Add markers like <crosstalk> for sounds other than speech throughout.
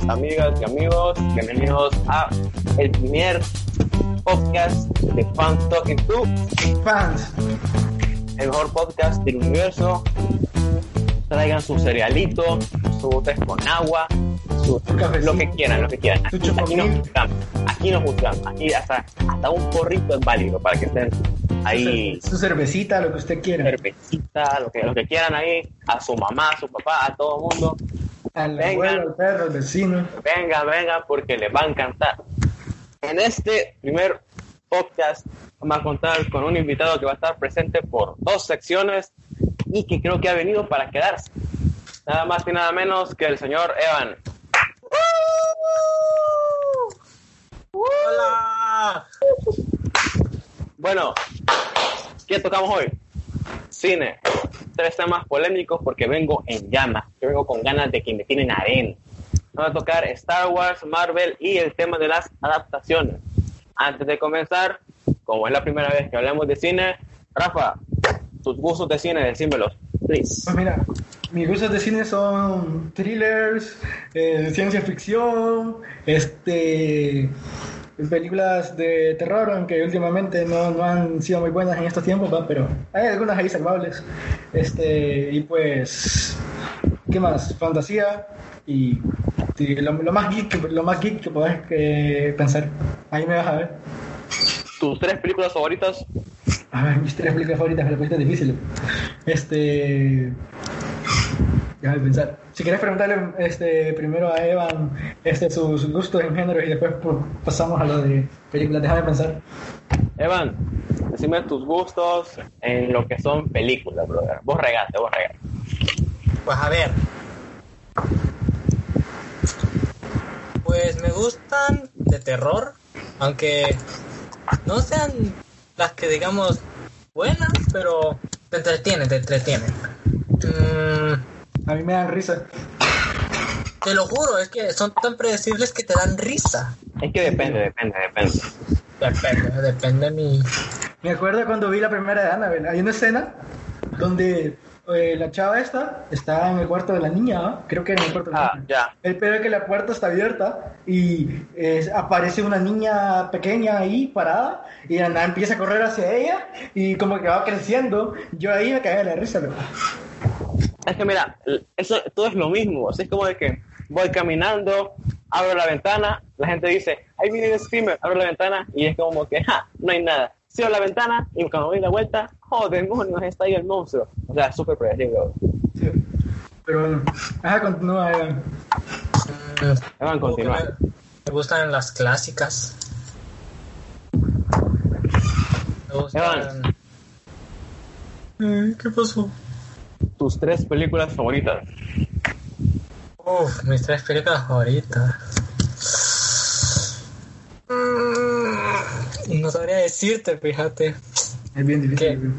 amigas y amigos. Bienvenidos a el primer podcast de Fans Talking to Fans. El mejor podcast del universo. Traigan su cerealito, su té con agua, su, lo que quieran, lo que quieran. Aquí, aquí nos buscamos, aquí nos buscamos, aquí hasta, hasta un porrito es válido para que estén ahí. Su, cervecita, lo que usted quiera. Cervecita, lo que, lo que quieran ahí, a su mamá, a su papá, a todo el mundo. Al vengan, al perro, al vecino. Venga, venga, porque les va a encantar. En este primer podcast vamos a contar con un invitado que va a estar presente por dos secciones y que creo que ha venido para quedarse. Nada más y nada menos que el señor Evan. Hola. Bueno, ¿qué tocamos hoy? Cine. Tres temas polémicos porque vengo en llamas. Yo vengo con ganas de que me tienen arena. Vamos a tocar Star Wars, Marvel y el tema de las adaptaciones. Antes de comenzar, como es la primera vez que hablamos de cine, Rafa, tus gustos de cine, decímelos, please. Pues mira, mis gustos de cine son thrillers, eh, ciencia ficción, este películas de terror, aunque últimamente no, no, han sido muy buenas en estos tiempos, ¿va? pero hay algunas ahí salvables. Este, y pues, ¿qué más? Fantasía y, y lo, lo, más geek, lo más geek que podés que pensar. Ahí me vas a ver. ¿Tus tres películas favoritas? A ver, mis tres películas favoritas, me la difícil. Este. Déjame pensar. Si quieres preguntarle este, primero a Evan este, sus gustos en género y después pasamos a lo de películas, déjame pensar. Evan, decime tus gustos en lo que son películas, brother. Vos regate, vos regate. Pues a ver. Pues me gustan de terror, aunque no sean las que digamos buenas, pero te entretienen, te entretienen. Mm, a mí me dan risa. Te lo juro, es que son tan predecibles que te dan risa. Es que depende, depende, depende. Depende, depende de mi... Me acuerdo cuando vi la primera de Annabelle. Hay una escena donde eh, la chava esta está en el cuarto de la niña, ¿no? creo que en el cuarto de la ah, niña. Ya. El pedo es que la puerta está abierta y eh, aparece una niña pequeña ahí parada y Ana empieza a correr hacia ella y como que va creciendo. Yo ahí me caí de la risa, ¿no? Es que mira, eso todo es lo mismo. Así es como de que voy caminando, abro la ventana, la gente dice, ahí viene el screamer, abro la ventana y es como que, ja, no hay nada. Cierro la ventana y cuando doy la vuelta, oh demonios, está ahí el monstruo. O sea, súper predecible. Sí. Pero bueno, ajá, continúa, Evan. Evan, continúa. Me, me gustan las clásicas. Me gustan... Eh, ¿Qué pasó? Tus tres películas favoritas. Uf, mis tres películas favoritas. Mm, no sabría decirte, fíjate. Es bien difícil.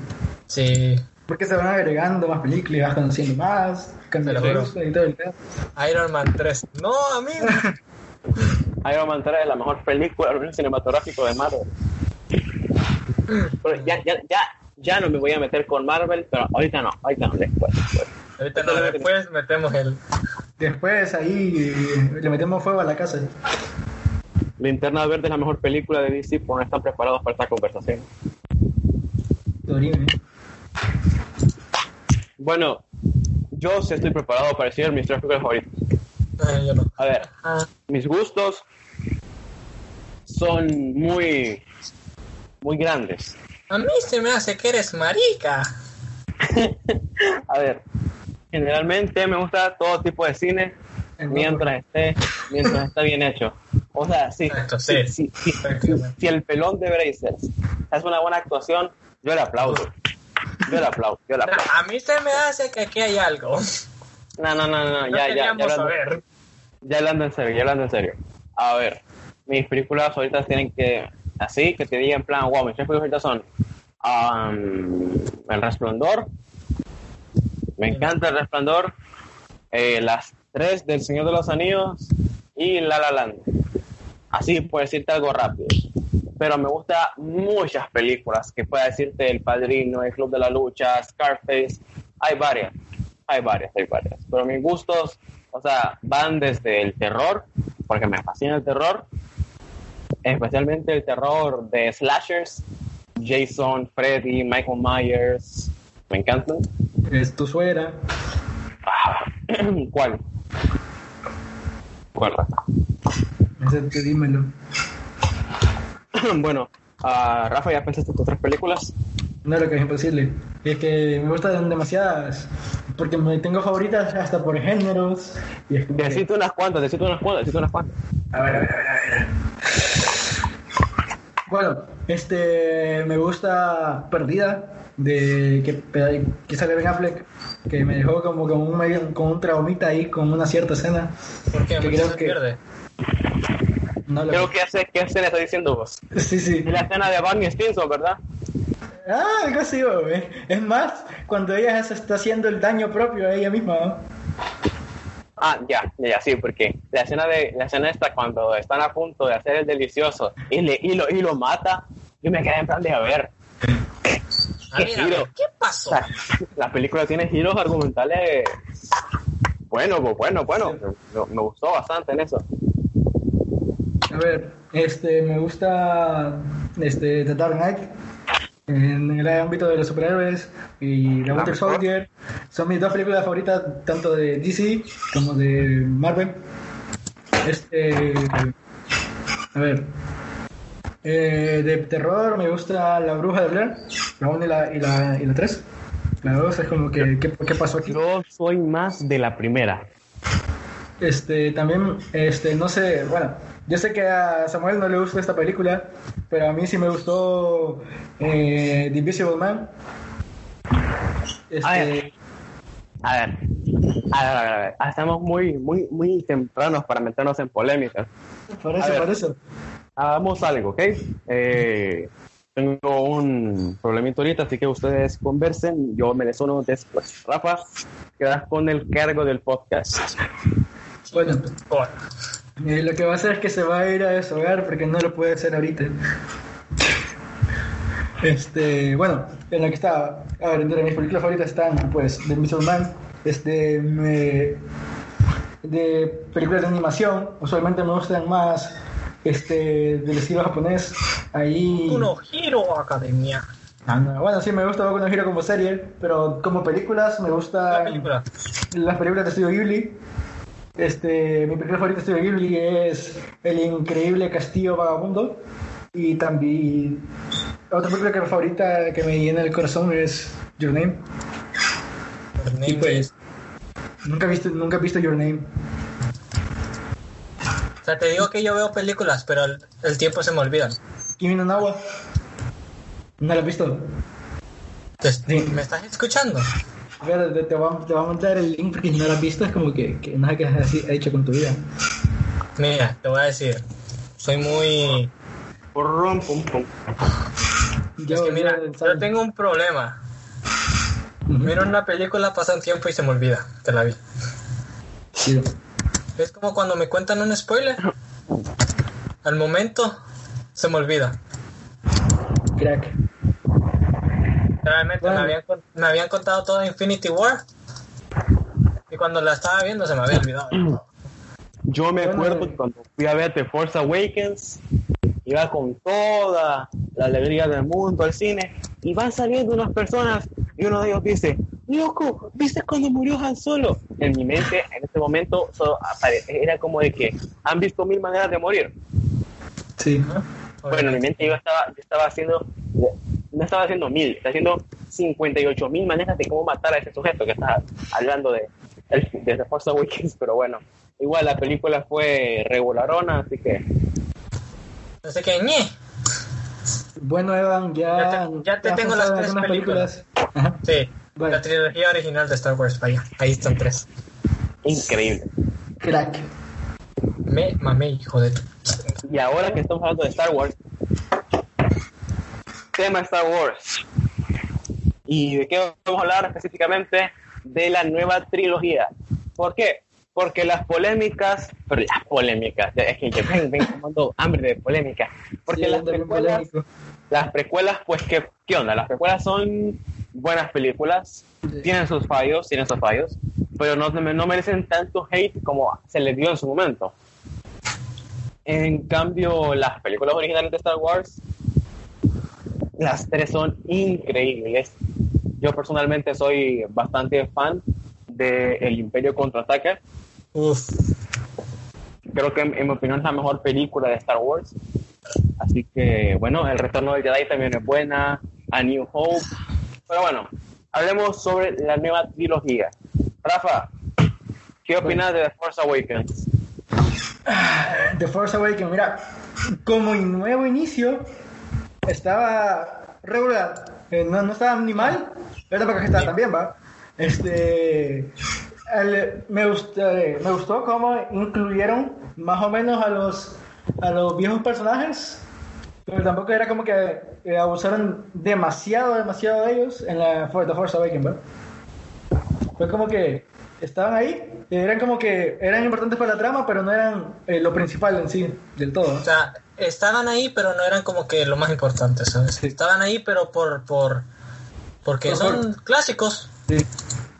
Sí. Porque se van agregando más películas y vas conociendo más, cambiando y todo el pedo. Iron Man 3. No, amigo. <laughs> Iron Man 3 es la mejor película del cinematográfico de Marvel. <laughs> Pero ya, ya, ya, ya no me voy a meter con Marvel, pero ahorita no, ahorita no, después. después. Ahorita no, después metemos el. Después ahí le metemos fuego a la casa. Linterna Verde es la mejor película de DC, pero no están preparados para esta conversación. Dorime. Bueno, yo sí estoy preparado para decir mis tres películas favoritas. Yo no. A ver, Ah, mis gustos son muy, muy grandes. A mí se me hace que eres marica. A ver, generalmente me gusta todo tipo de cine mientras esté, mientras está bien hecho. O sea, sí, Exacto, sí, sí. sí, si el pelón de Brazers hace una buena actuación, yo le aplaudo. Yo le aplaudo, yo le aplaudo. A mí se me hace que aquí hay algo. No, no, no, no, No ya, ya, ya, hablando, saber. ya hablando en serio, ya hablando en serio. A ver, mis películas ahorita tienen que, así, que te diga en plan, wow, mis tres películas son um, El Resplandor, me encanta El Resplandor, eh, las tres del Señor de los Anillos y La La Land. Así, por decirte algo rápido. Pero me gustan muchas películas que pueda decirte El Padrino, El Club de la Lucha, Scarface, hay varias, hay varias, hay varias. Pero mis gustos O sea, van desde el terror, porque me fascina el terror, especialmente el terror de slashers, Jason, Freddy, Michael Myers, me encantan. Es tu suegra. Ah, <clears throat> ¿Cuál? ¿Cuál te dímelo. <clears throat> bueno, ah, Rafa, ¿ya pensaste tus tres películas? No, lo que es imposible. Es que me gustan demasiadas. Porque me tengo favoritas hasta por géneros. Y es como que- Decite unas cuantas, decite unas cuantas, decite unas cuantas. A ver, a ver, a ver, a ver. Bueno, este me gusta Perdida de que, que sale Ben Affleck que me dejó como con un medio, con un traumita ahí con una cierta escena. Porque Que mucho creo se que- pierde. No lo- Creo que sé qué escena está diciendo vos. Sí, sí. Es la escena de Barney Stinson, ¿verdad? Ah, algo así. Es más, cuando ella se está haciendo el daño propio a ella misma. ¿no? Ah, ya, ya, ya, sí, porque la escena de la escena esta cuando están a punto de hacer el delicioso y, le, y, lo, y lo mata, yo me quedé en plan de a ver. A Qué giro. ¿qué O pasó? sea, la película tiene giros argumentales bueno, pues, bueno, bueno, me, me gustó bastante en eso. A ver, este, me gusta este, The Dark Knight en el ámbito de los superhéroes y The Ah, Winter. Soldier. Son mis dos películas favoritas, tanto de DC como de Marvel. Este, a ver, eh, de terror me gusta La Bruja de Blair, la 1 y la, y la, y la 3. La 2 es como que, ¿qué, qué pasó aquí? Yo soy más de la primera. Este, también, este, no sé, bueno, yo sé que a Samuel no le gusta esta película, pero a mí sí me gustó eh, The Invisible Man. Este, A ver. A ver, a ver, a ver, a ver. Estamos muy, muy, muy tempranos para meternos en polémicas. por eso, ver. por eso. Hagamos algo, ¿ok? Eh, tengo un problemito ahorita, así que ustedes conversen. Yo me desuno después. Rafa, quedas con el cargo del podcast. Bueno, Bueno, eh, lo que va a hacer es que se va a ir a deshogar porque no lo puede hacer ahorita. Este, bueno, en la que está, a ver, entre mis películas favoritas están, pues, The Invisible Man, este, me, de películas de animación, usualmente me gustan más, este, del estilo japonés, ahí... Uno Hero Academia. Ah, no, Bueno, sí, me gusta Boku Hero como serie, pero como películas me gustan película. las películas de Estudio Ghibli. Este, mi película favorita de Estudio Ghibli es El increíble castillo vagabundo. Y también otra película que favorita que me llena el corazón es Your Name. Y pues, nunca he visto, nunca he visto Your Name. O sea, te digo que yo veo películas, pero el, el tiempo se me olvida. Kimi no Nawa. ¿No la has visto? Sí. ¿Me estás escuchando? A ver, te, te voy a, te voy a mandar el link porque si no la has visto es como que, que nada que has hecho con tu vida. Mira, te voy a decir. Soy muy... Pum, pum, pum. es que mira, yo tengo un problema. Miro una película, pasa un tiempo y se me olvida que la vi. Sí. Es como cuando me cuentan un spoiler. Al momento se me olvida. Crack. Realmente Bueno. me, habían, me habían contado todo Infinity War. Y cuando la estaba viendo se me había olvidado. <clears throat> Yo me acuerdo eh. que cuando fui a ver The Force Awakens, iba con toda la alegría del mundo al cine, y van saliendo unas personas, y uno de ellos dice, loco, ¿viste cuando murió Han Solo? En mi mente, en este momento, solo era como de que han visto mil maneras de morir. Sí. Bueno, en mi mente yo estaba, yo estaba haciendo, no estaba haciendo mil, estaba haciendo 58 mil maneras de cómo matar a ese sujeto que estaba hablando de, de The Force Awakens, pero bueno, igual la película fue regularona, así que Así que, ñe. Bueno, Evan, ya, Ya te- ya te has tengo las tres algunas Ajá. Sí, Vale. la trilogía original de Star Wars. Ahí, ahí están tres. increíble. Crack. Me mamé, hijo de tu... Y ahora que estamos hablando de Star Wars, tema Star Wars. ¿Y de qué vamos a hablar específicamente? De la nueva trilogía. ¿Por qué? Porque las polémicas, pero las polémicas, es que yo ven, ven tomando hambre de polémica. Porque Sí, las precuelas, las precuelas, pues, ¿qué, ¿qué onda? Las precuelas son buenas películas, tienen sus fallos, tienen sus fallos, pero no, no merecen tanto hate como se les dio en su momento. En cambio, las películas originales de Star Wars, las tres son increíbles. Yo personalmente soy bastante fan de El Imperio Contraataca. Uf. Creo que en, mi opinión es la mejor película de Star Wars. Así que, bueno, El Retorno del Jedi también es buena. A New Hope. Pero bueno, hablemos sobre la nueva trilogía. Rafa, ¿qué opinas de The Force Awakens? The Force Awakens, mira, como nuevo inicio, estaba regular, eh, no, no estaba ni mal, pero tampoco estaba también, va. Este, me, gustó, me gustó cómo incluyeron más o menos a los, a los viejos personajes, pero tampoco era como que eh, abusaron demasiado, demasiado de ellos en la The Force Awakens, ¿verdad? Fue como que estaban ahí, eran como que eran importantes para la trama, pero no eran eh, lo principal en sí, del todo. O sea, estaban ahí, pero no eran como que lo más importante, ¿sabes? Estaban ahí, pero por, por porque son clásicos. Sí.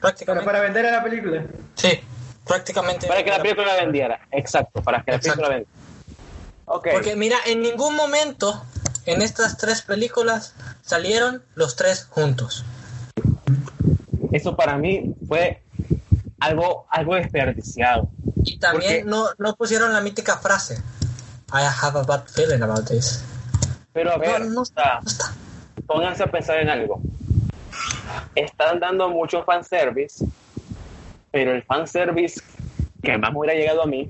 Prácticamente. Para, vender a la película. Sí, prácticamente. Para que la película la vendiera, exacto, para que la película la vendiera. Okay. Porque mira, en ningún momento en estas tres películas salieron los tres juntos. Eso para mí fue algo, algo desperdiciado. Y también no, no pusieron la mítica frase. I have a bad feeling about this. Pero a ver, no, está, pónganse a pensar en algo. Están dando mucho fanservice, pero el fanservice que más me hubiera llegado a mí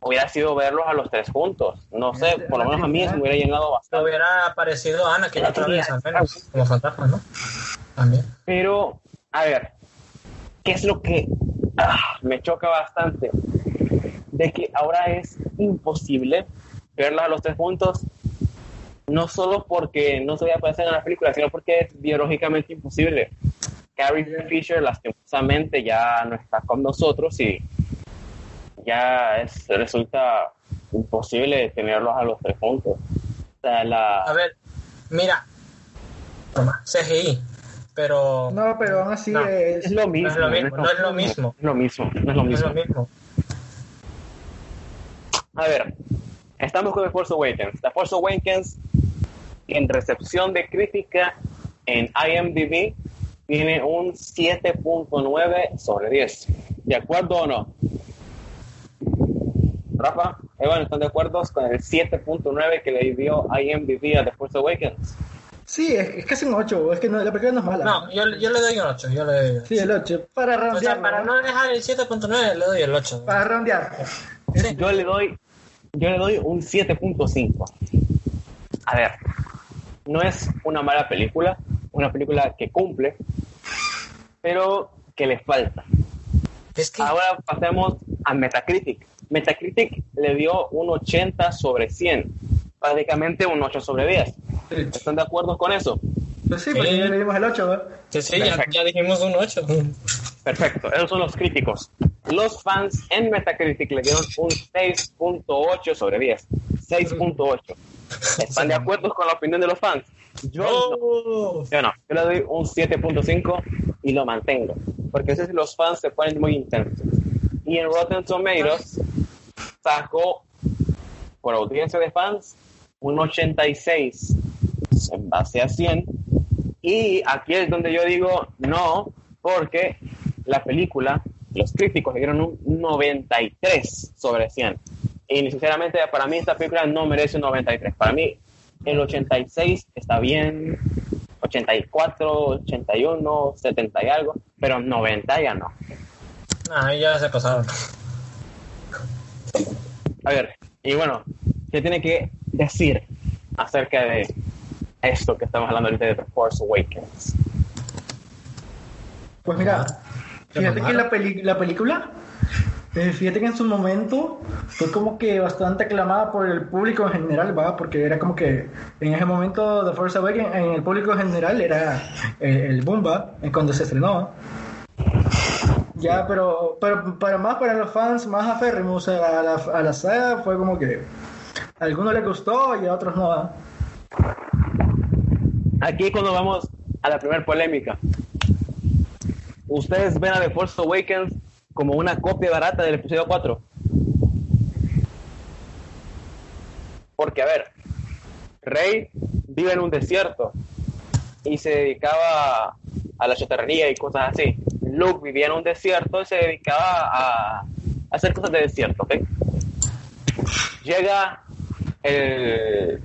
hubiera sido verlos a los tres juntos. No sé, por lo menos a mí se me hubiera llenado bastante. Hubiera aparecido Ana que otra vez, al menos, como fantasma, ¿no? También. Pero, a ver, ¿qué es lo que ah, me choca bastante? De que ahora es imposible verlos a los tres juntos, no solo porque no se a aparecer en la película, sino porque es biológicamente imposible. Carrie Fisher lastimosamente ya no está con nosotros y ya es, resulta imposible tenerlos a los tres juntos. A ver, mira, CGI, pero... No, pero aún así es... lo mismo. No es lo mismo. No es lo mismo. No es lo mismo. A ver, estamos con The Force Awakens. The Force Awakens, en recepción de crítica en IMDb, tiene un 7.9 sobre 10. ¿De acuerdo o no? Rafa, Evan, ¿están de acuerdo con el 7.9 que le dio IMDb a The Force Awakens? Sí, es, casi un 8, es que no, la película no es mala. No, yo, yo le doy un 8, yo le doy Sí, el 8, para rondear. O sea, para no dejar el 7.9 le doy el 8. Para rondear. Sí. Yo le doy yo le doy un 7.5. A ver, no es una mala película, una película que cumple, pero que le falta. Es que... Ahora pasemos a Metacritic. Metacritic le dio un 80 sobre 100, prácticamente un 8 sobre 10. ¿Están de acuerdo con eso? Pues sí, porque ya le dimos el 8, ¿verdad? Sí, sí, ya, dijimos un 8. Perfecto, esos son los críticos. Los fans en Metacritic le dieron un 6.8 sobre 10. 6.8. ¿Están de acuerdo con la opinión de los fans? Yo no. Yo no. Yo le doy un 7.5 y lo mantengo. Porque a veces los fans se ponen muy intensos. Y en Rotten Tomatoes sacó, por audiencia de fans, un 86 en base a 100. Y aquí es donde yo digo no, porque la película, los críticos le dieron un 93 sobre 100. Y sinceramente para mí esta película no merece un 93. Para mí el 86 está bien, 84, 81, 70 y algo, pero 90 ya no. Ah, ya se pasaron. A ver, y bueno, ¿qué tiene que decir acerca de esto que estamos hablando ahorita de The Force Awakens? Pues mira, fíjate que la, la película, eh, fíjate que en su momento fue como que bastante aclamada por el público en general, ¿va? Porque era como que en ese momento The Force Awakens en el público en general era eh, el boom, ¿va? Cuando se estrenó. Ya, pero, pero para más para los fans más aférrimos a la, a la saga fue como que a algunos les gustó y a otros no. Aquí cuando vamos a la primera polémica. Ustedes ven a The Force Awakens como una copia barata del episodio 4. Porque, a ver, Rey vive en un desierto y se dedicaba a la chotarrería y cosas así. Luke vivía en un desierto y se dedicaba a hacer cosas de desierto, ¿ok? Llega el,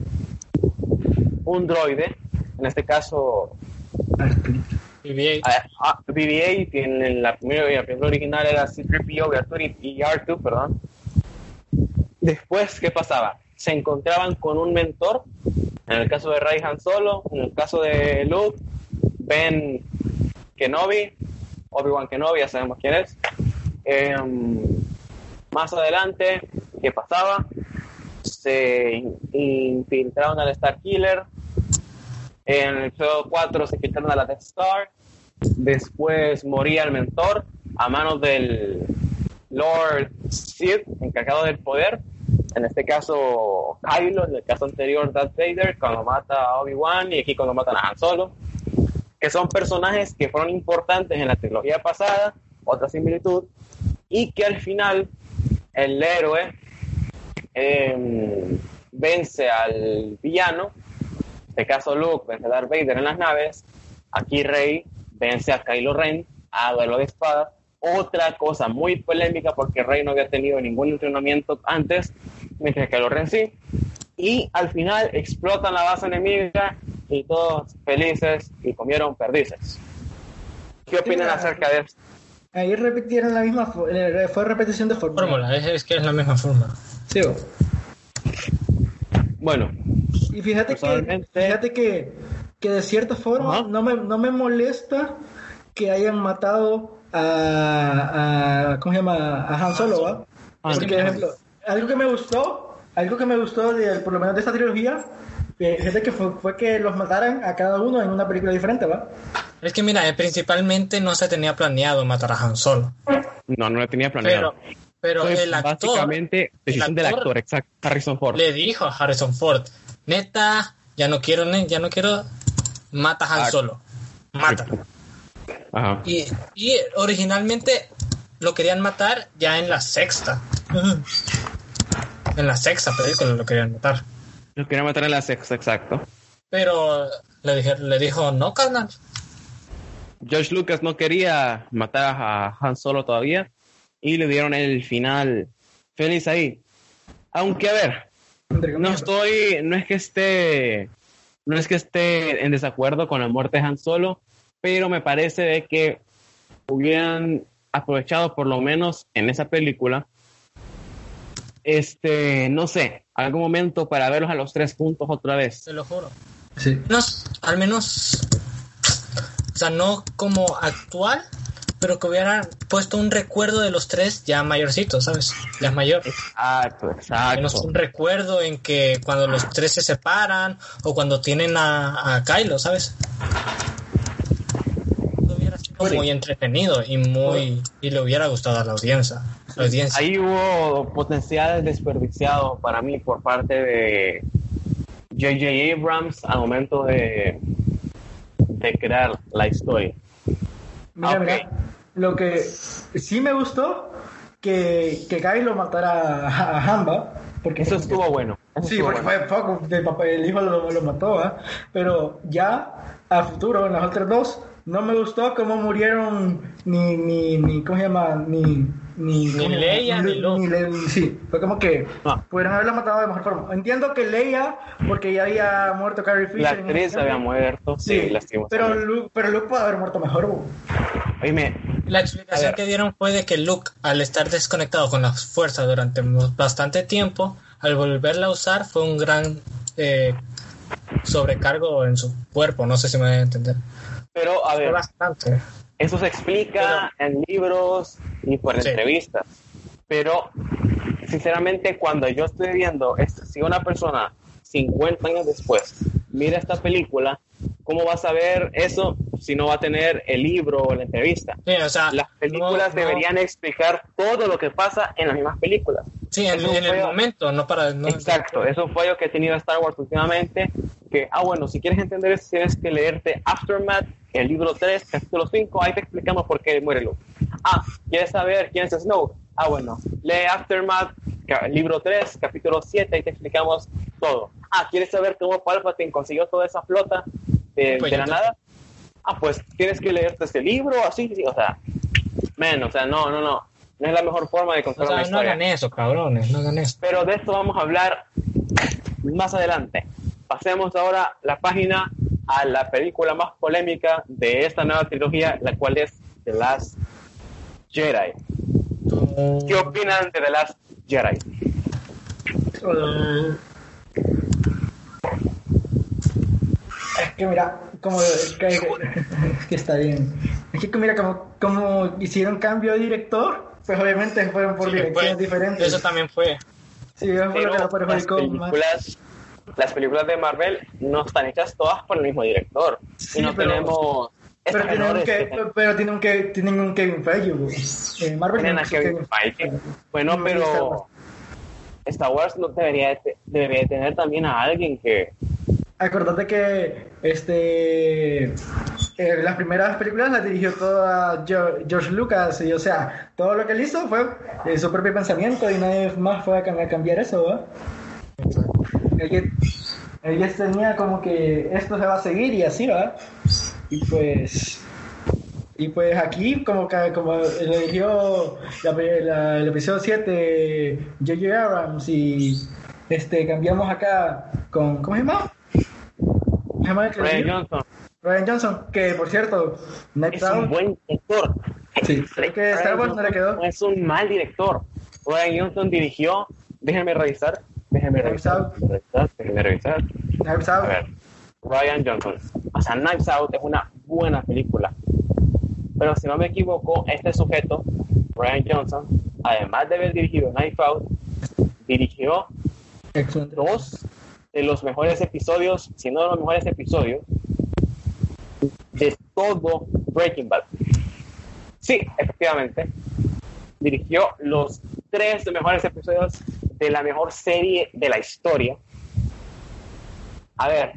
un droide, en este caso BB-8. Ah, BB-8 y en la primera, la primera original era C-3PO, Arturo y y R2, perdón. Después, ¿qué pasaba? Se encontraban con un mentor, en el caso de Rey Han Solo, en el caso de Luke, Ben Kenobi, Obi-Wan Kenobi, ya sabemos quién es. Em, más adelante, ¿qué pasaba? Se in- infiltraron al Star Killer, en el episodio 4 se quitaron a la Death Star. Después moría el mentor a manos del Lord Sith, encargado del poder. En este caso, Kylo. En el caso anterior, Darth Vader, cuando mata a Obi-Wan. Y aquí cuando matan a Han Solo. Que son personajes que fueron importantes en la trilogía pasada. Otra similitud. Y que al final, el héroe em, vence al villano en este caso Luke vence a Darth Vader en las naves, aquí Rey vence a Kylo Ren a duelo de espadas. Otra cosa muy polémica porque Rey no había tenido ningún entrenamiento antes, mientras que Kylo Ren sí. Y al final explotan la base enemiga y todos felices y comieron perdices. ¿Qué opinan acerca de esto? Ahí repitieron la misma, fo- eh, fue repetición de fórmula. Fórmula, es, es que es la misma fórmula. Sí. Bueno, Y fíjate que, fíjate que, que de cierta forma no me, no me molesta que hayan matado a, a- ¿cómo se llama? A Han Solo, ¿va? Ah, Porque, por ejemplo, algo que me gustó, algo que me gustó de, por lo menos de esta trilogía, eh, fíjate que fue, fue que los mataran a cada uno en una película diferente, ¿va? Es que mira, eh, principalmente no se tenía planeado matar a Han Solo. no, no lo tenía planeado. Pero, pero Fue el actor básicamente decisión del actor exacto, Harrison Ford. le dijo a Harrison Ford, neta, ya no quiero, ya no quiero, mata a Han Ah. Solo. Mata. Ajá. Y, y originalmente lo querían matar ya en la sexta. En la sexta película lo querían matar. Lo quería matar en la sexta, exacto. Pero le, dije, le dijo, no, carnal. George Lucas no quería matar a Han Solo todavía y le dieron el final feliz ahí. Aunque a ver, no estoy, no es que esté, no es que esté en desacuerdo con la muerte de Han Solo, pero me parece de que hubieran aprovechado por lo menos en esa película, este, no sé, algún momento para verlos a los tres puntos otra vez. Te lo juro. Sí. No, al menos, o sea, no como actual, pero que hubieran puesto un recuerdo de los tres ya mayorcitos, ¿sabes? Ya mayor. Exacto, Al menos exacto. un recuerdo en que cuando los tres se separan o cuando tienen a, a Kylo, ¿sabes? Hubiera sido Sí. muy entretenido y muy y le hubiera gustado a la audiencia. La audiencia. Ahí hubo potencial desperdiciado para mí por parte de J.J. Abrams al momento de, de crear la historia. Mira, Ok. mira, lo que sí me gustó que, que Kylo matara a, a Hamba, porque Eso estuvo bueno. eso Sí, estuvo porque bueno. fue poco, de papá, el hijo lo, lo mató, ¿ah? pero ya a futuro, en las otras dos, no me gustó cómo murieron ni, ni, ni ¿cómo se llama? Ni, ni, ¿cómo se llama? Leia, ni Luke. Le- sí, fue como que Ah. pudieron haberla matado de mejor forma. Entiendo que Leia, porque ya había muerto Carrie Fisher. La actriz había muerto. Sí, pero Luke, pero Luke puede haber muerto mejor. Oíme, La A explicación que dieron fue de que Luke, al estar desconectado con la fuerza durante bastante tiempo, al volverla a usar fue un gran eh, sobrecargo en su cuerpo. No sé si me voy a entender. pero a Fue ver, bastante. Eso se explica en libros y por Sí. entrevistas. Pero, sinceramente, cuando yo estoy viendo, esto, si una persona 50 años después mira esta película, ¿cómo va a saber eso si no va a tener el libro o la entrevista? Sí, o sea, Las películas no- no- deberían explicar todo lo que pasa en las mismas películas. Sí, en, en el momento, no para... No, Exacto, es un fallo que ha tenido Star Wars últimamente, que, ah, bueno, si quieres entender eso, tienes que leerte Aftermath, el libro 3, capítulo 5, ahí te explicamos por qué muere Luke. Ah, ¿quieres saber quién es Snoke? Ah, bueno, lee Aftermath, libro 3, capítulo 7, ahí te explicamos todo. Ah, ¿quieres saber cómo Palpatine consiguió toda esa flota de, Pues de la nada? Ah, pues tienes que leerte este libro, así, sí, o sea, men, o sea, no, no, no, no es la mejor forma de O contar sea, una no historia. hagan eso, cabrones, no hagan eso. Pero de esto vamos a hablar más adelante. Pasemos ahora la página a la película más polémica de esta nueva trilogía, la cual es The Last Jedi. ¿Qué opinan de The Last Jedi? Es que mira, como es que, es que está bien. Es que mira, como, como hicieron cambio de director, pues obviamente fueron por Sí, direcciones fue- diferentes. Eso también fue. Sí, eso fue lo que las más. películas, las películas de Marvel no están hechas todas por el mismo director. Sí, y no pero- tenemos Pero tienen, un que, que pero tienen un que tienen un Kevin Feige. Eh, Marvel tienen a Kevin un Feige. Bueno, No pero Star Wars no debería, de- debería tener también a alguien que Acordate que este eh, las primeras películas las dirigió toda George Lucas y o sea, todo lo que él hizo fue eh, su propio pensamiento y nadie más fue a cam- a cambiar eso. Él él tenía como que esto se va a seguir y así, ¿va? Y pues y pues aquí como que como lo dirigió la- la- el episodio 7 J.J. Abrams y este cambiamos acá con ¿cómo se llama? ¿Cómo se llama el Ryan? Johnson Ryan Johnson, que por cierto, Knives es Out, un buen director. Sí, es que Star Wars no le quedó. Es un mal director. Ryan Johnson dirigió, déjenme revisar, déjenme Knives revisar, Out. déjenme revisar, déjenme revisar. Knives A Out, ver, Ryan Johnson. O sea, Knives Out es una buena película. Pero si no me equivoco, este sujeto, Ryan Johnson, además de haber dirigido Knives Out, dirigió excelente. dos de los mejores episodios, si no de los mejores episodios, de todo Breaking Bad. Sí, efectivamente. Dirigió los tres mejores episodios de la mejor serie de la historia. A ver.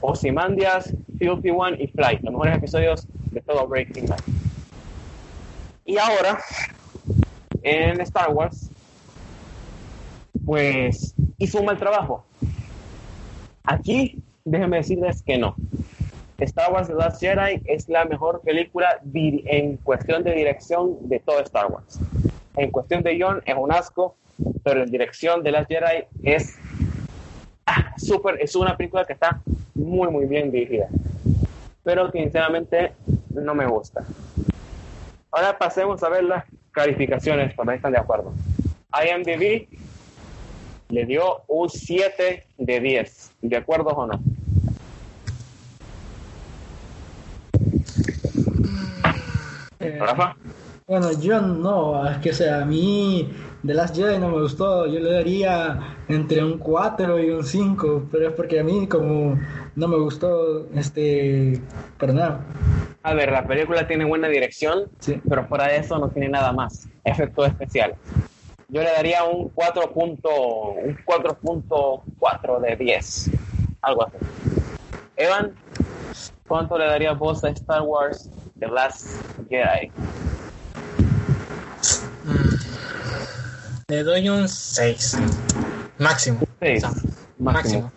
Ozymandias, Filthy One y Fly, los mejores episodios de todo Breaking Bad. Y ahora, en Star Wars, pues hizo un mal trabajo. Aquí, déjenme decirles que no. Star Wars The Last Jedi es la mejor película en cuestión de dirección de todo Star Wars. En cuestión de guion es un asco, pero en dirección de Last Jedi es ah, súper, es una película que está muy muy bien dirigida. Pero que sinceramente no me gusta. Ahora pasemos a ver las calificaciones, para están de acuerdo. IMDb le dio un 7 de 10. ¿De acuerdo o no? Eh, Rafa. bueno, yo no, es que o sea, a mí The Last Jedi no me gustó, yo le daría entre un 4 y un 5, pero es porque a mí como no me gustó, este, para nada. A ver, la película tiene buena dirección, Sí. pero fuera de eso no tiene nada más. Efectos especiales. Yo le daría un 4. punto- un 4.4 de 10. Algo así. Evan, ¿cuánto le darías vos a Star Wars The Last Jedi? Le doy un 6. Máximo. 6. O sea, máximo. máximo.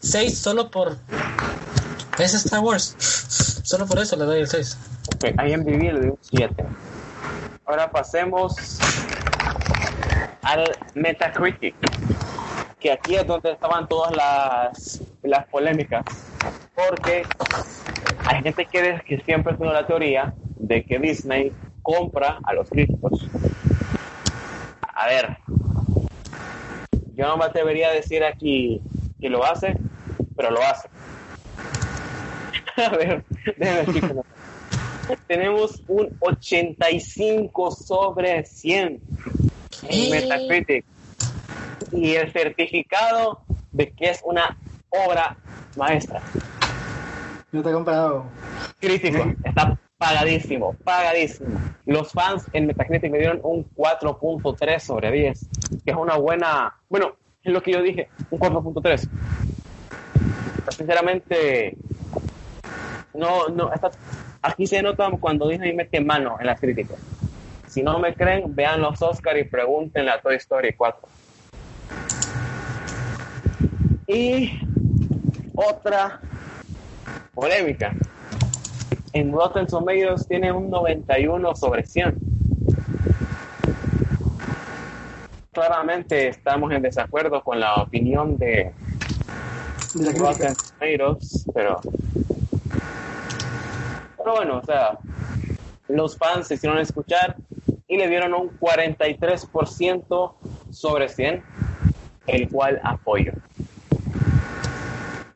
6 solo por. Es Star Wars. <laughs> Solo por eso le doy el 6. Ok, IMDb le doy un 7. Ahora pasemos al Metacritic, que aquí es donde estaban todas las, las polémicas, porque hay gente que, que siempre tiene la teoría de que Disney compra a los críticos. A ver, yo no me atrevería a decir aquí que lo hace, pero lo hace. <laughs> A ver, déjenme. <laughs> Tenemos un 85 sobre 100 en Metacritic. Y el certificado de que es una obra maestra. Yo te he comprado. Crítico, está pagadísimo, pagadísimo. Los fans en Metacritic me dieron un 4.3 sobre 10, que es una buena, bueno, es lo que yo dije, un 4.3. Sinceramente, no, no, está, aquí se nota cuando Disney mete mano en las críticas. Si no me creen, vean los Oscars y pregúntenle a Toy Story 4. Y otra polémica. En Rotten Tomatoes tiene un 91 sobre 100. Claramente estamos en desacuerdo con la opinión de, De la Rotten. Tomatoes, pero pero bueno, o sea, los fans se hicieron escuchar y le dieron un 43% sobre 100, el cual apoyo.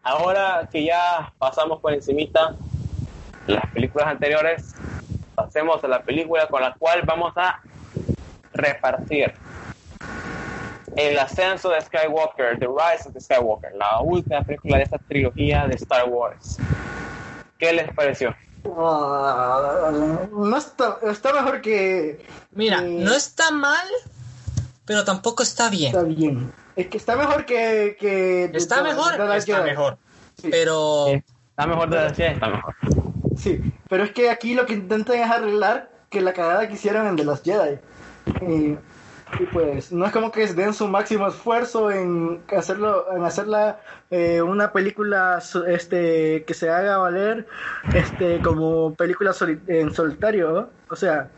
Ahora que ya pasamos por encimita las películas anteriores, pasemos a la película con la cual vamos a repartir el ascenso de Skywalker, The Rise of the Skywalker, la última película de esta trilogía de Star Wars. ¿Qué les pareció? Ah, no está, está mejor que. Mira, no está mal, pero tampoco está bien. Está bien. Es que está mejor que. que Está mejor, está Jedi. mejor. Sí. Pero ¿Está mejor de la serie? Está mejor. Sí, pero es que aquí lo que intentan es arreglar que la cagada que hicieron en The Last Jedi. Y, y pues no es como que den su máximo esfuerzo en hacerlo, en hacerla eh, una película este que se haga valer este como película soli- en solitario, ¿no? o sea,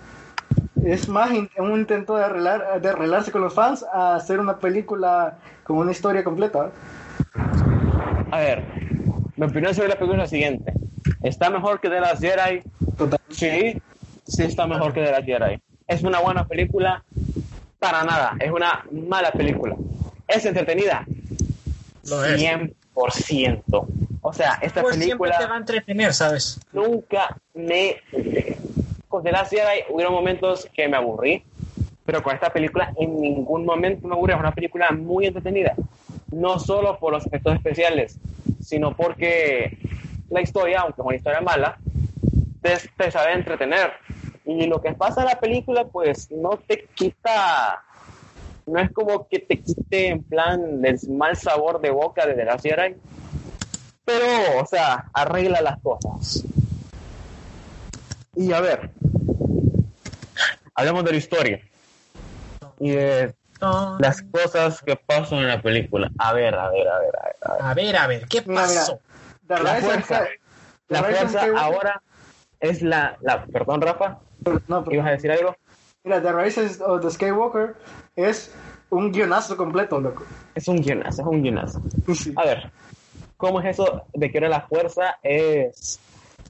es más in- un intento de arreglar, de arreglarse con los fans a hacer una película con una historia completa. A ver, mi opinión sobre la película es la siguiente. ¿Está mejor que The Last Jedi? Total. Sí, sí está mejor que The Last Jedi. ¿Es una buena película? Para nada, es una mala película. ¿Es entretenida? Lo es. 100%. O sea, esta siempre película te va a entretener, ¿sabes? nunca me... Con The Last Jedi hubieron momentos que me aburrí, pero con esta película en ningún momento me aburrí. Es una película muy entretenida. No solo por los efectos especiales, sino porque la historia, aunque es una historia mala, te, te sabe entretener. Y lo que pasa en la película, pues no te quita... No es como que te quite en plan el mal sabor de boca de The Last Jedi, pero, o sea, arregla las cosas. Y a ver, hablemos de la historia y de las cosas que pasan en la película. A ver, a ver, a ver, a ver. a ver. A ver, a ver, ¿qué pasó? La fuerza, la fuerza ahora es la, la... Perdón, Rafa, No, pero- ¿ibas a decir algo? Mira, The Rise of the Skywalker es un guionazo completo, loco. Es un guionazo, es un guionazo. Sí. A ver, ¿cómo es eso de que ahora la fuerza es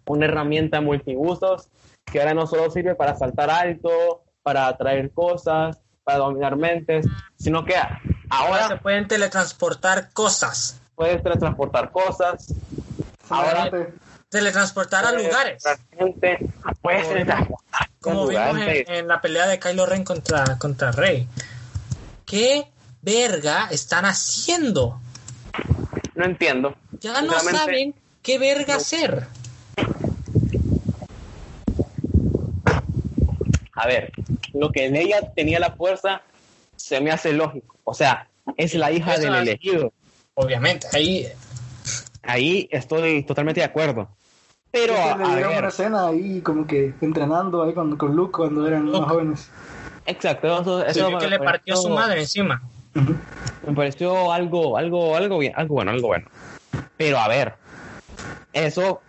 una herramienta multiusos que ahora no solo sirve para saltar alto, para atraer cosas, para dominar mentes, sino que Ahora se ahora pueden teletransportar cosas. puedes transportar cosas, ahora- Teletransportar a lugares. puedes Como- transportar a Como vimos en, en la pelea de Kylo Ren contra, contra Rey. ¿Qué verga están haciendo? No entiendo. Ya no saben qué verga no. hacer. A ver, lo que en ella tenía la fuerza se me hace lógico. O sea, es la hija Eso del elegido. Obviamente, ahí Ahí estoy totalmente de acuerdo. Pero, Sí, a, le a dieron ver, una escena ahí como que entrenando ahí con, con Luke cuando eran Luke. más jóvenes. exacto, eso, eso vio me que le partió pareció- su madre encima. Me pareció algo, algo, algo bien, algo bueno, algo bueno. Pero a ver, eso,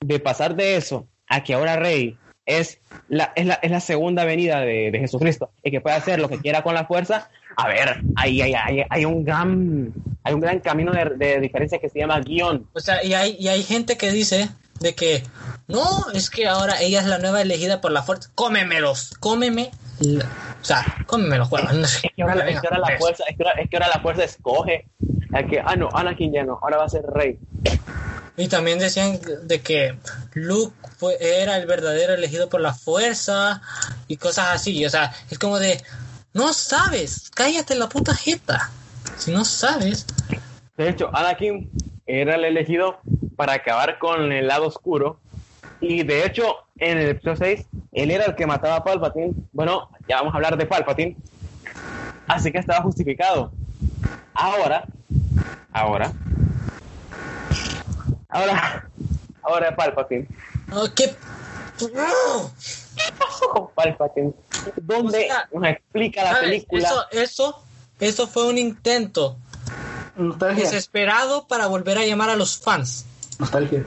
de pasar de eso a que ahora Rey es la, es la, es la segunda venida de, de Jesucristo y que puede hacer lo que quiera con la fuerza, a ver, hay, hay, hay, hay un gran hay un gran camino de, de diferencia que se llama guion. O sea, y hay, y hay gente que dice de que no, es que ahora ella es la nueva elegida por la fuerza. Cómemelos, cómeme. O sea, cómeme los sé. Es que ahora, es Venga, que ahora la pues. fuerza, es que ahora, es que ahora la fuerza escoge a que, ah no, Anakin ya no, ahora va a ser rey. Y también decían de que Luke fue, era el verdadero elegido por la fuerza y cosas así. O sea, es como de, no sabes, cállate la puta jeta. Si no sabes, De hecho, Anakin era el elegido para acabar con el lado oscuro. Y de hecho, en el episodio 6, él era el que mataba a Palpatine. Bueno, ya vamos a hablar de Palpatine. Así que estaba justificado. Ahora, ahora, ahora, ahora Palpatine. Oh, ¿Qué? Palpatine. ¿Dónde O sea, nos explica la ¿Sabes? película? Eso, eso, eso fue un intento Nostalgia. desesperado para volver a llamar a los fans. Nostalgia.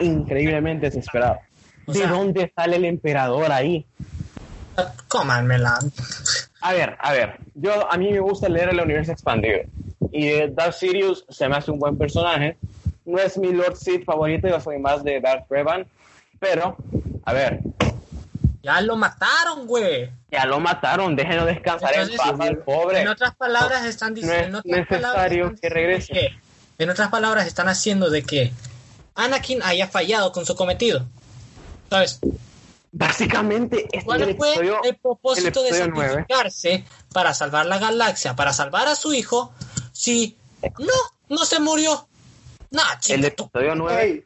Increíblemente desesperado. O ¿De sea- dónde sale el emperador ahí? Cómanmela. A ver, a ver, yo a mí me gusta leer el universo expandido y Darth Sirius se me hace un buen personaje. No es mi Lord Sith favorito, yo soy más de Darth Revan, pero a ver, Ya lo mataron, güey. ya lo mataron, déjenlo descansar Entonces, en paz al pobre. En otras palabras están No diciendo es necesario que regrese. en otras palabras están haciendo de que Anakin haya fallado con su cometido. ¿Sabes? Básicamente, este es ¿Cuál el fue episodio, el propósito de sacrificarse para salvar la galaxia, para salvar a su hijo, si no, no se murió? Nah, el chica, tú. episodio 9 Ey,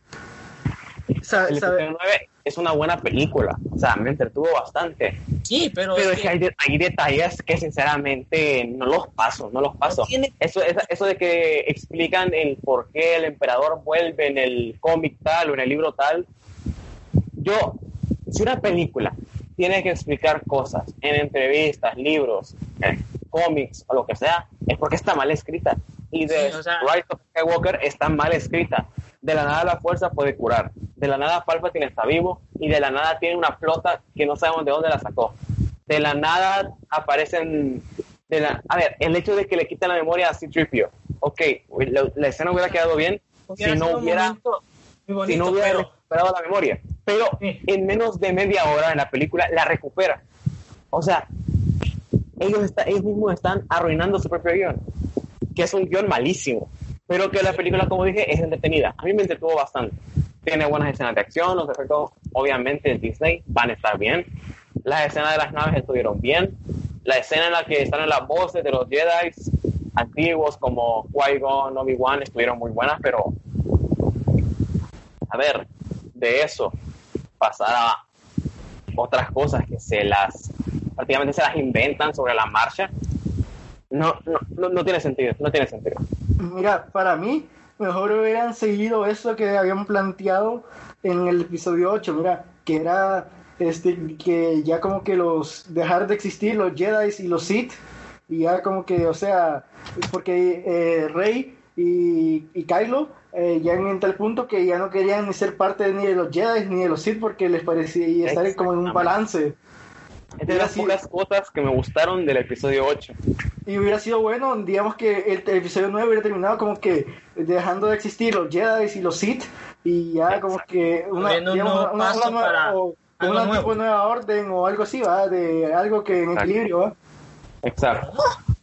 sa- el sabe- episodio 9 es una buena película, o sea, me entretuvo bastante. Sí, pero, Pero es que hay, de- hay detalles que sinceramente no los paso, no los paso. No tiene- Eso, eso, eso de que explican el por qué el emperador vuelve en el cómic tal o en el libro tal. Yo, si una película tiene que explicar cosas en entrevistas, libros, en cómics o lo que sea, es porque está mal escrita. Y de Sí, o sea- Rise of Skywalker está mal escrita. De la nada la fuerza puede curar. De la nada Palpatine está vivo y de la nada tiene una flota que no sabemos de dónde la sacó. De la nada aparecen... De la, a ver, el hecho de que le quitan la memoria a C-3PO. Ok, la, la escena hubiera quedado bien hubiera si no hubiera bonito, si no hubiera pero recuperado la memoria. Pero Sí. en menos de media hora en la película la recupera. O sea, ellos, está- ellos mismos están arruinando su propio guion, que es un guion malísimo. Pero que la película, como dije, es entretenida. A mí me entretuvo bastante. Tiene buenas escenas de acción, los efectos, obviamente, de Disney van a estar bien. Las escenas de las naves estuvieron bien. La escena en la que están las voces de los Jedi antiguos como Qui-Gon, Obi-Wan estuvieron muy buenas, pero a ver, de eso pasar a otras cosas que se las prácticamente se las inventan sobre la marcha no no, no, no tiene sentido no tiene sentido Mira, para mí, mejor hubieran seguido eso que habían planteado en el episodio 8, mira, que era este que ya como que los dejar de existir los Jedi y los Sith y ya como que, o sea, porque eh, Rey y, y Kylo eh, ya en tal punto que ya no querían ni ser parte ni de los Jedi ni de los Sith porque les parecía estar como en un balance. Es de las Sí. pocas cosas que me gustaron del episodio 8 Y hubiera sido bueno, digamos que el, el episodio 9 hubiera terminado como que dejando de existir los Jedi y los Sith y ya como que una, digamos, nuevo una, una nueva, para o- algo una tipo de nueva orden o algo así, ¿va? De algo que en Exacto. equilibrio, ¿va? exacto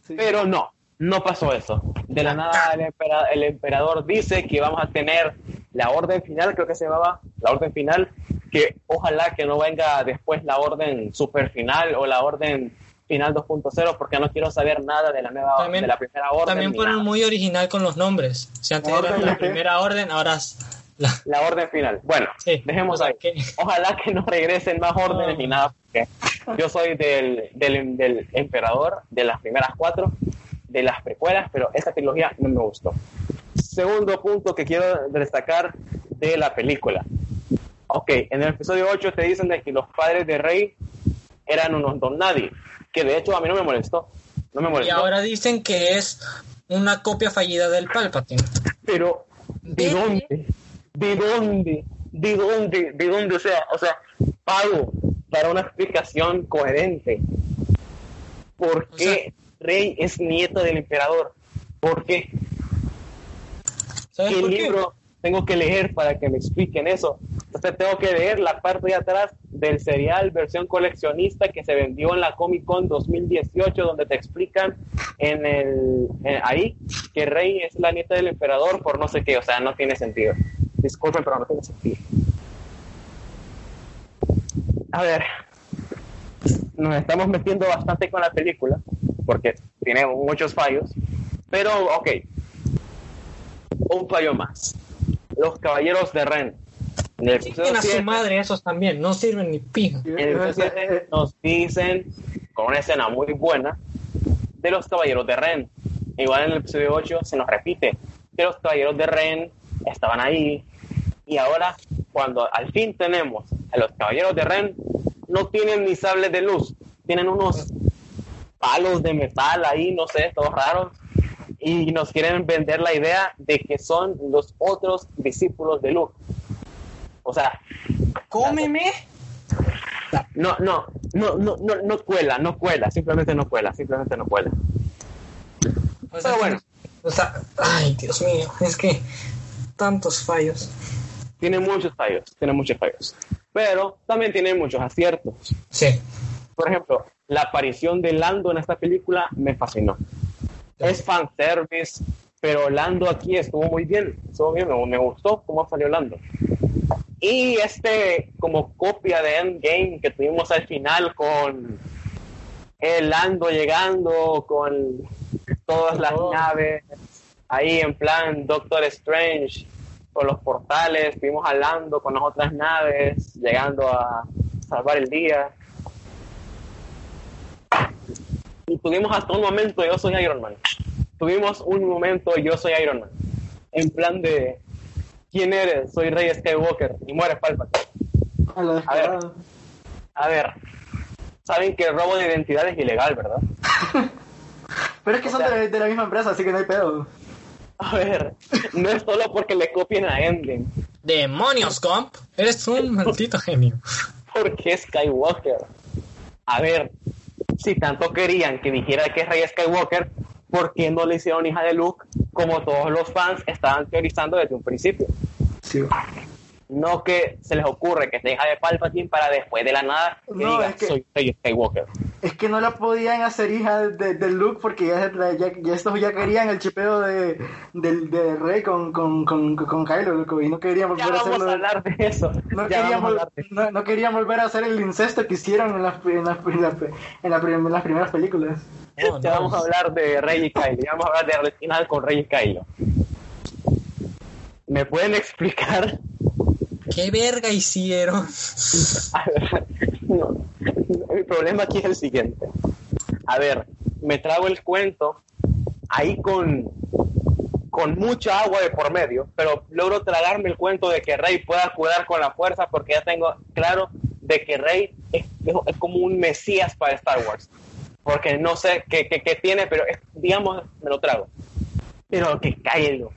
Sí. pero no no pasó eso de la nada el, empera- el emperador dice que vamos a tener la orden final creo que se llamaba la orden final que ojalá que no venga después la orden super final o la orden final 2.0 porque no quiero saber nada de la nueva También- de la primera orden también fueron nada. muy original con los nombres. Si antes era la primera orden, ahora la... la orden final. Bueno, Sí, dejemos ahí. que- Ojalá que no regresen más órdenes No. ni nada, porque yo soy del, del, del emperador de las primeras cuatro, de las precuelas, pero esta trilogía no me gustó. Segundo punto que quiero destacar de la película. Ok, en el episodio 8 te dicen de que los padres de Rey eran unos don nadie, que de hecho a mí no me molestó. No me Y molestó. ahora dicen que es una copia fallida del Palpatine. pero ¿de ¿De dónde? ¿De dónde? ¿De dónde? ¿De dónde? O sea, o sea, pago para una explicación coherente. ¿Por O qué sea- Rey es nieto del emperador? ¿Por qué? ¿Sabes ¿Qué por qué? Tengo que leer para que me expliquen eso? Entonces tengo que leer la parte de atrás del serial versión coleccionista que se vendió en la Comic Con 2018 donde te explican en el en- ahí que Rey es la nieta del emperador por no sé qué, o sea, no tiene sentido. Disculpen, pero no tiene sentido. A ver, nos estamos metiendo bastante con la película porque tiene muchos fallos, pero ok, un fallo más. Los caballeros de Ren. En el Tienen a su 7, madre esos también, no sirven ni pija. en el episodio 7 nos dicen, con una escena muy buena, de los caballeros de Ren. Igual en el episodio 8 se nos repite que los caballeros de Ren estaban ahí. Y ahora, cuando al fin tenemos a los caballeros de Ren, no tienen ni sables de luz, tienen unos palos de metal ahí, no sé, todos raros. Y nos quieren vender la idea de que son los otros discípulos de Luke. O sea, ¡Cómeme! no, no, no, no, no, no cuela, no cuela, simplemente no cuela, simplemente no cuela. O sea, Pero bueno. O sea, ay, Dios mío, es que tantos fallos. Tiene muchos fallos, tiene muchos fallos. Pero también tiene muchos aciertos. Sí. Por ejemplo, la aparición de Lando en esta película me fascinó. Es fanservice, pero Lando aquí estuvo muy bien. Estuvo bien, me, me gustó cómo salió Lando. Y este, como copia de Endgame que tuvimos al final con el Lando llegando, con todas las Oh. naves, ahí en plan Doctor Strange, con los portales, vimos a Lando con las otras naves, llegando a salvar el día. Y tuvimos hasta un momento yo soy Iron Man. Tuvimos un momento yo soy Iron Man. En plan de ¿quién eres? Soy Rey Skywalker y mueres Palpatine. A ver. A ver, saben que el robo de identidad es ilegal, ¿verdad? <laughs> Pero es que o son sea- de, de la misma empresa, así que no hay pedo. A ver, no es solo porque le copien a Endgame, ¡Demonios, Comp! Eres un <laughs> maldito genio. porque es Skywalker. A ver, si tanto querían que dijera que es Rey Skywalker, ¿por qué no le hicieron hija de Luke como todos los fans estaban teorizando desde un principio? Sí. No que se les ocurre que sea hija de Palpatine para después de la nada que No, diga es que- soy Rey Skywalker. Es que no la podían hacer hija de, de, de Luke porque ya, ya, ya estos ya querían el chipeo de, del de Rey con, con, con, con Kylo loco, y no querían Ya volver a vamos hacerlo. a hablar de eso. No ya querían, vamos a vol- de no, no querían volver a hacer el incesto que hicieron en las, en las, en las, en la prim- en las primeras películas. Oh, ya no. vamos a hablar de Rey y Kylo. Ya vamos a hablar de final con Rey y Kylo. ¿Me pueden explicar? ¿Qué verga hicieron? <laughs> No. El problema aquí es el siguiente. A ver, me trago el cuento ahí con, con mucha agua de por medio, pero logro tragarme el cuento de que Rey pueda cuidar con la fuerza porque ya tengo claro de que Rey es, es como un mesías para Star Wars. Porque no sé qué, qué- qué tiene, pero es- digamos, me lo trago. Pero que Kylo,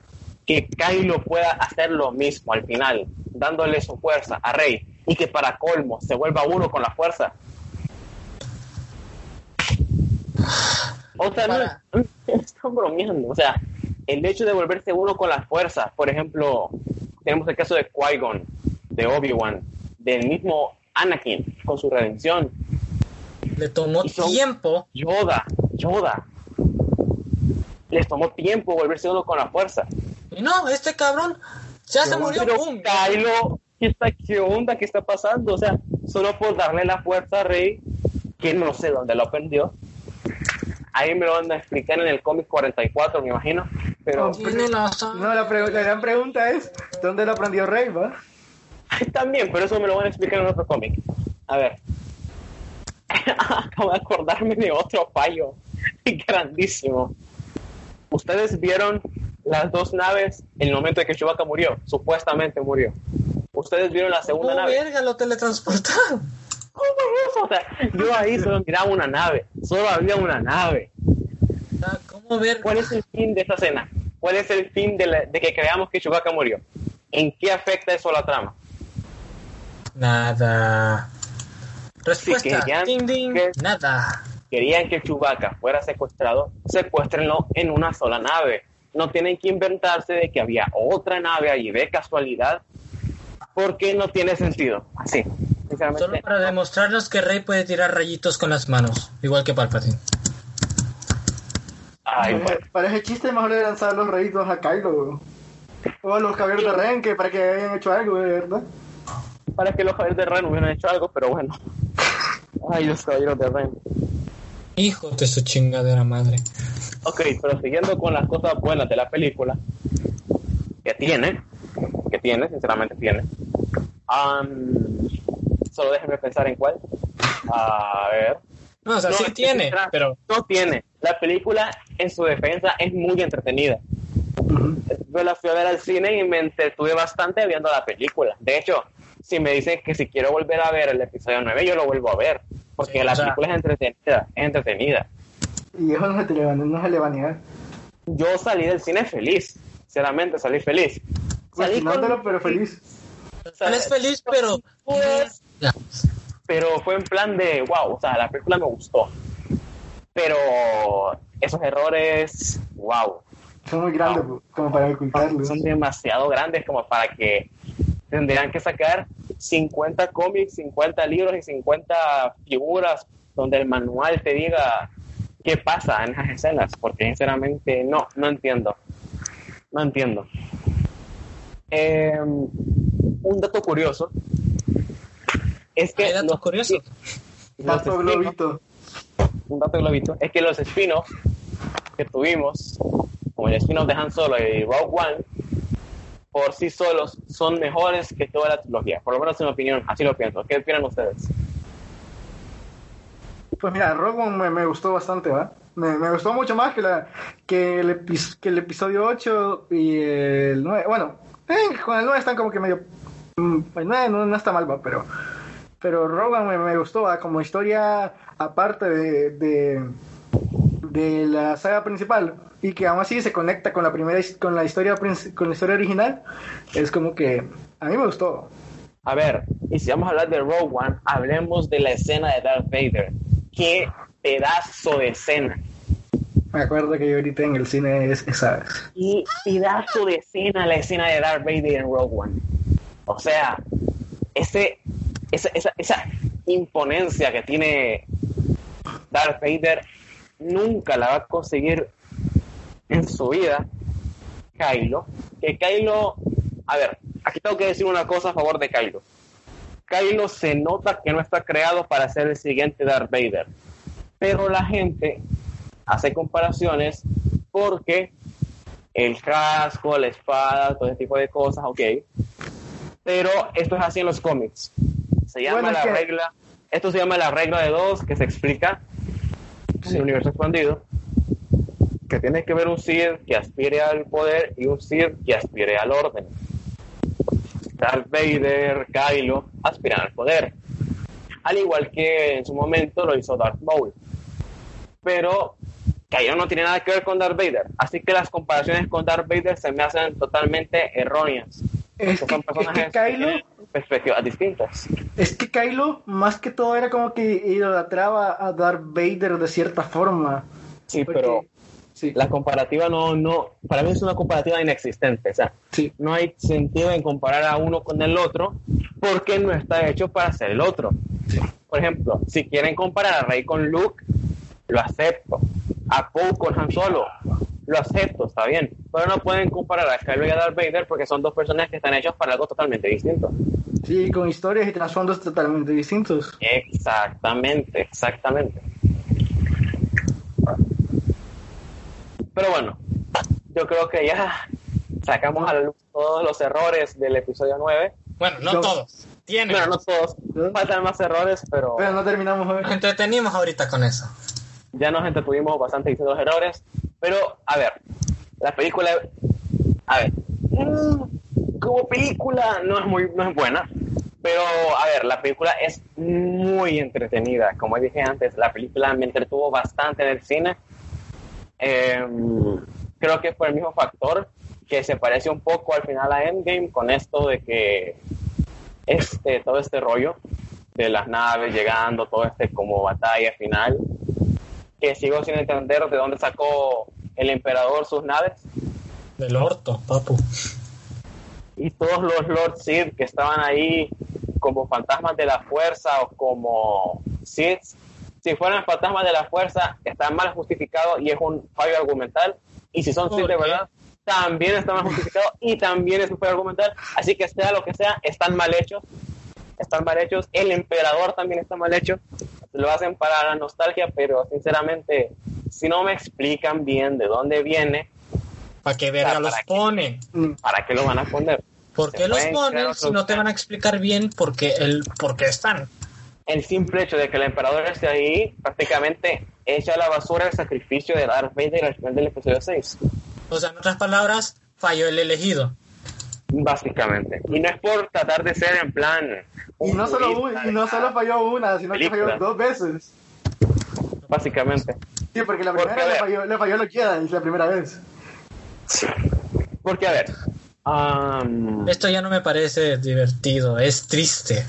que Kylo pueda hacer lo mismo al final, dándole su fuerza a Rey y que para colmo se vuelva uno con la fuerza. O sea, Para- no, están bromeando. O sea, el hecho de volverse uno con la fuerza, por ejemplo, tenemos el caso de Qui-Gon, de Obi-Wan, del mismo Anakin con su redención, Le tomó tiempo. Yoda, Yoda. Les tomó tiempo volverse uno con la fuerza. Y no, este cabrón ya se murió. Pero ¿qué, está, ¿qué onda? ¿Qué está pasando? O sea, solo por darle la fuerza a Rey, que no sé dónde lo aprendió. Ahí me lo van a explicar en el cómic 44, me imagino. Pero. No, la, pre- la gran pregunta es, ¿dónde lo aprendió Rey, va? también, pero eso me lo van a explicar en otro cómic. A ver. <laughs> Acabo de acordarme de otro fallo <laughs> grandísimo. Ustedes vieron las dos naves en el momento en que Chewbacca murió, supuestamente murió. Ustedes vieron la segunda ¿Cómo nave. verga lo teletransportaron? ¿Cómo es eso? O sea, yo ahí solo miraba una nave, solo había una nave. Sea, ¿Cómo ver? ¿Cuál es el fin de esta escena? ¿Cuál es el fin de, la- de que creamos que Chewbacca murió? ¿En qué afecta eso a la trama? Nada. Respuesta. querían Ding, ding. que- Nada. Querían que Chewbacca fuera secuestrado, secuéstrenlo en una sola nave. No tienen que inventarse de que había otra nave allí de casualidad, porque no tiene sentido. Así, sinceramente. Solo para demostrarnos que Rey puede tirar rayitos con las manos, igual que Palpatine. Ay, Para- bueno. Para ese chiste mejor le lanzar los rayitos a Kylo. O a los caballeros de Ren, que para que hayan hecho algo, de verdad. para que los caballeros de Ren hubieran hecho algo, pero bueno. <laughs> Ay, los caballeros de Ren. Hijo de su chingadera madre. Ok, pero siguiendo con las cosas buenas de la película, que tiene, que tiene, sinceramente tiene, Am, solo déjenme pensar en cuál. A ver. No, o sea, No, sí tiene, pero No tiene. La película, en su defensa, es muy entretenida. Yo la fui a ver al cine y me entretuve bastante viendo la película. De hecho, si me dicen que si quiero volver a ver el episodio 9, yo lo vuelvo a ver. Porque Sí, la o sea- película es entretenida. Es entretenida. Y eso no se, te le va- no se le va a negar. Yo salí del cine feliz. Sinceramente, salí feliz. Salí con- Cuestionándolo, pero feliz. o sea, es feliz, pero Pues, pero fue en plan de wow, o sea, la película me gustó. Pero esos errores, wow, Son muy grandes como para ocultarlos. son demasiado grandes como para que tendrían que sacar 50 cómics, 50 libros y 50 figuras donde el manual te diga qué pasa en esas escenas, porque sinceramente no, no entiendo. No entiendo. Eh, un dato curioso es que hay datos los- curiosos. spin-offs- globito. un dato globito, es que los spin-offs que tuvimos, como el spin-off de Han Solo y Rogue One, por sí solos son mejores que toda la trilogía. Por lo menos en mi opinión, así lo pienso. ¿Qué opinan ustedes? Pues mira, Rogue One me, me gustó bastante, ¿va? Me, me gustó mucho más que, la, que, el, que el episodio 8 y el 9. Bueno, eh, con el 9 están como que medio... mm, El 9 no, no está mal, ¿va? Pero, pero Rogue One me, me gustó, ¿va? Como historia aparte de, de, de la saga principal y que aún así se conecta con la primera con la historia con la historia original es como que a mí me gustó A ver, y si vamos a hablar de Rogue One, hablemos de la escena de Darth Vader. ¡Qué pedazo de escena! me acuerdo que yo ahorita en el cine es esa y pedazo de escena la escena de Darth Vader en Rogue One. O sea, ese, esa, esa, esa imponencia que tiene Darth Vader nunca la va a conseguir en su vida Kylo. Que Kylo, a ver, aquí tengo que decir una cosa a favor de Kylo. Kylo se nota que no está creado para ser el siguiente Darth Vader. Pero la gente hace comparaciones porque el casco, la espada, todo ese tipo de cosas, ok. Pero esto es así en los cómics. Se llama Bueno, la que- regla, esto se llama la regla de dos, que se explica en el universo expandido, que tiene que ver un Sith que aspire al poder y un Sith que aspire al orden. Darth Vader, Kylo aspiran al poder. Al igual que en su momento lo hizo Darth Maul. Pero Kylo no tiene nada que ver con Darth Vader. Así que las comparaciones con Darth Vader se me hacen totalmente erróneas. Es que, son es que Kylo perspectivas distintas. Es que Kylo, más que todo, era como que idolatraba a Darth Vader de cierta forma. Sí, Porque- pero Sí, la comparativa no, no, para mí es una comparativa inexistente. O sea, sí. no hay sentido en comparar a uno con el otro porque no está hecho para ser el otro. Por ejemplo, si quieren comparar a Rey con Luke, lo acepto. A Poe con Han Solo, lo acepto, está bien. Pero no pueden comparar a Kylo y a Darth Vader porque son dos personajes que están hechos para algo totalmente distinto. Sí, con historias y trasfondos totalmente distintos. Exactamente, exactamente. Pero bueno, yo creo que ya sacamos a la luz todos los errores del episodio 9. Bueno, no Yo- todos. Tiene. Bueno, no todos, faltan más errores, pero Pero no terminamos Nos hoy. entretenimos ahorita con eso. Ya nos entretuvimos bastante diciendo los errores. Pero, a ver, la película, a ver, mm, como película no es muy, no es buena. Pero, a ver, la película es muy entretenida. Como dije antes, la película me entretuvo bastante en el cine. Eh, creo que por el mismo factor que se parece un poco al final a Endgame con esto de que este, todo este rollo de las naves llegando, todo este como batalla final, que sigo sin entender de dónde sacó el emperador sus naves Del orto, papu. y todos los Lord Sith que estaban ahí como fantasmas de la fuerza o como Sith, si fueran fantasmas de la fuerza, está mal justificado y es un fallo argumental. Y si son Sith de verdad, también está mal justificado y también es un fallo argumental. Así que sea lo que sea, están mal hechos. Están mal hechos. El emperador también está mal hecho. Lo hacen para la nostalgia, pero sinceramente, si no me explican bien de dónde viene, ¿Para qué verga ¿para los qué? ponen? Mm, ¿para qué lo van a poner? ¿Por qué los ponen si no te van a explicar bien por qué, el, por qué están? El simple hecho de que el emperador esté ahí prácticamente echa a la basura el sacrificio de Darth Vader al final del episodio 6. O sea, en otras palabras, falló el elegido. Básicamente. Y no es por tratar de ser en plan. Y no solo, un- y no solo falló una, sino que falló dos veces. Básicamente. Sí, porque la primera a le ver. falló, le falló a los Jedi, la primera vez. Porque, a ver. am, Esto ya no me parece divertido, es triste.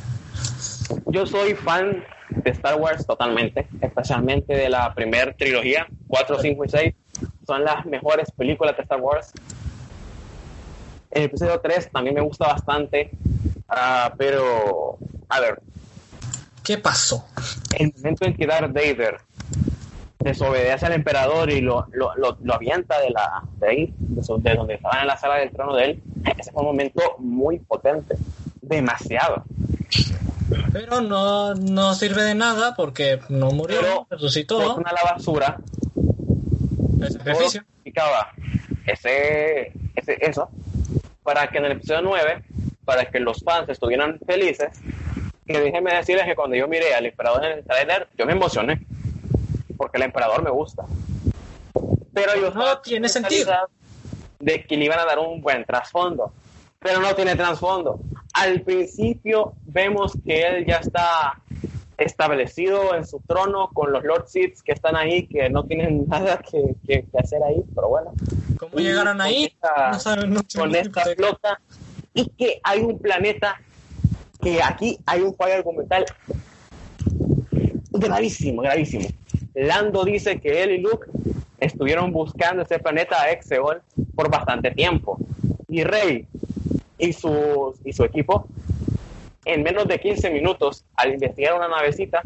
yo soy fan de Star Wars totalmente, especialmente de la primera trilogía, 4, 5 y 6. Son las mejores películas de Star Wars. El episodio 3 también me gusta bastante, ah, pero, a ver, ¿Qué pasó? el momento en que Darth Vader desobedece al emperador y lo, lo, lo, lo avienta de, la, de ahí, de, donde estaban en la sala del trono de él, ese fue un momento muy potente, demasiado. Pero no, no sirve de nada porque no murió, Pero- resucitó. Botan a la basura El sacrificio. ese, ese, eso, para que en el episodio 9, para que los fans estuvieran felices, que déjenme decirles que cuando yo miré al emperador en el trailer, yo me emocioné, porque el emperador me gusta. Pero yo No tiene sentido. De que le iban a dar un buen trasfondo, pero no tiene trasfondo. Al principio vemos que él ya está establecido en su trono con los Lord Seeds que están ahí, que no tienen <laughs> nada que, que- que hacer ahí, pero bueno. ¿Cómo Y llegaron ahí? esta- no saben, no Con esta flota y que hay un planeta que aquí hay un fallo argumental gravísimo, gravísimo. Lando dice que él y Luke estuvieron buscando ese planeta Exeol por bastante tiempo. Y Rey y su, y su equipo, en menos de 15 minutos, al investigar una navecita,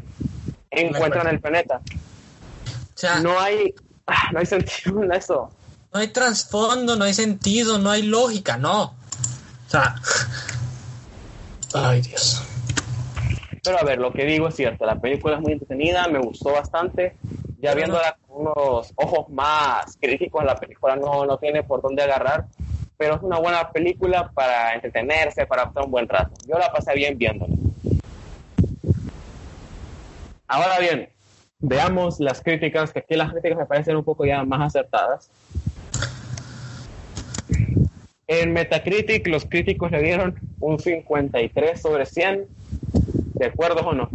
encuentran el planeta. O sea, no, No hay, ah, no hay sentido en eso. hay trasfondo, no hay sentido, no hay lógica, no. O sea. Ay, Dios. Pero a ver, lo que digo es cierto, la película es muy entretenida, me gustó bastante. Ya viéndola con unos ojos más críticos, la película no, no tiene por dónde agarrar, pero es una buena película para entretenerse, para pasar un buen rato. Yo la pasé bien viéndola. Ahora bien, veamos las críticas, que aquí las críticas me parecen un poco ya más acertadas. En Metacritic los críticos le dieron un 53 sobre 100. ¿De acuerdo o no?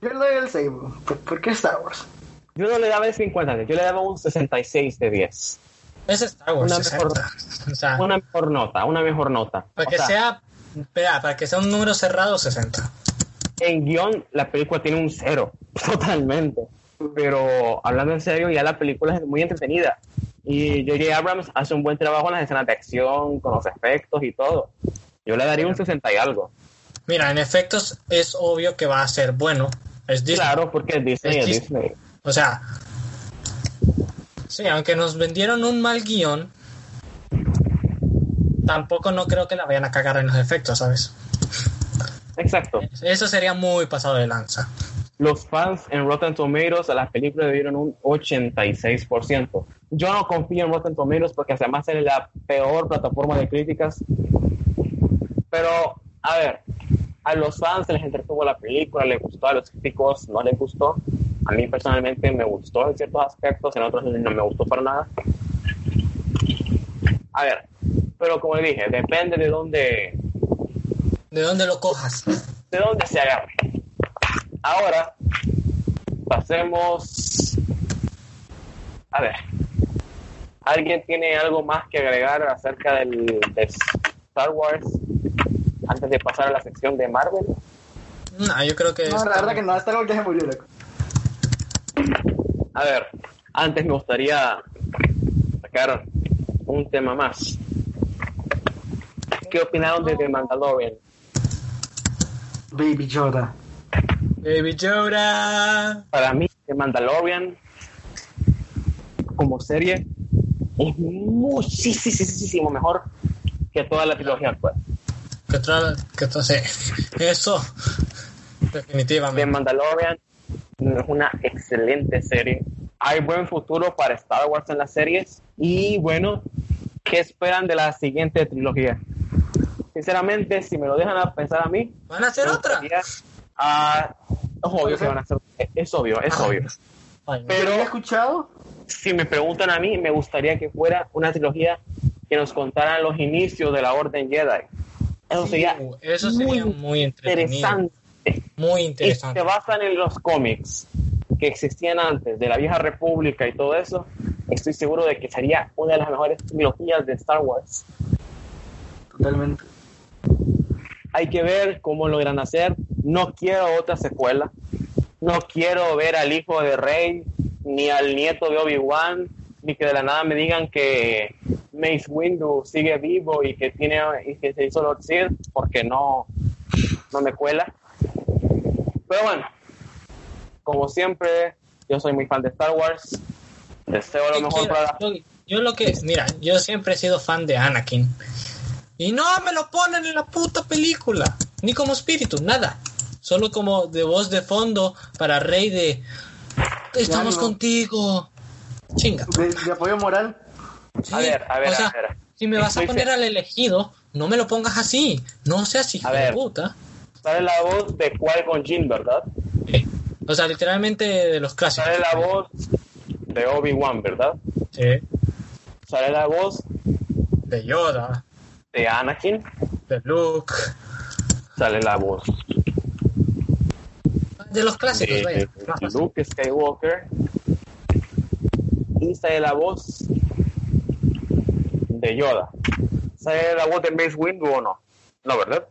Yo le doy el save. ¿Por, por qué Star Wars? Yo no le daba el 50, yo le daba un 66 de 10. Es Star Wars, Una 60. O sea, Una mejor nota, una mejor nota. para O que sea, sea. Espera, para que sea un número cerrado, 60. En guion, la película tiene un cero, <laughs> totalmente. Pero hablando en serio, ya la película es muy entretenida. Y J.J. Abrams hace un buen trabajo en las escenas de acción, con los efectos y todo. Yo le daría un 60 y algo. Mira, en efectos es obvio que va a ser bueno. Es Disney. Claro, porque Disney Es es Disney. Disney. O sea, sí, aunque nos vendieron un mal guion, tampoco no creo que la vayan a cagar en los efectos, ¿sabes? Exacto. Eso sería muy pasado de lanza. Los fans en Rotten Tomatoes a las películas le dieron un 86%. Yo no confío en Rotten Tomatoes porque además es la peor plataforma de críticas. Pero, a ver, a los fans se les entretuvo la película, les gustó, a los críticos no les gustó. A mí personalmente me gustó en ciertos aspectos, en otros no me gustó para nada. A ver, pero como le dije, depende de dónde, ¿De dónde lo cojas? de dónde se agarre. Ahora, pasemos. A ver. ¿Alguien tiene algo más que agregar acerca del, de Star Wars antes de pasar a la sección de Marvel? No, yo creo que... No, la verdad que no, Star Wars ya se murió, loco. A ver, antes me gustaría sacar un tema más. ¿Qué opinaron de The Mandalorian? Baby Yoda. Baby Yoda. Para mí, The Mandalorian, como serie, es muchísimo mejor que toda la trilogía actual. Que. Que sí. Eso. The Definitivamente. Mandalorian es una excelente serie. Hay buen futuro para Star Wars en las series. Y bueno, ¿qué esperan de la siguiente trilogía? Sinceramente, si me lo dejan a pensar a mí, ¿Van a hacer otra? gustaría- ah, es obvio que van a hacer, es obvio, es Ay, obvio. <laughs> ay, no. Pero- he escuchado Si me preguntan a mí, me gustaría que fuera una trilogía que nos contaran los inicios de la Orden Jedi. Eso sería Uh, Eso sería muy entretenido. interesante. Muy Y interesante. se basan en los cómics que existían antes de la vieja república y todo eso, estoy seguro de que sería una de las mejores trilogías de Star Wars. totalmente. Hay que ver cómo logran hacer. No quiero otra secuela. No quiero ver al hijo de Rey, ni al nieto de Obi-Wan, ni que de la nada me digan que Mace Windu sigue vivo y que tiene y que se hizo Lord Sith, porque no, no me cuela. Pero bueno, como siempre, yo soy muy fan de Star Wars. Deseo lo ¿Qué mejor para yo, yo lo que, mira, yo siempre he sido fan de Anakin. Y no me lo ponen en la puta película. Ni como espíritu, nada. Solo como de voz de fondo para Rey de... Estamos no. contigo. Chinga. De, de apoyo moral. Sí, A ver, a ver, o sea, a ver. Si me vas a poner fe- al elegido, no me lo pongas así. No seas hijo A de ver. puta. Sale la voz de Qui-Gon Jinn, ¿verdad? Sí. O sea, literalmente de los clásicos. Sale la voz de Obi-Wan, ¿verdad? Sí. Sale la voz De Yoda, de Anakin. de Luke, Sale la voz de los clásicos, de, vaya. Luke Skywalker. Y sale la voz de Yoda. ¿Sale la voz de Mace Windu o no? No, ¿verdad?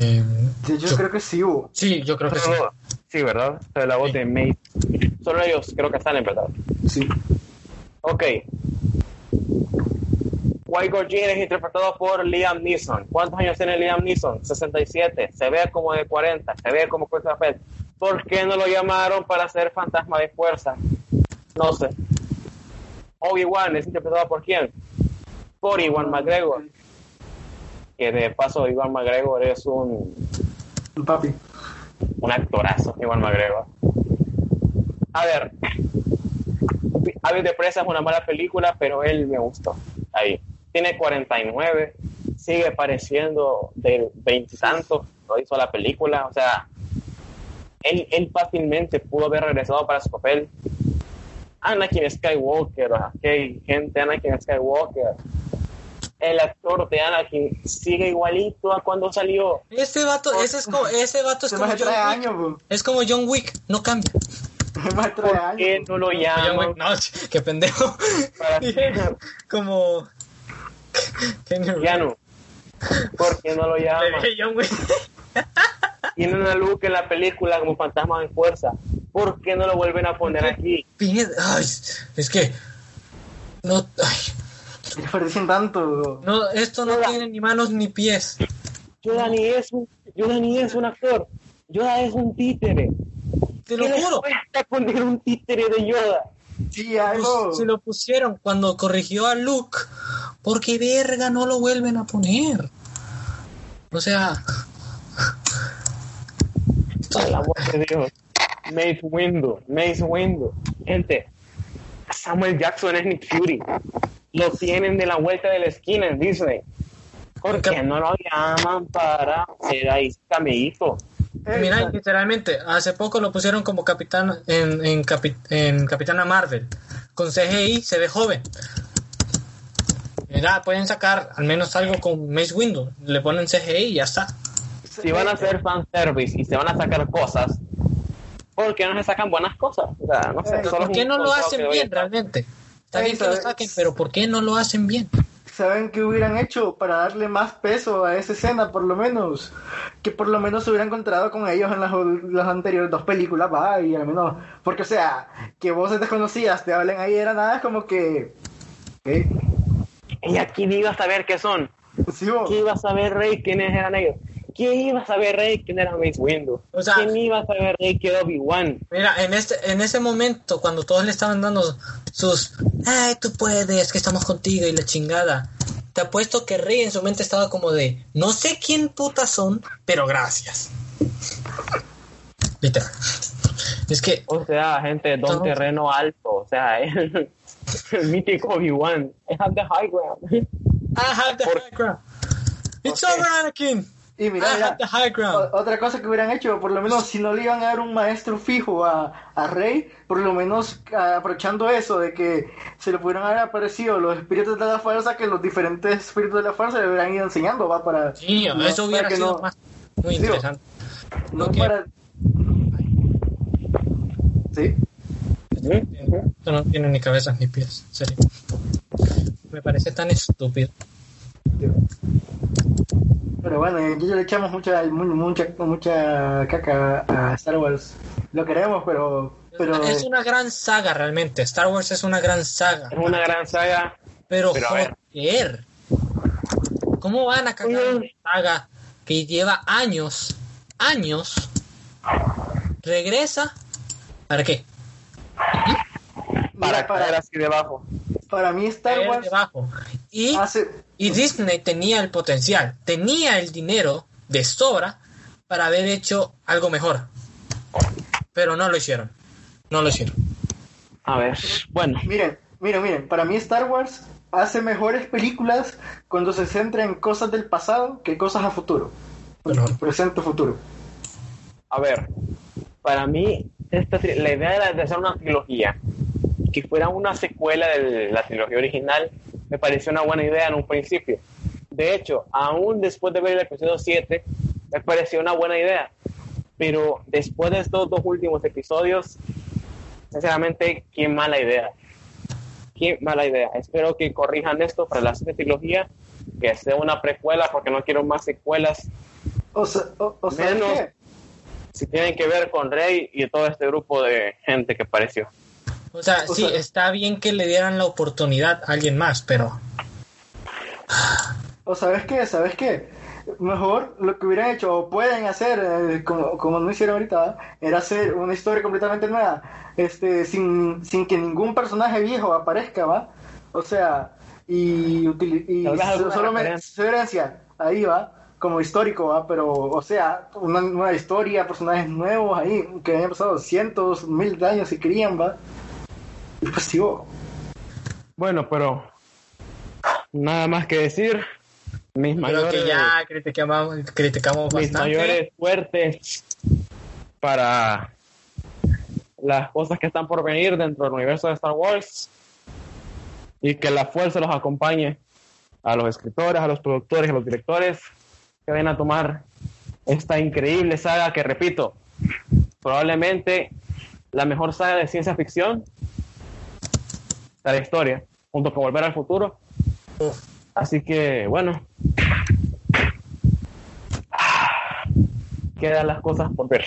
Eh, yo yo- creo que sí hubo. sí, yo creo que sí. Sí, ¿verdad? Sale la voz Sí. de Mace. Solo ellos creo que salen, ¿verdad? Sí. Ok. Qui-Gon Jinn es interpretado por Liam Neeson. ¿Cuántos años tiene Liam Neeson? 67. Se ve como de 40. Se ve como Christopher Pell. ¿Por qué no lo llamaron para ser fantasma de fuerza? No sé. Obi-Wan es interpretado por quién? Por Iwan McGregor. Que de paso, Iwan McGregor es un, Papi. un actorazo, Iwan McGregor. A ver, Aves de Presa es una mala película, pero él me gustó. Ahí. Tiene 49, sigue pareciendo del veintitantos, lo hizo la película, o sea, él, él fácilmente pudo haber regresado para su papel. Anakin Skywalker, ok, gente, Anakin Skywalker. El actor de Anakin sigue igualito a cuando salió. Ese vato, ese, es como, ese vato es como más de tres John Wick. años. Es como John Wick, no cambia. Más de tres ¿Por qué años. no lo Wick, no, qué pendejo. <laughs> como... Reeves. Keanu? ¿Por qué no lo Le llaman? dije <laughs> John Wick. Tienen a Luke en la película como fantasma de fuerza. ¿Por qué no lo vuelven a poner aquí? Ay, es que... No, ay, <laughs> Desperdician tanto, no, esto no tiene ni manos ni pies. Yoda ni es un, Yoda ni es un actor. Yoda es un títere. Te lo ¿Qué les juro. cuesta poner un títere de Yoda? Sí, algo. Pues, se lo pusieron cuando corrigió a Luke. Porque verga no lo vuelven a poner. O sea, Por el amor de Dios. Mace Windu, Mace Windu. Gente, Samuel Jackson es Nick Fury. Lo tienen de la vuelta de la esquina en Disney. ¿Por ¿Qué? no lo llaman para ser ahí camellito? Eh, mira, literalmente, hace poco lo pusieron como capitán en, en, capi- en Capitana Marvel. Con CGI se ve joven. Mira, pueden sacar al menos algo con Mace Windu. Le ponen CGI y ya está. Si van a hacer fanservice y se van a sacar cosas, ¿por qué no se sacan buenas cosas? O sea, no sé. Eh, ¿Por qué no lo hacen bien realmente? Está Ey, bien que lo saquen, pero ¿por qué no lo hacen bien? ¿Saben qué hubieran hecho para darle más peso a esa escena, por lo menos? Que por lo menos se hubieran encontrado con ellos en las, las anteriores dos películas, va, y al menos. Porque, o sea, que voces desconocidas te hablen ahí era nada, es como que. ¿Qué? Y aquí iba a saber qué son. Sí. ¿Qué iba a saber Rey quiénes eran ellos? ¿Quién iba a saber Rey quién era Mace Windu? O sea- ¿Quién iba a saber Rey que era Obi-Wan? Mira, en este, en ese momento, cuando todos le estaban dando sus, ay, tú puedes, que estamos contigo y la chingada, te apuesto que Rey en su mente estaba como de, no sé quién putas son, pero gracias. Literal. Es que, O sea, gente, don No. terreno alto. O sea, <laughs> el mítico Obi-Wan. I have the high ground. I have the Por- high ground. It's over, Anakin. Y mira, o- otra cosa que hubieran hecho, por lo menos si no le iban a dar un maestro fijo a, a Rey, por lo menos ah, aprovechando eso de que se le pudieran haber aparecido los espíritus de la fuerza, que los diferentes espíritus de la fuerza le hubieran ido enseñando, va para... Sí, no, eso hubiera sido no- más muy Digo, interesante. no Ok. para... ¿Sí? Esto no tiene ni cabezas ni pies, en serio. Me parece tan estúpido. Pero bueno, yo le echamos mucha, mu- mucha, mucha caca a Star Wars. Lo queremos, pero... pero Es una gran saga realmente. Star Wars es una gran saga. Es una gran saga. Pero, Pero, joder. ¿Cómo van a cagar Mm. una saga que lleva años, años? Regresa. ¿Para qué? Para Mira, caer para, así debajo. para mí Star Wars debajo. Y, hace... y Disney tenía el potencial, tenía el dinero de sobra para haber hecho algo mejor. Pero no lo hicieron. No lo hicieron. A ver, bueno. Miren, miren, miren, para mí Star Wars hace mejores películas cuando se centra en cosas del pasado que cosas a futuro. Bueno. Presente futuro. A ver, para mí, esta, la idea era de hacer una trilogía, que fuera una secuela de la trilogía original, me pareció una buena idea en un principio. De hecho, aún después de ver el episodio 7, me pareció una buena idea. Pero después de estos dos últimos episodios, sinceramente, qué mala idea. Qué mala idea. Espero que corrijan esto para la siguiente trilogía, que sea una precuela, porque no quiero más secuelas O sea, o, o ¿sabes Menos- qué? si tienen que ver con Rey y todo este grupo de gente que apareció. O sea, O sí, sea- está bien que le dieran la oportunidad a alguien más, pero O sabes qué, sabes qué, mejor lo que hubieran hecho o pueden hacer, eh, como, como no hicieron ahorita, era hacer una historia completamente nueva, este, sin, sin que ningún personaje viejo aparezca, ¿va? O sea, y, y solo me- referencia. referencia, ahí va, como histórico, ¿va? Pero, o sea, una nueva historia, personajes nuevos ahí, que hayan pasado cientos, mil de años si querían, ¿va? Digo, Bueno, pero nada más que decir. Mis creo mayores, que ya criticamos, criticamos mis bastante. mayores fuertes para las cosas que están por venir dentro del universo de Star Wars y que la fuerza los acompañe a los escritores, a los productores, a los directores que vayan a tomar esta increíble saga que repito, probablemente la mejor saga de ciencia ficción de la historia, junto con Volver al Futuro. Así que, bueno, quedan las cosas por ver.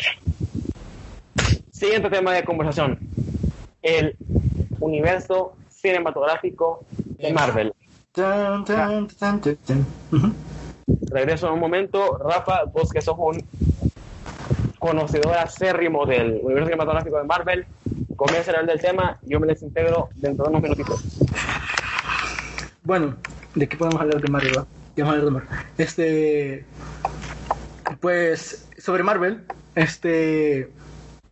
Siguiente tema de conversación. El universo cinematográfico de Marvel. Regreso en un momento. Rafa, vos que sos un conocedor acérrimo del universo cinematográfico de Marvel, comienza a hablar del tema. Yo me desintegro dentro de unos minutitos. Bueno, ¿de qué podemos hablar de Marvel? ¿Qué vamos a hablar de Marvel? Este, pues sobre Marvel, este,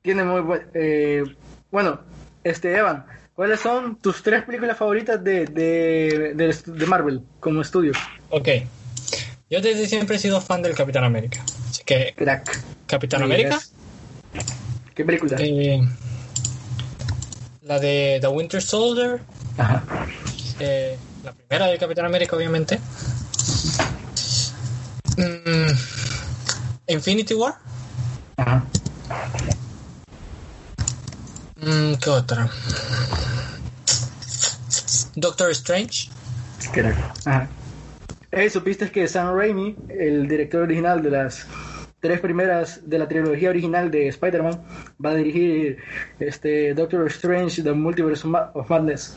tiene muy buen, eh, bueno, este Evan, ¿cuáles son tus tres películas favoritas de, de, de, de Marvel como estudio? Ok. Yo desde siempre he sido fan del Capitán América. Así que, Crack. Capitán América. ¿Qué película? eh, la de The Winter Soldier, Ajá. eh, la primera del Capitán América, obviamente. Mm, Infinity War. Ajá. Mm, ¿Qué otra? Doctor Strange. Ajá. Eh, ¿Supiste que Sam Raimi, el director original de las tres primeras de la trilogía original de Spider-Man, va a dirigir este Doctor Strange The Multiverse of Ma- of Madness?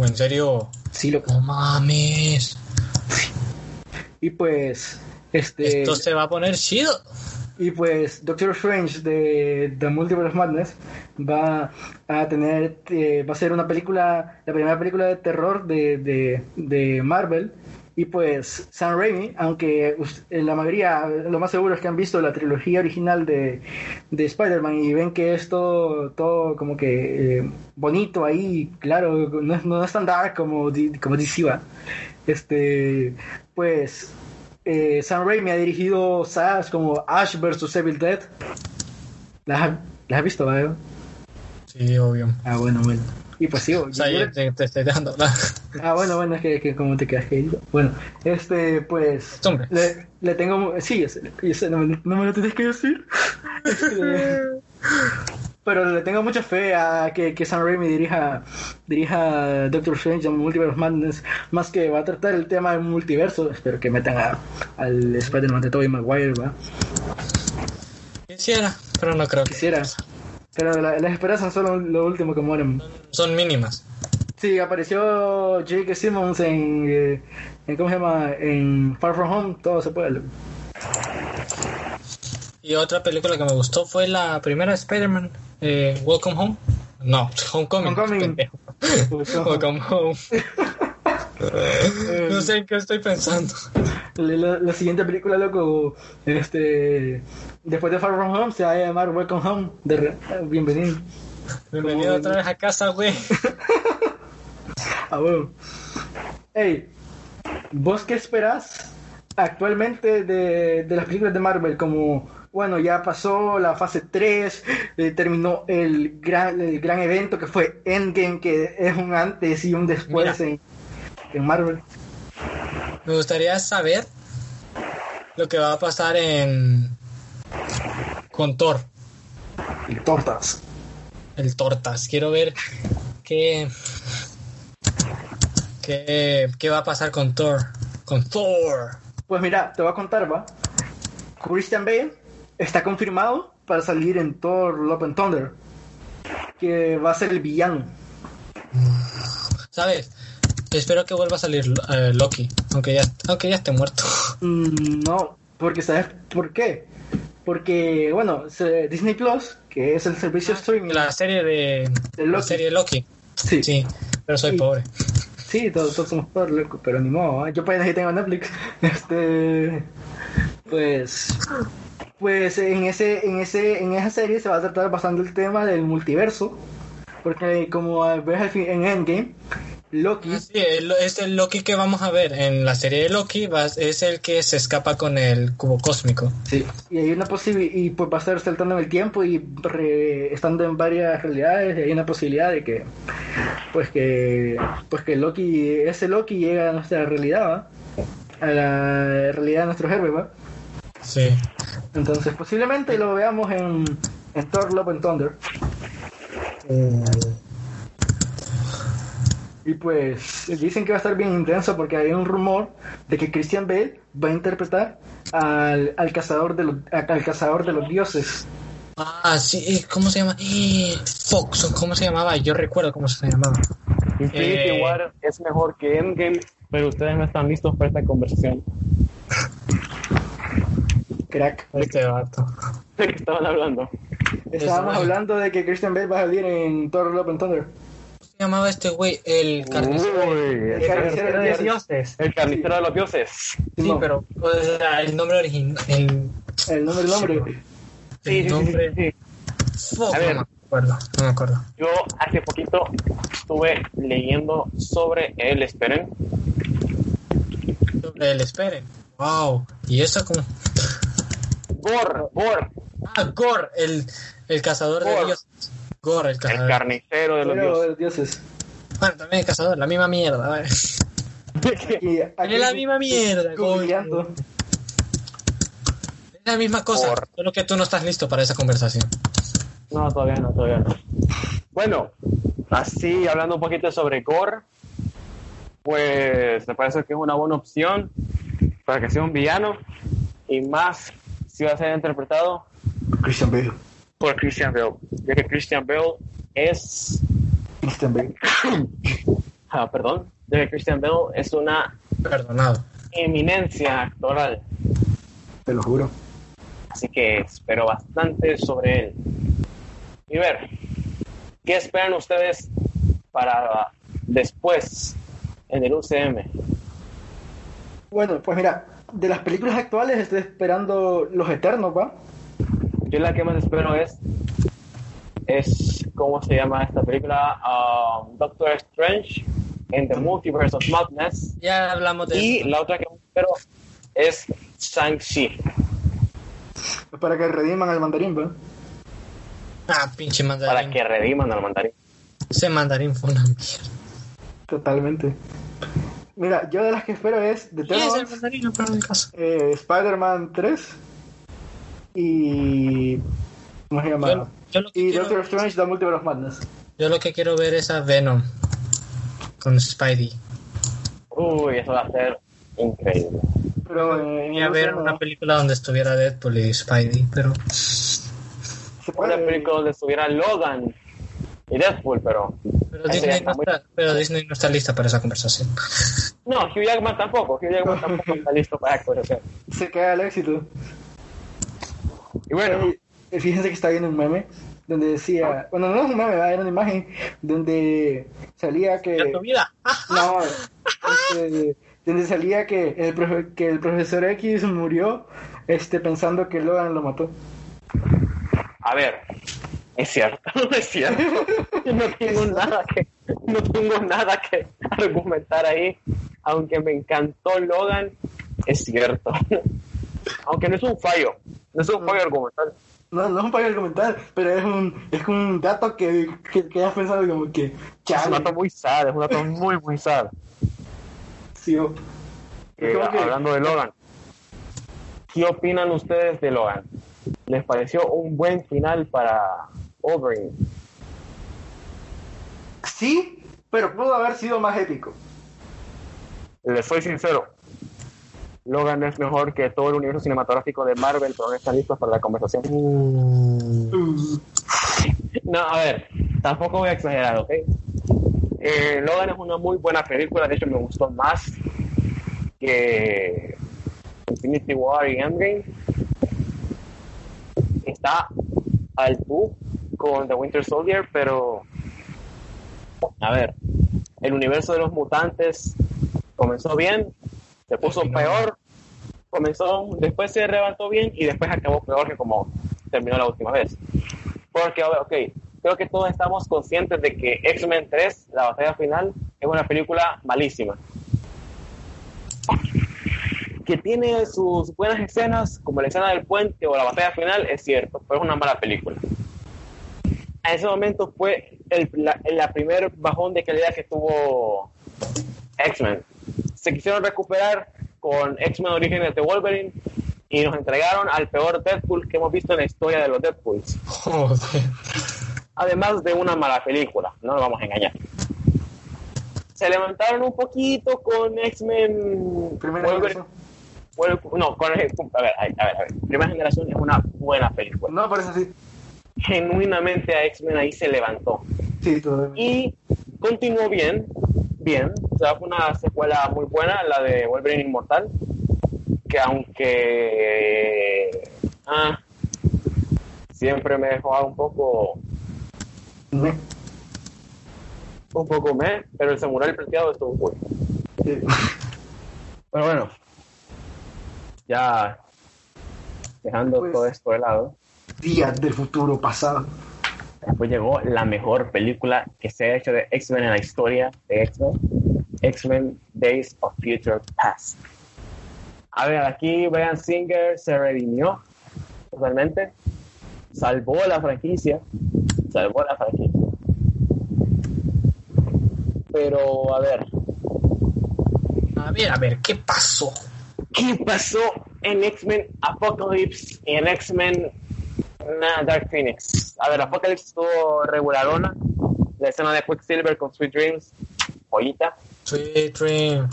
En serio. Sí, loco. No mames. Y pues, este, Esto se va a poner chido. y pues Doctor Strange de The Multiverse of Madness va a tener, eh, va a ser una película, la primera película de terror de, de, de Marvel Y pues Sam Raimi, aunque en la mayoría, lo más seguro es que han visto la trilogía original de, de Spider-Man y ven que es todo, todo como que eh, bonito ahí, claro, no es, no es tan dark como, como DC va. Este, pues eh, Sam Raimi ha dirigido sagas como Ash vs. Evil Dead. ¿Las, has- las has visto, Bayo? Sí, obvio. Ah, bueno, bueno. Y pues sí, <laughs> O sea, yo- yo te, te estoy dejando hablar. Ah, bueno, bueno, es que, que como te quedas querido. Bueno, este, pues. Le, le tengo. Sí, yo sé, yo sé, no, me, no me lo tienes que decir. <laughs> Este, pero le tengo mucha fe a que, que Sam Raimi dirija, dirija Doctor Strange en Multiverse Madness. Más que va a tratar el tema del multiverso. Espero que metan a, al Spider-Man de Tobey Maguire, ¿va? Quisiera, pero no creo que. Quisiera. Pero la- las esperanzas son lo, lo último que mueren. Son mínimas. Sí, apareció J.K. Simmons en, eh, en. ¿Cómo se llama? En Far From Home. Todo se puede. Y otra película que me gustó fue la primera de Spider-Man, eh, Welcome Home. No, Homecoming. Homecoming. <laughs> Welcome Home. <laughs> no sé en qué estoy pensando. La siguiente película, loco, este, después de Far From Home, se va a llamar Welcome Home. De bienvenido. Bienvenido Como- otra vez a casa, güey. <laughs> Ah, bueno. Hey, ¿vos qué esperás actualmente de, de las películas de Marvel? Como, bueno, ya pasó la fase 3, eh, terminó el gran, el gran evento que fue Endgame, que es un antes y un después en Marvel. Me gustaría saber lo que va a pasar en con Thor, Y tortas. el Tortas. Quiero ver qué qué, qué va a pasar con Thor, con Thor. Pues mira, te voy a contar, va. Christian Bale está confirmado para salir en Thor Love and Thunder. Que va a ser el villano. ¿Sabes? Espero que vuelva a salir eh, Loki, aunque ya aunque ya esté muerto. Mm, no, porque ¿sabes por qué? Porque, bueno, Disney Plus, que es el servicio streaming. La serie de De la Loki. serie de Loki. Sí, sí, Sí, pero soy Sí. pobre. todos, todos somos pobres, loco, pero ni modo. ¿eh? Yo apenas que tengo Netflix. <laughs> Este. Pues. Pues en ese, en ese, en esa serie se va a tratar bastante el tema del multiverso. Porque como ves en Endgame, Loki Sí, el- es el Loki que vamos a ver en la serie de Loki, va- es el que se escapa con el cubo cósmico. Sí, y hay una posibilidad, y pues va a estar saltando en el tiempo y re- estando en varias realidades, y hay una posibilidad de que, pues que, pues que Loki, ese Loki llega a nuestra realidad, ¿va? A la realidad de nuestros héroes, ¿va? Sí. Entonces posiblemente lo veamos en, en Thor Love and Thunder. Y pues dicen que va a estar bien intenso porque hay un rumor de que Christian Bale va a interpretar al, al cazador de los, al cazador de los dioses. Ah, sí, ¿cómo se llama? Eh, Fox, ¿cómo se llamaba? Yo recuerdo cómo se llamaba. Infinity Eh. War es mejor que Endgame, pero ustedes no están listos para esta conversación. Crack. Este vato. ¿De qué estaban hablando? Estábamos hablando de que Christian Bale va a salir en Thor Love and Thunder. ¿Cómo se llamaba este güey? El carnicero. Uy, El el, carnicero de dioses. el carnicero de los dioses. Sí, pero o sea, el nombre original. El, El nombre del nombre. el nombre. sí. Fuck, A ver. No me acuerdo. No me acuerdo. Yo hace poquito estuve leyendo sobre él, esperen. El esperen. Wow. Y eso como. Gore, Gore, Ah, Gore, el, el cazador de dioses. Gore, el carnicero de los Pero dioses. los dioses. Bueno, también el cazador, la misma mierda. ¿vale? Aquí- <laughs> Es la misma mierda. Es la misma cosa. Solo que tú no estás listo para esa conversación. No, todavía no, todavía no. Bueno, así hablando un poquito sobre Gore, pues me parece que es una buena opción para que sea un villano y más si va a ser interpretado Christian Bale. Por Christian Bale, ya que Christian Bale es, Christian Bale. <coughs> ah, perdón, ya que Christian Bale es una Perdonado. eminencia actoral, Te lo juro. así que espero bastante sobre él. Y ver, ¿qué esperan ustedes para después en el UCM? Bueno, pues mira, de las películas actuales estoy esperando Los Eternos, ¿va? Yo la que más espero es, es ¿cómo se llama esta película? Um, Doctor Strange en The Multiverse of Madness. Ya hablamos de Y eso. la otra que más espero es Shang-Chi. Para que rediman al mandarín, ¿va? Ah, pinche Para mandarín. que rediman al mandarín. Ese mandarín fue una mierda. Totalmente. Mira, yo de las que espero es The ¿Quién es el mandarín? No, el caso. eh, Spider-Man 3 y... ¿Cómo se llama? Yo, yo lo que y quiero, Doctor Strange The Multiverse of Madness. yo lo que quiero ver es a Venom con Spidey. Uy, eso va a ser increíble. Pero eh, Quería ver no, una película donde estuviera Deadpool y Spidey, pero se Una puede. película donde estuviera Logan y Deadpool, pero... pero Disney, está no muy- está, pero Disney no está lista para esa conversación. No, Hugh Jackman tampoco. Hugh Jackman tampoco <laughs> está listo para actuación. Se queda el éxito. Y bueno, Eh, Fíjense que está viendo un meme donde decía, bueno, no es un meme, era una imagen donde salía que... ¿En tu vida? Ah, No, este, donde salía que el, profe- que el profesor X murió este, pensando que Logan lo mató. a ver, es cierto, <laughs> es cierto. <laughs> No tengo nada que, no tengo nada que argumentar ahí. Aunque me encantó Logan, es cierto. Aunque no es un fallo, no es un fallo argumental. No, no es un fallo argumental, pero es un, es un dato que, que, que has pensado como que, Es un dato muy sad, es un dato muy, muy sad. sí, Eh, que- hablando de Logan, ¿qué opinan ustedes de Logan? ¿Les pareció un buen final para Wolverine? sí, pero pudo haber sido más épico. Les soy sincero, Logan es mejor que todo el universo cinematográfico de Marvel, pero no están listos para la conversación. Uh, No, a ver, tampoco voy a exagerar, ¿ok? Eh, Logan es una muy buena película, de hecho me gustó más que Infinity War y Endgame. Está al tú con The Winter Soldier, pero a ver, el universo de los mutantes comenzó bien, se puso peor, comenzó, después se levantó bien y después acabó peor que como terminó la última vez. Porque, ok, creo que todos estamos conscientes de que X-Men 3, la batalla final, es una película malísima. Que tiene sus buenas escenas, como la escena del puente o la batalla final, es cierto, pero es una mala película. En ese momento fue el, la, la primer bajón de calidad que tuvo X-Men. Se quisieron recuperar con X-Men Orígenes de Wolverine y nos entregaron al peor Deadpool que hemos visto en la historia de los Deadpools. Joder. Además de una mala película, no nos vamos a engañar. Se levantaron un poquito con X-Men primera Wolverine. No, con, a ver, a ver, a ver, a ver. Primera generación es una buena película. No, por eso sí. Genuinamente a X-Men ahí se levantó. Sí, todo. Y continuó bien, bien. O sea, fue una secuela muy buena, la de Wolverine Inmortal. Que aunque. Ah, siempre me dejó un poco. Me- Un poco me, pero el samurai plateado estuvo cool. sí. Pero bueno, ya dejando Pues- todo esto de lado, Días del futuro pasado. Después llegó la mejor película que se ha hecho de X-Men en la historia de X-Men, X-Men Days of Future Past. A ver, aquí Brian Singer se redimió totalmente, salvó la franquicia, salvó la franquicia. Pero, a ver, A ver, a ver, ¿qué pasó? ¿Qué pasó en X-Men Apocalypse y en X-Men Dark Phoenix? A ver, Apocalypse estuvo regularona. La escena de Quicksilver con Sweet Dreams, joyita, Sweet Dream.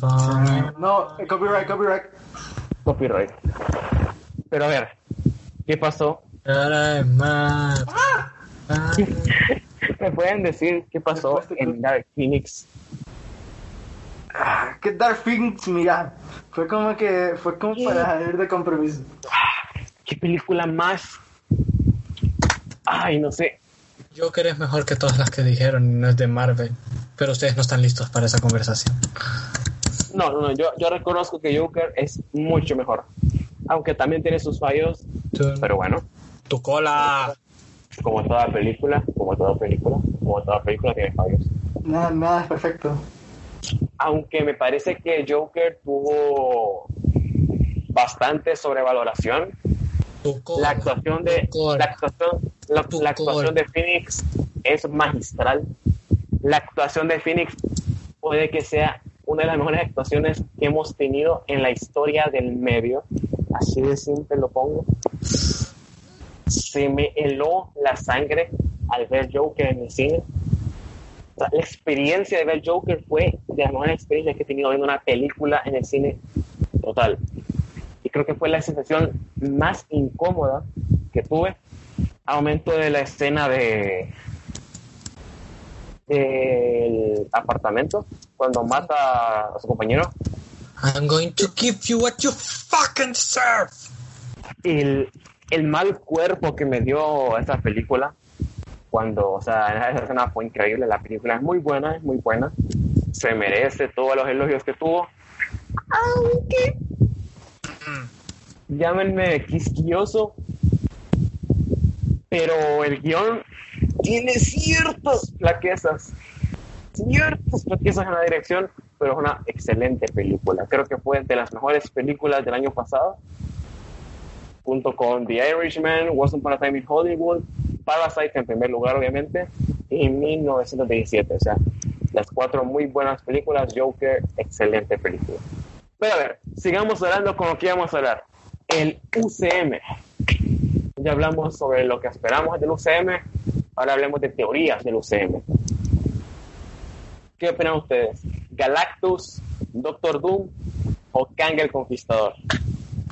No, eh, copyright, copyright. copyright. Pero a ver, ¿qué pasó? ¿Me pueden decir qué pasó de- en Dark Phoenix? Ah, que Dark Phoenix, mira, fue como que, fue como para salir de compromiso. ¿Qué película más? Ay, no sé. Joker es mejor que todas las que dijeron y no es de Marvel. Pero ustedes no están listos para esa conversación. No, no, no, yo, yo reconozco que Joker es mucho mejor. Aunque también tiene sus fallos, Tu, pero bueno, tu cola. como toda película, como toda película, como toda película tiene fallos. Nada, nada es perfecto. Aunque me parece que Joker tuvo bastante sobrevaloración. La actuación de la actuación, la, la actuación de Phoenix es magistral. La actuación de Phoenix puede que sea una de las mejores actuaciones que hemos tenido en la historia del medio. Así de simple lo pongo. Se me heló la sangre al ver Joker en el cine. O sea, la experiencia de ver Joker fue de las mejores experiencias que he tenido viendo una película en el cine total. Creo que fue la sensación más incómoda que tuve al momento de la escena de del apartamento cuando mata a su compañero I'm going to give you what you fucking deserve. el, el mal cuerpo que me dio esa película cuando, o sea, esa escena fue increíble, la película es muy buena, es muy buena, se merece todos los elogios que tuvo, aunque llámenme quisquilloso, pero el guion tiene ciertas flaquezas, ciertas flaquezas en la dirección, pero es una excelente película. Creo que fue de las mejores películas del año pasado, junto con The Irishman, Once Upon a Time in Hollywood, Parasite en primer lugar, obviamente, y 1917. O sea, las cuatro muy buenas películas, Joker, excelente película. Pero a ver, sigamos hablando con lo que íbamos a hablar. El UCM. Ya hablamos sobre lo que esperamos del UCM, ahora hablemos de teorías del UCM. ¿Qué opinan ustedes? ¿Galactus, Doctor Doom o Kang el Conquistador?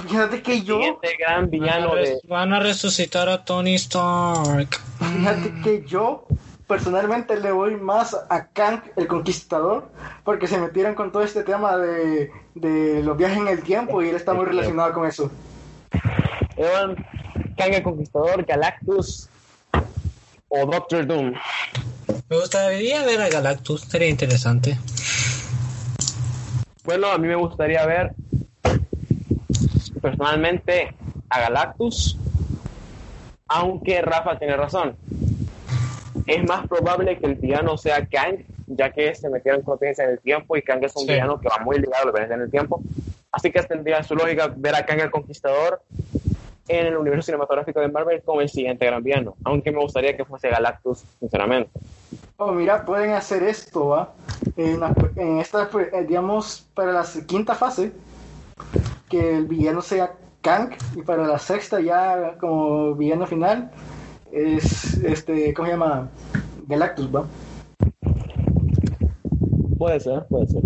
Fíjate que yo, Siguiente gran Van a, villano de... van a resucitar a Tony Stark. fíjate que yo personalmente le voy más a Kang el Conquistador porque se metieron con todo este tema de, de los viajes en el tiempo y él está muy relacionado con eso. Evan, Kang el Conquistador, Galactus o Doctor Doom. Me gustaría ver a Galactus, sería interesante. Bueno, a mí me gustaría ver personalmente a Galactus, aunque Rafa tiene razón. Es más probable que el villano sea Kang, ya que se metieron con potencia en el tiempo y Kang es un Sí. villano que va muy ligado a viajes en el tiempo. Así que tendría su lógica ver a Kang el Conquistador en el universo cinematográfico de Marvel como el siguiente gran villano, aunque me gustaría que fuese Galactus, sinceramente. Oh, mira, pueden hacer esto, ¿va? En, la- en esta, pues, eh, digamos, para la quinta fase, que el villano sea Kang, y para la sexta ya como villano final, es, este, ¿cómo se llama? Galactus, ¿va? Puede ser, puede ser.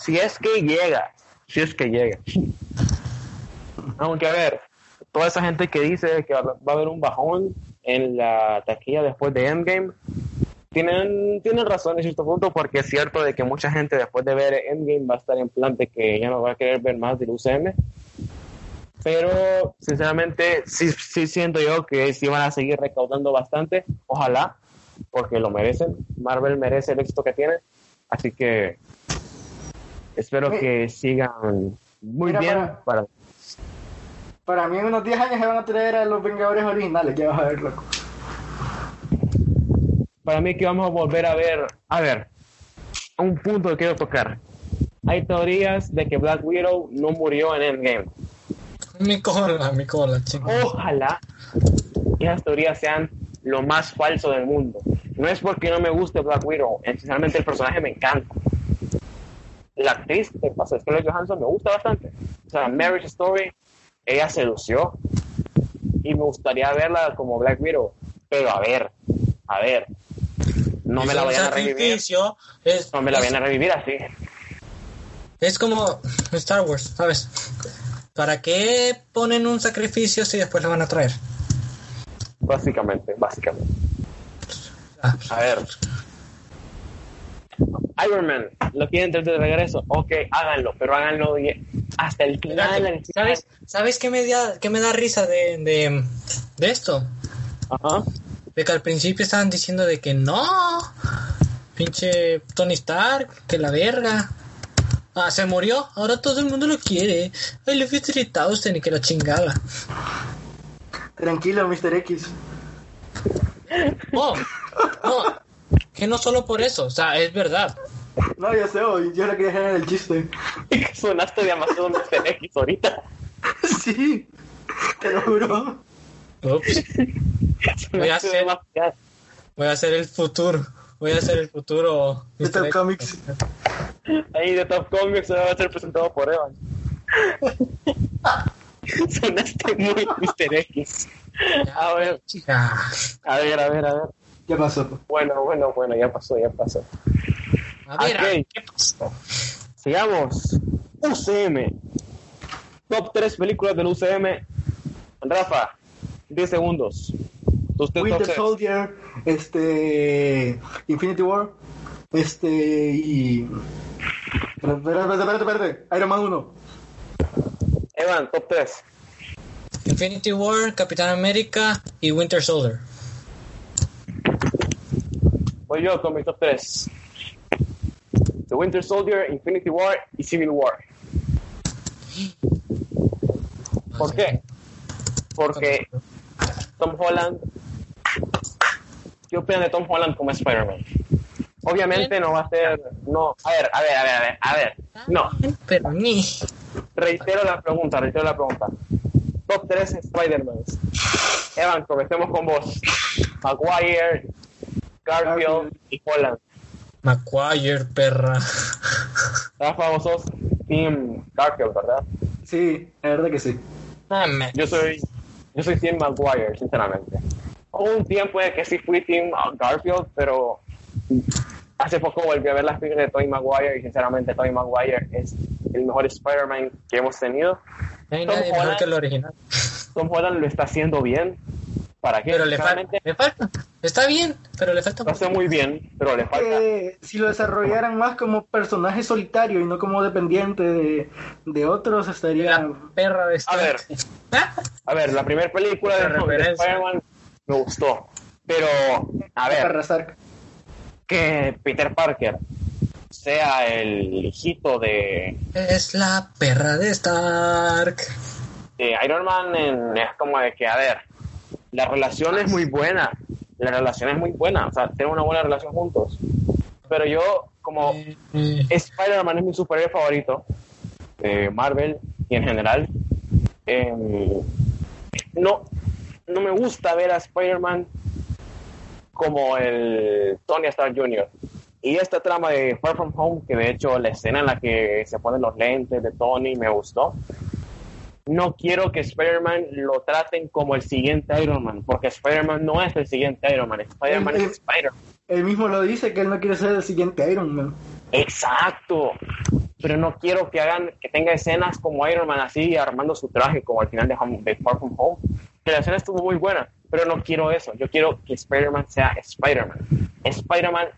Si es que llega, si es que llega. Aunque a ver, toda esa gente que dice que va va a haber un bajón en la taquilla después de Endgame, tienen, tienen razón en cierto punto, porque es cierto de que mucha gente después de ver Endgame va a estar en plan de que ya no va a querer ver más del UCM. Pero sinceramente sí, sí siento yo que sí van a seguir recaudando bastante, ojalá, porque lo merecen. Marvel merece el éxito que tiene, así que espero que sigan muy Mira, bien para- para Para mí en unos 10 años se van a traer a los Vengadores originales, ya vas a ver, loco. para mí que vamos a volver a ver, a ver, un punto que quiero tocar. Hay teorías de que Black Widow no murió en Endgame. Mi cola, mi cola, chico. Ojalá esas teorías sean lo más falso del mundo. No es porque no me guste Black Widow, esencialmente el personaje me encanta. La actriz que pasa, Scarlett Johansson, me gusta bastante. O sea, Marriage Story, ella se lució y me gustaría verla como Black Widow. Pero a ver, a ver, no me Es la vayan a revivir. Es, No me la vayan a revivir así. es como Star Wars, ¿sabes? ¿Para qué ponen un sacrificio si después lo van a traer? Básicamente, básicamente. Ah, A ver. Iron Man, ¿lo quieren traer de regreso? Ok, háganlo, pero háganlo bien. hasta el final. ¿Sabes, ¿sabes qué, me da, qué me da risa de, de, de esto? Ajá. De que al principio estaban diciendo de que no, pinche Tony Stark, que la verga. Ah, se murió, ahora todo el mundo lo quiere. Ay, le fui usted ni que la chingada. Tranquilo, Mr. X. No, no, que no solo por eso, o sea, es verdad. No, ya sé, hoy, yo le quería generar el chiste. <laughs> Sonaste demasiado Mr. X ahorita. <laughs> Sí, te lo juro. Ups. <laughs> Voy a hacer, voy a hacer el futuro. Voy a hacer el futuro. De Top Comics. Ahí de Top Comics va a ser presentado por Evan. <laughs> Sonaste muy Mr. X. A ver. A ver, a ver, a ver. ¿Qué pasó? Bueno, bueno, bueno, ya pasó, ya pasó. A ver, Ok. ¿qué pasó? Sigamos. UCM. Top 3 películas del UCM. Rafa, 10 segundos. Winter. Soldier, este. Infinity War, este. y. Espérate, espérate, espérate. Iron Man 1. Evan, top 3. Infinity War, Capitán América y Winter Soldier. Voy yo con mi top 3. The Winter Soldier, Infinity War y Civil War. ¿Por qué? Porque Tom Holland. ¿Qué opinan de Tom Holland como Spider-Man? Obviamente no va a ser. No, a ver, a ver, a ver, a ver, a ver. No, Pero ni. reitero la pregunta, reitero la pregunta. Top 3 Spider-Man. Evan, comencemos con vos. Maguire, Garfield y Holland. Maguire, perra. Rafa, vos sos Team Garfield, ¿verdad? Sí, la verdad que sí. Dame. Yo soy, yo soy Team Maguire, sinceramente. Hubo un tiempo en el que sí fui Team Garfield, pero hace poco volví a ver las películas de Tobey Maguire y sinceramente Tobey Maguire es el mejor Spider-Man que hemos tenido. No hay Tom nadie mejor Holland- que el original. Tom Holland lo está haciendo bien. ¿Para qué? Pero le falta. Sinceramente, Le falta. Está bien, pero le falta. lo hace muy bien, pero le falta. Que si lo desarrollaran más como personaje solitario y no como dependiente de, de otros, estaría. La perra de A ver, a ver, la primera película de, de referencia. Spider-Man me gustó, pero a ver, que Peter Parker sea el hijito de, Es la perra de Stark. de Iron Man en- es como de que, a ver, la relación es muy buena, la relación es muy buena, o sea, tienen una buena relación juntos, pero yo como Eh, eh, Spider-Man es mi superhéroe favorito de Marvel y en general. em, no, no me gusta ver a Spider-Man como el Tony Stark Jr. Y esta trama de Far From Home, que de hecho la escena en la que se ponen los lentes de Tony me gustó. No quiero que Spider-Man lo traten como el siguiente Iron Man, porque Spider-Man no es el siguiente Iron Man, Spider-Man es Spider-Man. Él mismo lo dice que él no quiere ser el siguiente Iron Man. Exacto. Pero no quiero que hagan, que tenga escenas como Iron Man así armando su traje como al final de, Home- de Far From Home. La escena estuvo muy buena, pero no quiero eso. Yo quiero que Spider-Man sea Spider-Man. Spider-Man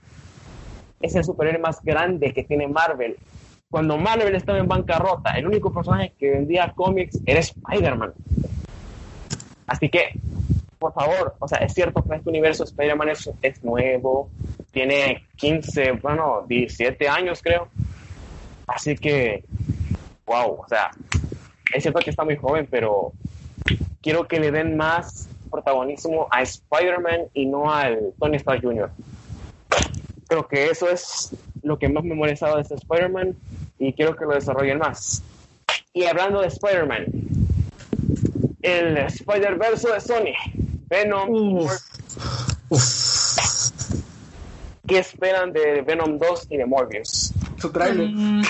es el superhéroe más grande que tiene Marvel. Cuando Marvel estaba en bancarrota, el único personaje que vendía cómics era Spider-Man. Así que, por favor, o sea, es cierto que en este universo Spider-Man es nuevo, tiene 15, bueno, 17 años creo. Así que, wow, o sea, es cierto que está muy joven, pero quiero que le den más protagonismo a Spider-Man y no al Tony Stark Jr. Creo que eso es lo que más me ha molestado de este Spider-Man y quiero que lo desarrollen más. Y hablando de Spider-Man, el Spider-Verse de Sony, Venom, Uf. Uf. ¿qué esperan de Venom 2 y de Morbius? Su trailer. Mm,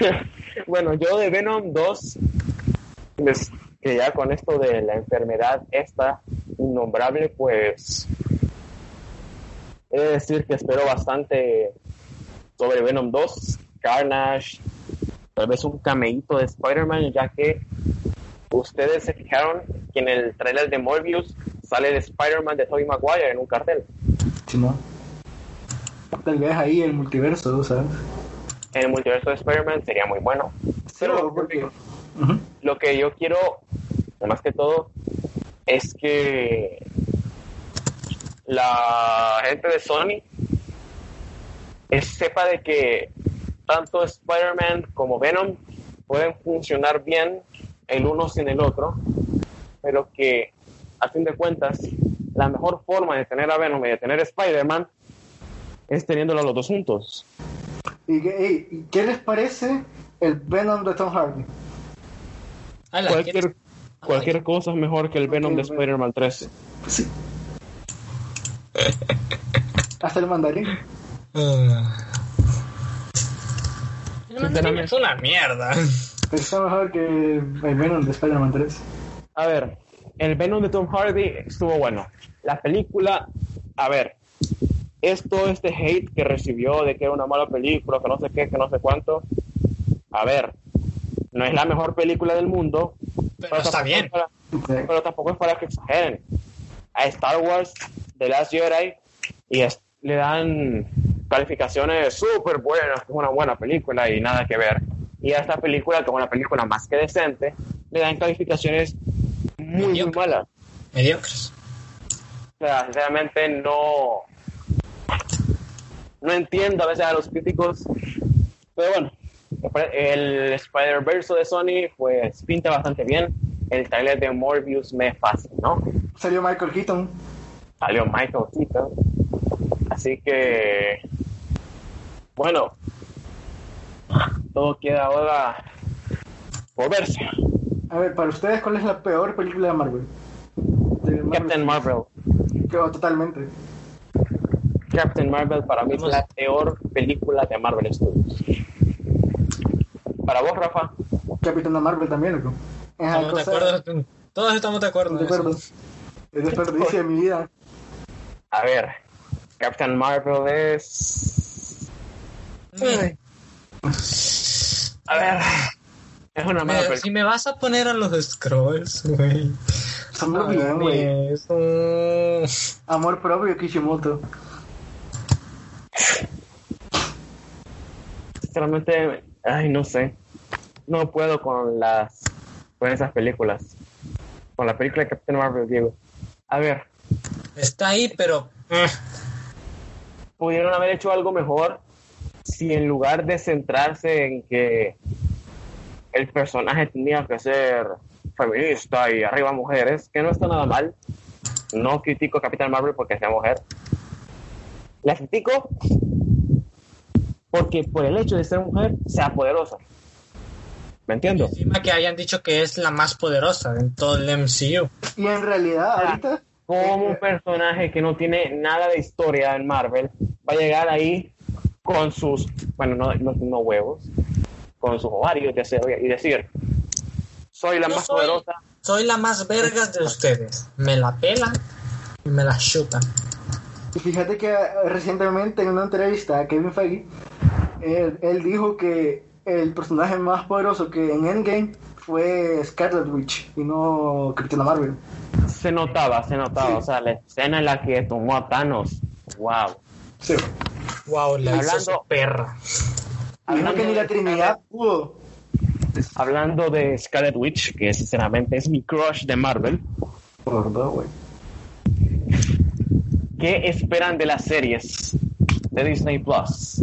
<laughs> bueno, yo de Venom 2, pues, que ya con esto de la enfermedad esta innombrable, pues he de decir que espero bastante sobre Venom 2, Carnage, tal vez un cameíto de Spider-Man, ya que ustedes se fijaron que en el trailer de Morbius sale el Spider-Man de Tobey Maguire en un cartel. Si no. Tal vez ahí el multiverso, ¿sabes? En el multiverso de Spider-Man sería muy bueno. Pero porque. Lo que yo quiero, más que todo, es que la gente de Sony es- sepa de que tanto Spider-Man como Venom pueden funcionar bien el uno sin el otro, pero que a fin de cuentas la mejor forma de tener a Venom y de tener a Spider-Man es teniéndolo los dos juntos. ¿Y qué, ey, ¿y qué les parece el Venom de Tom Hardy? Cualquier, ¿quieres- cualquier cosa es mejor que el Venom de Spider-Man 3. Sí. Hasta el mandarín. Ah. El mandarín es una mierda. Está mejor que el Venom de Spider-Man 3. A ver, el Venom de Tom Hardy estuvo bueno. La película, a ver, es todo este hate que recibió de que era una mala película, que no sé qué, que no sé cuánto. A ver, no es la mejor película del mundo, Pero está tampoco bien. es para- pero tampoco es para que exageren. A Star Wars, The Last Jedi, y es- le dan calificaciones súper buenas, que es una buena película y nada que ver. Y a esta película, que es una película más que decente, le dan calificaciones muy, malas. Mediocres. O sea, sinceramente no, no entiendo a veces a los críticos, pero bueno, el Spider-Verse de Sony pues pinta bastante bien. El trailer de Morbius me fascinó. Salió Michael Keaton. Salió Michael Keaton. Así que, bueno, todo queda ahora por verse. A ver, para ustedes, ¿cuál es la peor película de Marvel? De Marvel. Captain Marvel. Creo, totalmente. Captain Marvel para mí es la peor película de Marvel Studios. Para vos, Rafa, Capitana Marvel también, loco. Es de acuerdo. Todos estamos de acuerdo. De acuerdo. El desperdicio de mi vida. a ver, Captain Marvel es... A ver, es una mala película. si me vas a poner a los scrolls, güey. Está muy bien, güey. Es un- Amor propio, Kishimoto. Sinceramente, ay, no sé. No puedo con las con esas películas. Con la película de Captain Marvel, Diego. A ver, Está ahí, pero. eh, pudieron haber hecho algo mejor si en lugar de centrarse en que el personaje tenía que ser feminista y arriba mujeres, que no está nada mal. No critico a Capitán Marvel porque sea mujer. La critico porque por el hecho de ser mujer sea poderosa. ¿Me entiendo? Encima que hayan dicho que es la más poderosa en todo el MCU. Y en realidad, Ah. ahorita. Como un personaje que no tiene nada de historia en Marvel va a llegar ahí con sus, bueno, no, no, no huevos, con sus ovarios de acero y decir, soy la Yo más soy- poderosa. Soy la más vergas de ustedes. Me la pelan y me la chutan. Y fíjate que eh, recientemente en una entrevista a Kevin Feige, él, él dijo que el personaje más poderoso que en Endgame fue Scarlet Witch y no Capitana Marvel. Se notaba, se notaba, Sí. o sea, la escena en la que tomó a Thanos, wow. Sí. Wow, la hizo Hablando- su perra. Y no que ni la de Trinidad pudo. Hablando de Scarlet Witch, que sinceramente es mi crush de Marvel, Por güey. ¿qué esperan de las series de Disney Plus?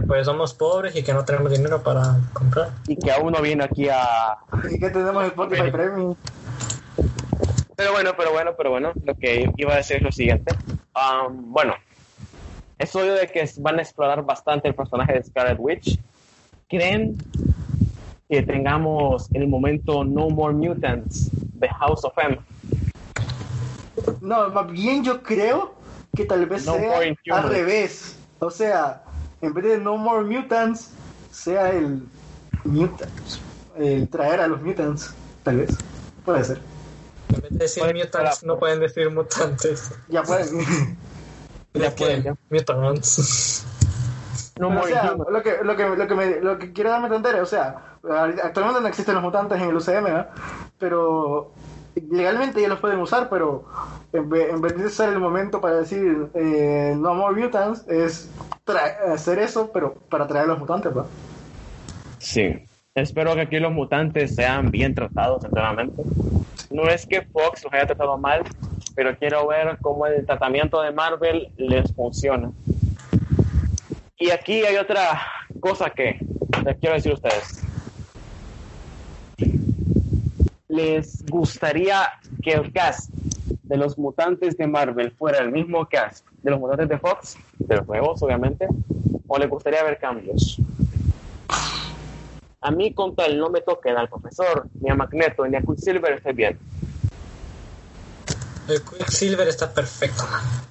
Pues somos pobres y que no tenemos dinero para comprar. Y que aún no viene aquí a, Y que tenemos Spotify Ok. Premium. Pero bueno, pero bueno, pero bueno, lo que iba a decir es lo siguiente. Bueno, es obvio de que van a explorar bastante el personaje de Scarlet Witch. ¿Creen que tengamos el momento No More Mutants de House of M? No, más bien yo creo que tal vez No sea al revés. O sea, en vez de No More Mutants, sea el Mutants. El traer a los Mutants, tal vez. Puede ser. En vez de decir Puede- mutants, no pueden decir mutantes. Ya pueden. <laughs> Ya pueden. Mutants. No o More sea, Inhumans. lo que, lo, que, lo, que me, lo que quiero darme a entender, o sea, actualmente no existen los mutantes en el UCM, ¿verdad? pero legalmente ya los pueden usar, pero en vez, de ser el momento para decir eh, no more mutants, es hacer eso, pero para traer a los mutantes, ¿va? Sí. Espero que aquí los mutantes sean bien tratados, sinceramente. No es que Fox los haya tratado mal, pero quiero ver cómo el tratamiento de Marvel les funciona. Y aquí hay otra Cosa que, les quiero decir a ustedes, les gustaría que el cast de los mutantes de Marvel fuera el mismo cast de los mutantes de Fox, de los nuevos obviamente, o les gustaría ver cambios. A mí con tal no me toquen al profesor, ni a Magneto, ni a Quicksilver, estoy bien. El Quicksilver está perfecto.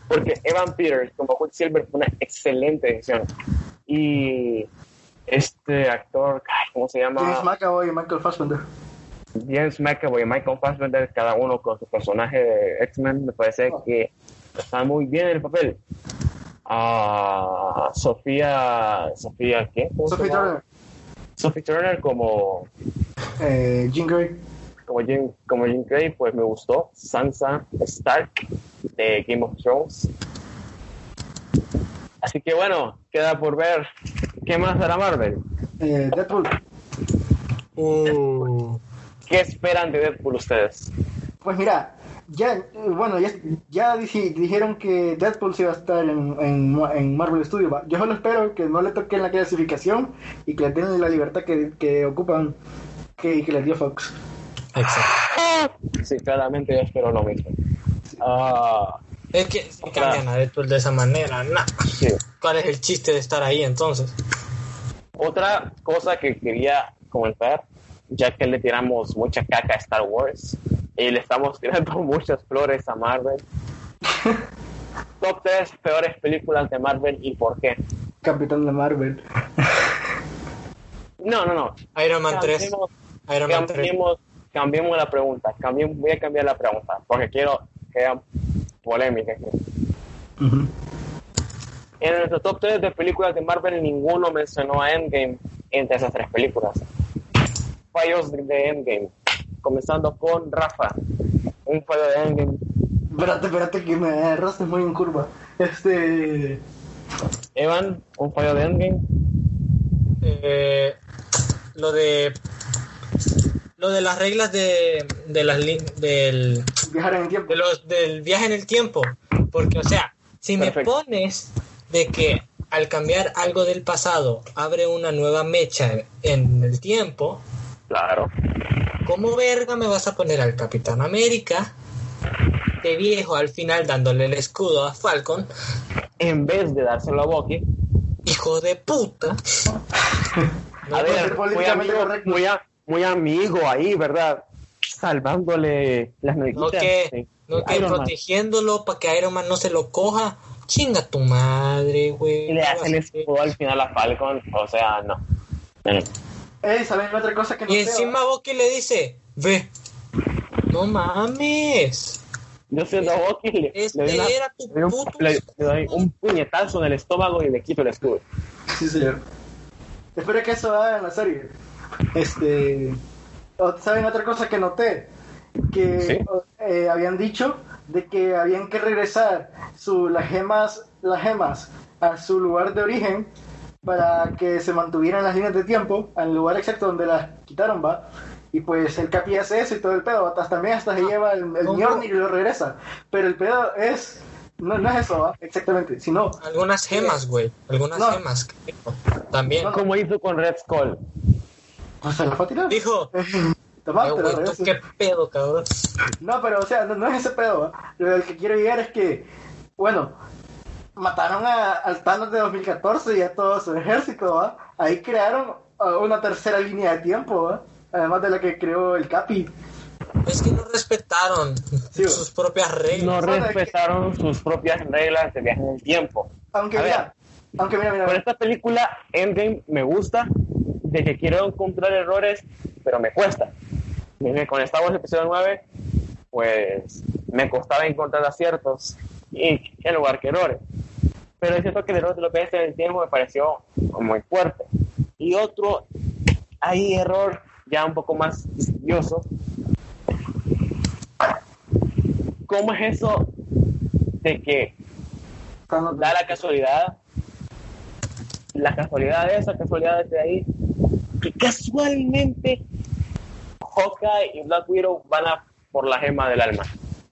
Porque Evan Peters como Quicksilver fue una excelente edición. Y este actor, ¿cómo se llama? James McAvoy y Michael Fassbender. James McAvoy y Michael Fassbender, cada uno con su personaje de X-Men, me parece que están muy bien en el papel. Ah, Sofía, Sofía, ¿qué? ¿Cómo se Sophie? Turner, Sophie Turner como, eh, Jean Grey. como, Jim, como Jean Grey, pues me gustó. Sansa Stark de Game of Thrones. Así que bueno, queda por ver qué más hará Marvel. Eh, Deadpool. Uh, ¿Qué esperan de Deadpool ustedes? Pues mira, ya, bueno, ya, ya dije- dijeron que Deadpool sí va a estar en, en, en Marvel Studios. Yo solo espero que no le toquen la clasificación y que le den la libertad que, que ocupan que, que les dio Fox. exacto. Sí, claramente yo espero lo mismo. Ah, Es que si cambian a Deadpool de esa manera, nah. sí. ¿Cuál es el chiste de estar ahí entonces? Otra cosa que quería comentar, ya que le tiramos mucha caca a Star Wars y le estamos <laughs> tirando muchas flores a Marvel. <laughs> Top 3 peores películas de Marvel y por qué. Capitán de Marvel. No, no, no. Iron Man 3. Cambiemos, Iron Man 3. cambiemos, cambiemos la pregunta. Cambiemos, voy a cambiar la pregunta porque quiero que haya polémica. aquí. Ujú. En nuestro top 3 de películas de Marvel, ninguno mencionó a Endgame entre esas tres películas. Fallos de- Endgame. Comenzando con Rafa. Un fallo de Endgame. Espérate, espérate que me agarraste muy en curva. Este. Evan, un fallo de Endgame. Eh, lo de lo de las reglas de, de las del, Viajar en el tiempo. de los del viaje en el tiempo porque o sea si me pones de que al cambiar algo del pasado abre una nueva mecha en el tiempo Claro. ¿cómo verga me vas a poner al Capitán América de viejo al final dándole el escudo a Falcon En vez de dárselo a Bucky. hijo de puta A ver, muy amigo, muy, a- muy amigo ahí, ¿verdad? Salvándole las no que, Sí. no que Iron Man. protegiéndolo para que Iron Man no se lo coja. Chinga tu madre, güey. Y le hace el escudo al final a Falcon. O sea, no. No, no. Ey, ¿saben otra cosa que no Y encima? Bucky le dice, ve, no mames. Yo siendo Bucky le, Este le doy, una- era tu le un, puto le- le doy un puñetazo en el estómago y le quito el escudo. Sí, señor. Espero que eso haga en la serie. Este. ¿Saben otra cosa que noté? Que Sí. eh, habían dicho de que habían que regresar su, las gemas las gemas a su lugar de origen para que se mantuvieran las líneas de tiempo al lugar exacto donde las quitaron, va. Y pues el Capi hace eso y todo el pedo, hasta también hasta se lleva el, el. Mjolnir y lo regresa. Pero el pedo es, no, no es eso, ¿va? exactamente, sino Algunas gemas, güey. Algunas No. gemas. También. No, Como hizo con Red Skull. pues se la fue a tirar. Dijo, Tomá, "Eh, te la güey, ¿tú regreso. qué pedo, cabrón. No, pero o sea, no, no es ese pedo. ¿va? Lo del que quiero llegar es que, bueno, mataron a, al Thanos de 2014 y a todo su ejército, ¿va? Ahí crearon uh, una tercera línea de tiempo, ¿va? Además de la que creó el Capi. Es que no respetaron Sí, sus propias reglas. No respetaron sus propias reglas de viaje en el tiempo. Aunque A mira, aunque mira, mira, Con esta película, Endgame, me gusta de que quiero encontrar errores, pero me cuesta. Mire, Con Star Wars Episodio 9, pues me costaba encontrar aciertos y en lugar que errores. Pero es cierto que el error de viajes en el tiempo me pareció muy fuerte. Y otro, hay error ya un poco más insidioso. ¿Cómo es eso de que da la casualidad, la casualidad de esa casualidad de ahí, que casualmente Hawkeye y Black Widow van a por la gema del alma.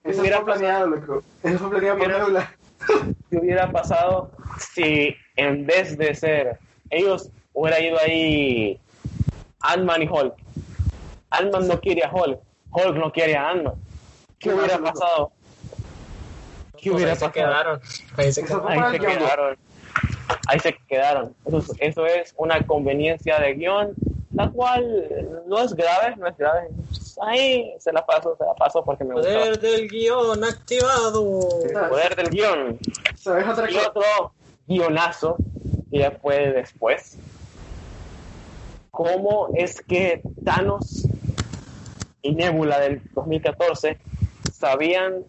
Eso hubiera fue planeado, loco. Eso fue planeado por Nebula. <laughs> ¿Qué hubiera pasado si en vez de ser ellos hubiera ido ahí Ant-Man y Hulk. Ant-Man no quiere a Hulk, Hulk no quiere a Ant-Man. ¿Qué ¿Qué hubiera loco? pasado? ¿Qué Pues hubiera ahí se pasado? quedaron. Ahí se quedaron. Ahí se quedaron. Ahí se quedaron. Eso, es- eso es una conveniencia de guion, la cual no es grave, no es grave. Ahí se la paso, se la paso porque me gusta. Poder del guion activado. El poder del guion. ¿Sabes otra Y cosa? otro guionazo que ya fue después. ¿Cómo es que Thanos y Nebula del 2014 sabían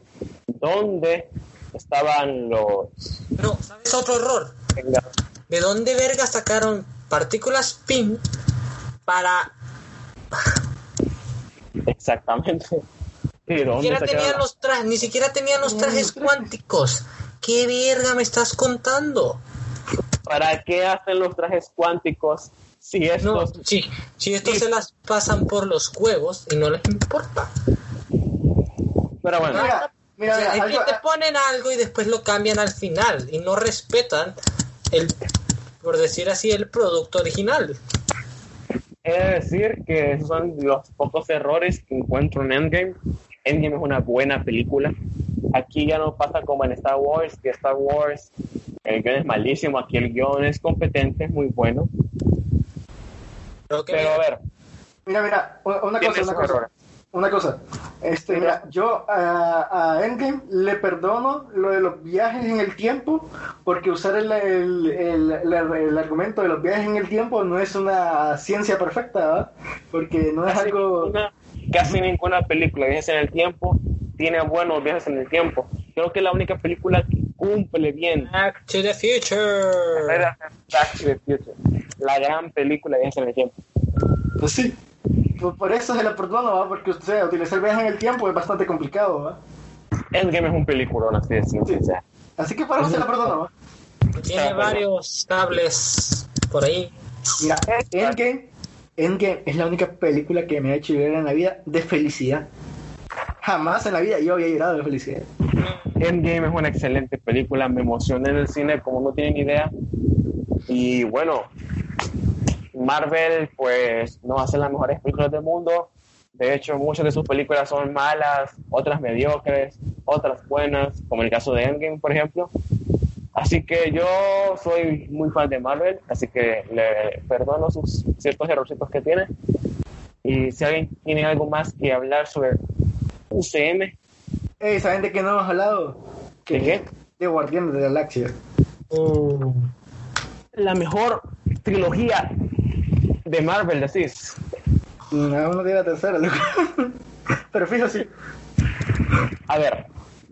dónde estaban los Pero, ¿sabes otro error? Vengadores? ¿De dónde verga sacaron partículas PIN para... Exactamente. <laughs> ¿De Ni siquiera, tenían los trajes, ni siquiera tenían los trajes cuánticos. ¿Qué verga me estás contando? ¿Para qué hacen los trajes cuánticos si estos si estos Sí. se las pasan por los huevos y no les importa. Pero bueno, Mira, mira, O sea, mira, es que algo- te ponen algo y después lo cambian al final y no respetan el, por decir así, el producto original. He de decir que esos son los pocos errores que encuentro en Endgame. Endgame es una buena película. Aquí ya no pasa como en Star Wars, que Star Wars el guion es malísimo, aquí el guion es competente, es muy bueno. Que Pero a ver, Mira, mira, una cosa, una cosa. errores. Una cosa, este, mira, yo a, a Endgame le perdono lo de los viajes en el tiempo, porque usar el, el, el, el- el argumento de los viajes en el tiempo no es una ciencia perfecta, ¿verdad? Porque no es algo... Ninguna- casi ninguna película de viajes en el tiempo tiene buenos viajes en el tiempo. Creo que la única película que cumple bien Back to the Future. era Back to the Future, la gran película de viajes en el tiempo. Pues sí, por, por eso se le perdono, ¿verdad? Porque o sea, utilizar viajes en el tiempo es bastante complicado, ¿verdad? Endgame es un peliculón, así de simple. Sí. Así que por eso se le perdono, ¿verdad? Tiene varios cables por ahí. Mira, Endgame, Endgame es la única película que me ha hecho llorar en la vida de felicidad. Jamás en la vida yo había llorado de felicidad. Endgame es una excelente película, me emocioné en el cine como no tienen idea. Y bueno, Marvel pues no hace las mejores películas del mundo. De hecho, muchas de sus películas son malas, otras mediocres, otras buenas, como el caso de Endgame, por ejemplo. Así que yo soy muy fan de Marvel, así que le perdono sus ciertos errorcitos que tiene. Y si alguien tiene algo más que hablar sobre UCM, Ey, ¿saben de qué no hemos hablado? ¿De qué? De Guardianes de la Galaxia. Uh, la mejor trilogía de Marvel, decís. Mm, Aún no tiene la tercera, loco. <laughs> Pero fíjate, A ver,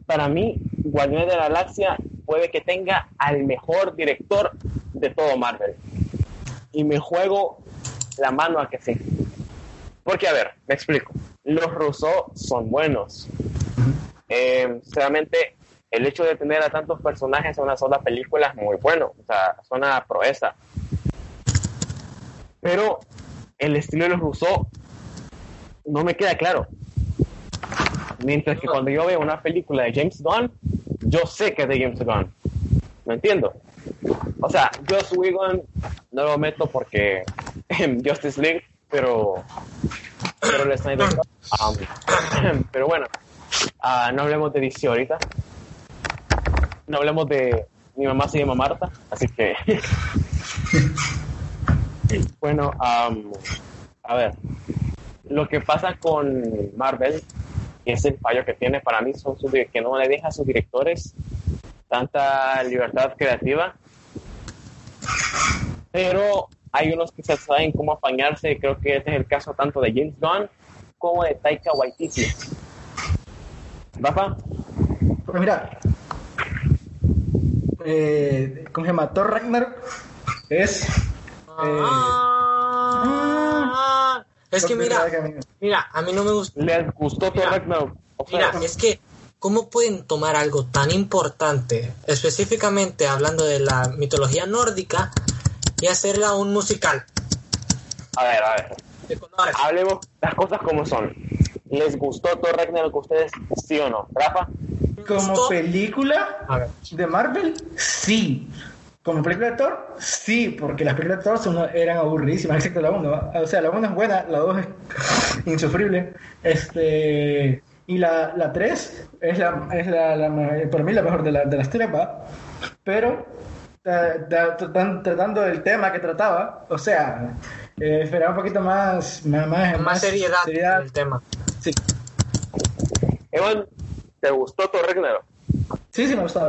para mí, Guardianes de la Galaxia puede que tenga al mejor director de todo Marvel. Y me juego la mano a que sí. Porque, a ver, me explico. Los Rousseau son buenos. Eh, sinceramente, el hecho de tener a tantos personajes en una sola película es muy bueno. O sea, es una proeza. Pero el estilo de los Rousseau no me queda claro. Mientras que cuando yo veo una película de James Gunn, yo sé que es de James Gunn. ¿Me entiendo? O sea, Joss Whedon no lo meto porque en <laughs> Justice League, pero pero el Snyder um, <clears throat> pero bueno, ah, no hablemos de DC ahorita. No hablemos de mi mamá se llama Marta, así que <laughs> bueno, um, a ver, lo que pasa con Marvel y es el fallo que tiene para mí son sus, que no le deja a sus directores tanta libertad creativa. Pero hay unos que saben cómo apañarse creo que este es el caso tanto de James Gunn como de Taika Waititi. Rafa. Pues mira, eh, ¿cómo se Ragnarok es... eh, ah, es que mira, mira, a mí no me gusta. les gustó Thor Mira, Ragnarok O sea, Mira, es que, ¿cómo pueden tomar algo tan importante, específicamente hablando de la mitología nórdica, y hacerla un musical? a ver a ver hablemos las cosas como son les gustó Thor Ragnarok a ustedes sí o no Rafa Como película A ver. de Marvel, sí. Como película de Thor, sí, porque las películas de Thor son- eran aburridísimas, <laughs> excepto la 1. O sea, la 1 es buena, la 2 es <laughs> insufrible. Este, y la, la 3 es, la, es la, la para mí la mejor de, la, de las tres, ¿va? Pero ta- ta- tratan- tratando del tema que trataba, o sea, eh, esperaba un poquito más, más, más, Más seriedad en seriedad. el tema. Sí, Evan, ¿te gustó Thor Ragnarok? sí, sí me gustó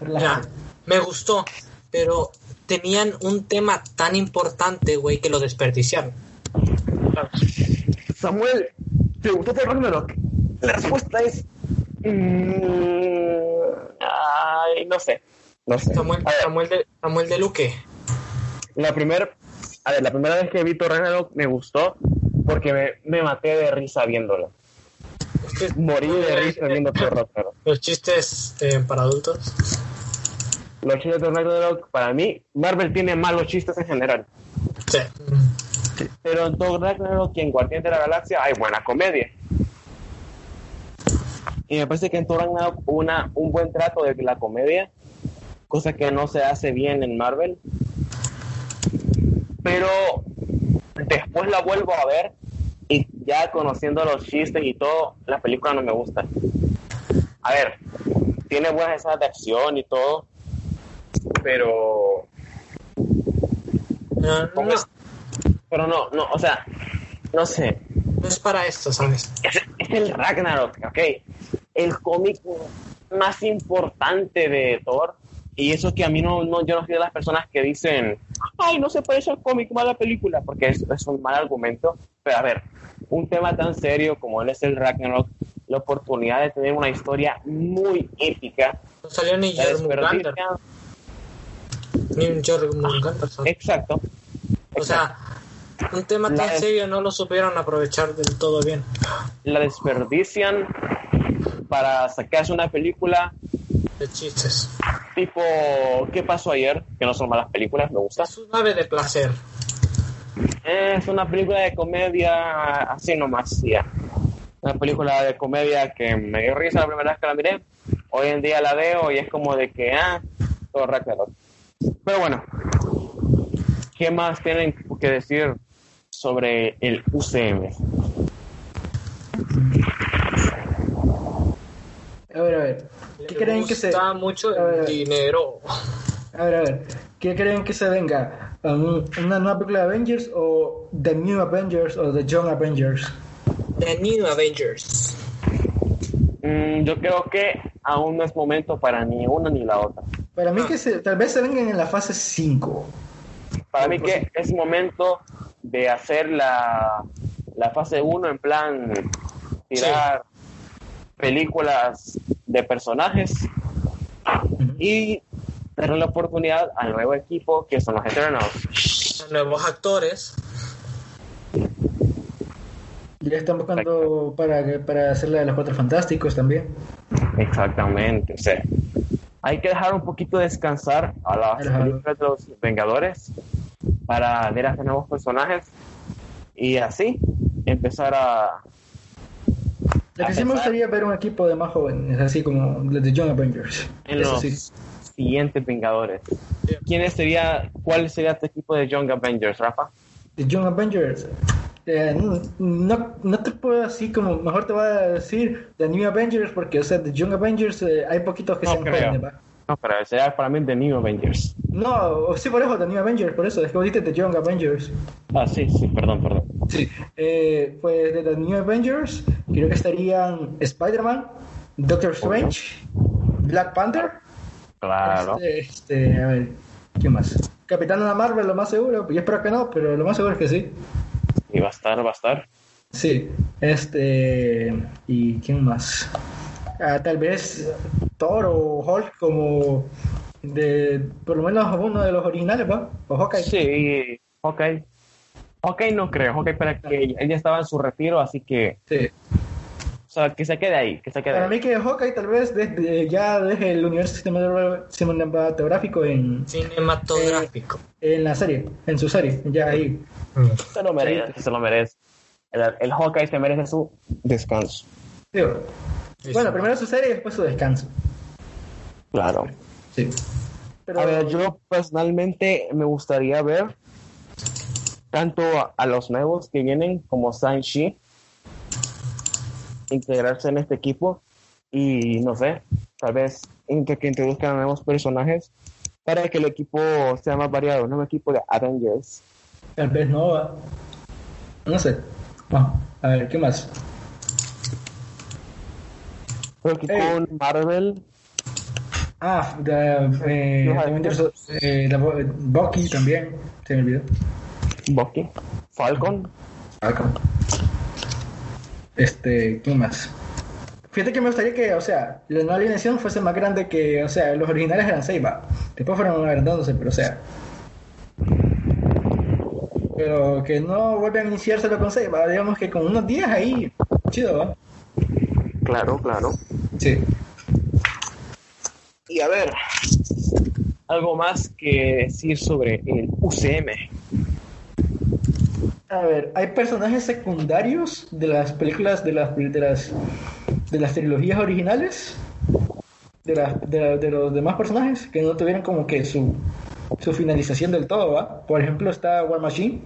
Relájate. me gustó, pero tenían un tema tan importante, güey, que lo desperdiciaron. Samuel, ¿te gustó Thor Ragnarok? La respuesta es. mm, ay, no sé. No sé. Samuel, Samuel, de, Samuel de Luque. la primera. A ver, la primera vez que vi Thor Ragnarok me gustó porque me, me maté de risa que Morí de risa viendo Thor Ragnarok. los chistes eh, para adultos. Los chistes de Ragnarok, para mí, Marvel tiene malos chistes en general. Sí. Pero en Thor Ragnarok y en Guardián de la Galaxia hay buena comedia. Y me parece que en Thor Ragnarok hubo una, un buen trato de la comedia, cosa que no se hace bien en Marvel. Pero después la vuelvo a ver y ya conociendo los chistes y todo, la película no me gusta. A ver, tiene buenas escenas de acción y todo, pero No, no, pero no, no, o sea, no sé, no es para esto, ¿sabes? es, es el Ragnarok, ¿ok? El cómic más importante de Thor. Y eso que a mí no, no, yo no soy de las personas que dicen, ay, no se parece al cómic, mala película, porque es, es un mal argumento. Pero a ver, un tema tan serio como él es el Ragnarok, la oportunidad de tener una historia muy épica, No salió ni la Jormungandr. desperdician. Ni Jormungandr. ¿sabes? Exacto. O sea, un tema tan La- serio no lo supieron aprovechar del todo bien. La desperdician para sacarse una película De chistes. tipo ¿Qué pasó ayer? Que no son malas películas, me gusta. Es un ave de placer. Es una película de comedia así nomás, ya. Una película de comedia que me dio risa la primera vez que la miré. Hoy en día la veo y es como de que, ah, todo Ragnarok. Pero bueno, ¿qué más tienen que decir sobre el UCM? A ver, a ver. ¿Qué Le creen que se.? gusta mucho A ver, a el ver. dinero. A ver, a ver. ¿Qué creen que se venga? ¿Una nueva película de Avengers o The New Avengers o The Young Avengers? The New Avengers. Mm, yo creo que aún no es momento para ni una ni la otra. Para mí Ah. que se, tal vez se vengan en la fase 5. Para mí que es momento de hacer la, la fase 1 en plan tirar películas de personajes y darle la oportunidad al nuevo equipo que son los Eternals. Nuevos actores. Ya están buscando para, para hacer la de los Cuatro Fantásticos también. Exactamente. O sea, hay que dejar un poquito descansar a las películas de los Vengadores para ver a nuevos personajes y así empezar a Lo que sí me gustaría ver un equipo de más jóvenes, así como los de Young Avengers. en Eso los sí. siguientes Vengadores. ¿Quién sería, cuál sería tu equipo de Young Avengers, Rafa? The Young Avengers. Eh, no, no te puedo así como, mejor te voy a decir The New Avengers porque, o sea, The Young Avengers eh, hay poquitos que No jóvenes, ¿va? No, pero sería para mí The New Avengers. No, sí por eso, The New Avengers, por eso, es que vos dijiste The Young Avengers. Ah, sí, sí, perdón, perdón. Sí. Eh, pues de The New Avengers, creo que estarían Spider-Man, Doctor Strange, Black Panther. Claro. Este, este, a ver, ¿qué más? Capitana Marvel, lo más seguro. Yo espero que no, pero lo más seguro es que sí. Y va a estar, va a estar. Sí. Este. ¿Y quién más? Ah, tal vez Thor o Hulk como. De, por lo menos uno de los originales, ¿va? O Hawkeye. Sí, ok. Ok, no creo. Ok, para que él ya estaba en su retiro, así que. Sí. O sea, que se quede ahí, que se quede Para ahí. mí que Hawkeye tal vez desde, ya deje el universo cinematográfico- cinematográfico en, Cinematográfico. en la serie, en su serie, ya ahí. Se lo merece, se lo merece. El, el Hawkeye se merece su descanso. Bueno, primero su serie y después su descanso. Claro. Sí. Pero, A ver, yo personalmente me gustaría ver tanto a, a los nuevos que vienen como Shang-Chi integrarse en este equipo y no sé, tal vez que introduzcan nuevos personajes para que el equipo sea más variado, un nuevo equipo de Avengers. Tal vez no. No sé. Vamos, a ver, ¿qué más? Creo que Ey. con Marvel, Ah, de, eh, también de- eh, la Bo- Bucky también, se me olvidó. Bucky, Falcon, Este, ¿qué más? Fíjate que me gustaría que, o sea, la nueva alineación fuese más grande que, o sea, los originales eran 6, va. Después fueron agrandándose, pero o sea. Pero que no vuelvan a iniciárselo con 6, va. Digamos que con unos 10 ahí, chido, va. claro, claro. Sí. Y a ver, algo más que decir sobre el UCM. A ver, hay personajes secundarios de las películas de las de las de las trilogías originales de, las de, la- de los demás personajes que no tuvieron como que su su finalización del todo, ¿va? Por ejemplo, está War Machine,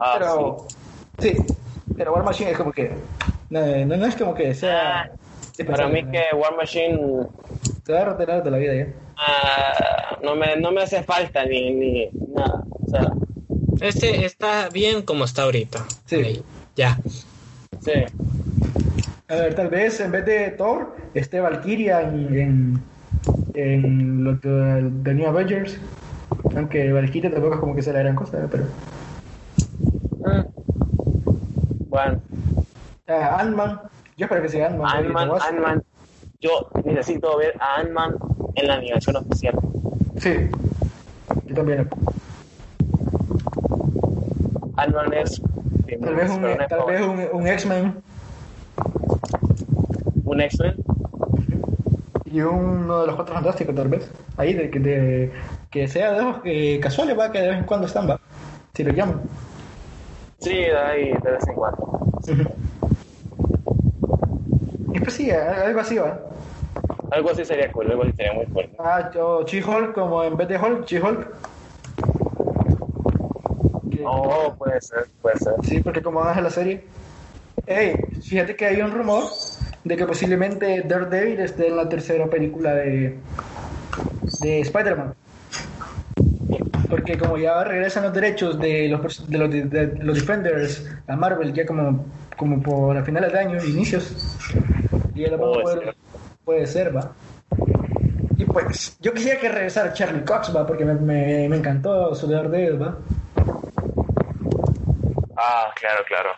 Ah, pero sí. pero War Machine es como que no, no, no es como que sea sí. Para mí que War Machine te va a retirar de la vida ya. ah, no, me, no me hace falta ni, ni nada. O sea, Este está bien como está ahorita. Sí. Ahí, ya. sí. A ver, tal vez en vez de Thor esté Valkyria en, en, en lo que- The New Avengers. Aunque Valkyria tampoco es como que sea la gran cosa, pero. Mm. Bueno, Ah, Ant-Man. Yo espero que sea Ant-Man. Ant-Man. Yo necesito ver a Ant-Man en la animación oficial. Sí. Yo también. Ant-Man es. Tal vez un, tal vez un, un X-Men un X-Men. Y uno de los cuatro fantásticos, tal vez. Ahí, de, que- de, que sea de esos que casuales, va, que de vez en cuando están, va. Si lo llaman. Sí, de ahí de vez en cuando. <laughs> Y pues sí, algo así, va. Algo así sería cool, algo así sería muy cool. Ah, o She-Hulk, como en vez de Hulk, She-Hulk. Oh, puede ser, puede ser. Sí, porque como hacer la serie. Ey, fíjate que hay un rumor de que posiblemente Daredevil esté en la tercera película de, de Spider-Man. Porque como ya regresan los derechos de los, de los, de- de los Defenders a Marvel ya como, como por a finales de año, inicios, y ya lo vamos a Puede poder- ser. puede ser, va. Y pues, yo quisiera que regresara Charlie Cox, va, porque me, me, me encantó su Daredevil, va. Ah, claro, claro.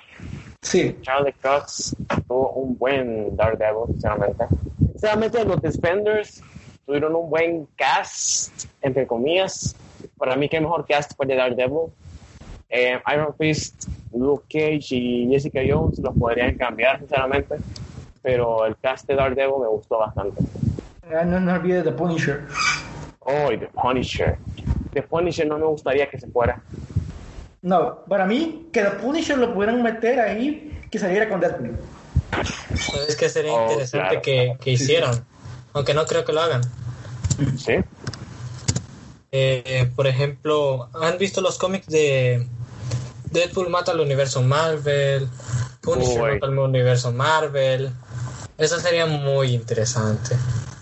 Sí, Charlie Cox tuvo un buen Daredevil, sinceramente. Sinceramente, los Defenders tuvieron un buen cast, entre comillas. Para mí, qué mejor cast fue de Daredevil. Eh, Iron Fist, Luke Cage y Jessica Jones los podrían cambiar, sinceramente. Pero el cast de Daredevil me gustó bastante. Ah, no, no olvides The Punisher. Oh, y The Punisher. The Punisher no me gustaría que se fuera. No, para mí, que The Punisher lo pudieran meter ahí, que saliera con Deadpool. Es que sería Oh, interesante claro. que, que hicieran. Aunque no creo que lo hagan. ¿Sí? Eh, por ejemplo, ¿han visto los cómics de Deadpool mata al universo Marvel? Punisher Uy. mata al universo Marvel. Eso sería muy interesante.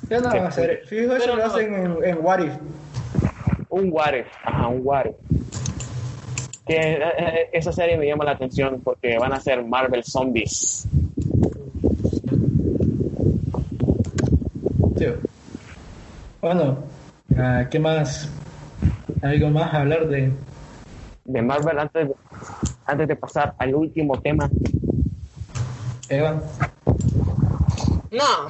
Ya no lo van a hacer. Fijo, eso lo hacen en, en What If. Un What If, ajá, un What If. Que eh, esa serie me llama la atención porque van a ser Marvel Zombies. Sí. Bueno, ah, ¿qué más? ¿Algo más a hablar de...? De Marvel antes de, antes de pasar al último tema. Evan? No,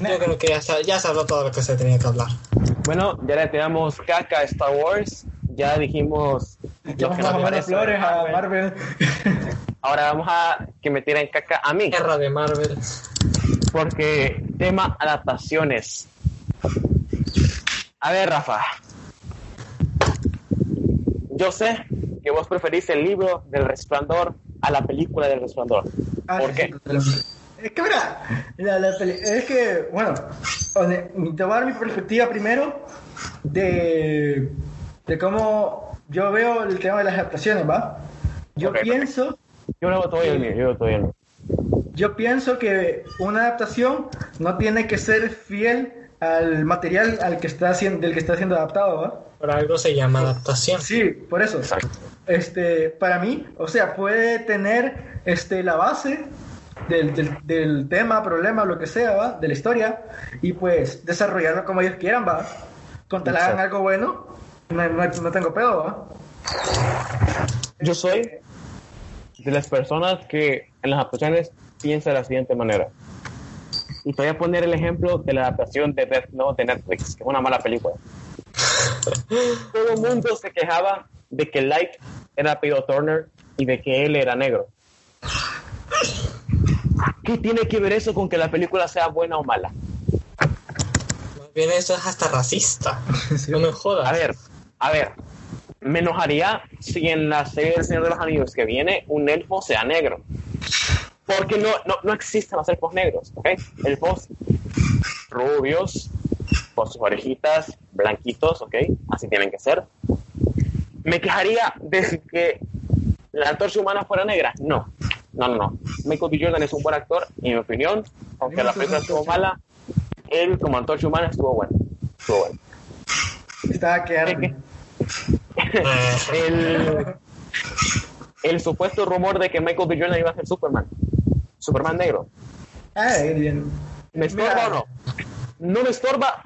yo creo que ya se, ya se habló todo lo que se tenía que hablar. Bueno, ya le tiramos caca a Star Wars. Ya dijimos flores a Marvel. Marvel. <laughs> Ahora vamos a que me tiren caca a mí. Guerra de Marvel. Porque tema adaptaciones. A ver, Rafa. Yo sé que vos preferís el libro del resplandor a la película del resplandor. Ah, ¿Por qué? <laughs> Es que mira, la- la peli- es que, bueno, te voy a dar mi perspectiva primero de, de cómo yo veo el tema de las adaptaciones, ¿va? Yo pienso, Yo luego te doy el mío, yo luego te doy el mío. yo pienso que una adaptación no tiene que ser fiel al material al que está haciendo, del que está siendo adaptado, ¿va? Por algo se llama adaptación. Sí, por eso. Exacto. Este, para mí, o sea, puede tener este, la base del, del, del tema, problema, lo que sea, ¿va? De la historia, y pues desarrollarlo como ellos quieran, ¿va? Con tal hagan algo bueno, no, no, no tengo pedo, ¿va? Yo soy de las personas que en las adaptaciones piensa de la siguiente manera. Y te voy a poner el ejemplo de la adaptación de Death Note de Netflix, que es una mala película. <laughs> Todo el mundo se quejaba de que Light era apellido Turner y de que él era negro. ¿Qué tiene que ver eso con que la película sea buena o mala? Más bien eso es hasta racista. Sí. <laughs> No me jodas. A ver, a ver, me enojaría si en la serie del Señor de los Anillos que viene un elfo sea negro. Porque no, no, no existen los elfos negros, ¿ok? Elfos rubios, con sus orejitas, blanquitos, ¿ok? Así tienen que ser. ¿Me quejaría de que la antorcha humana fuera negra? No, no, no, no. Michael B. Jordan es un buen actor, en mi opinión, aunque la película estuvo mala, él como antorcha humana estuvo bueno. Estuvo bueno. Estaba quedando. El, el supuesto rumor de que Michael B. Jordan iba a ser Superman. Superman negro. Ay, bien. ¿Me estorba Mira. o no? No me estorba.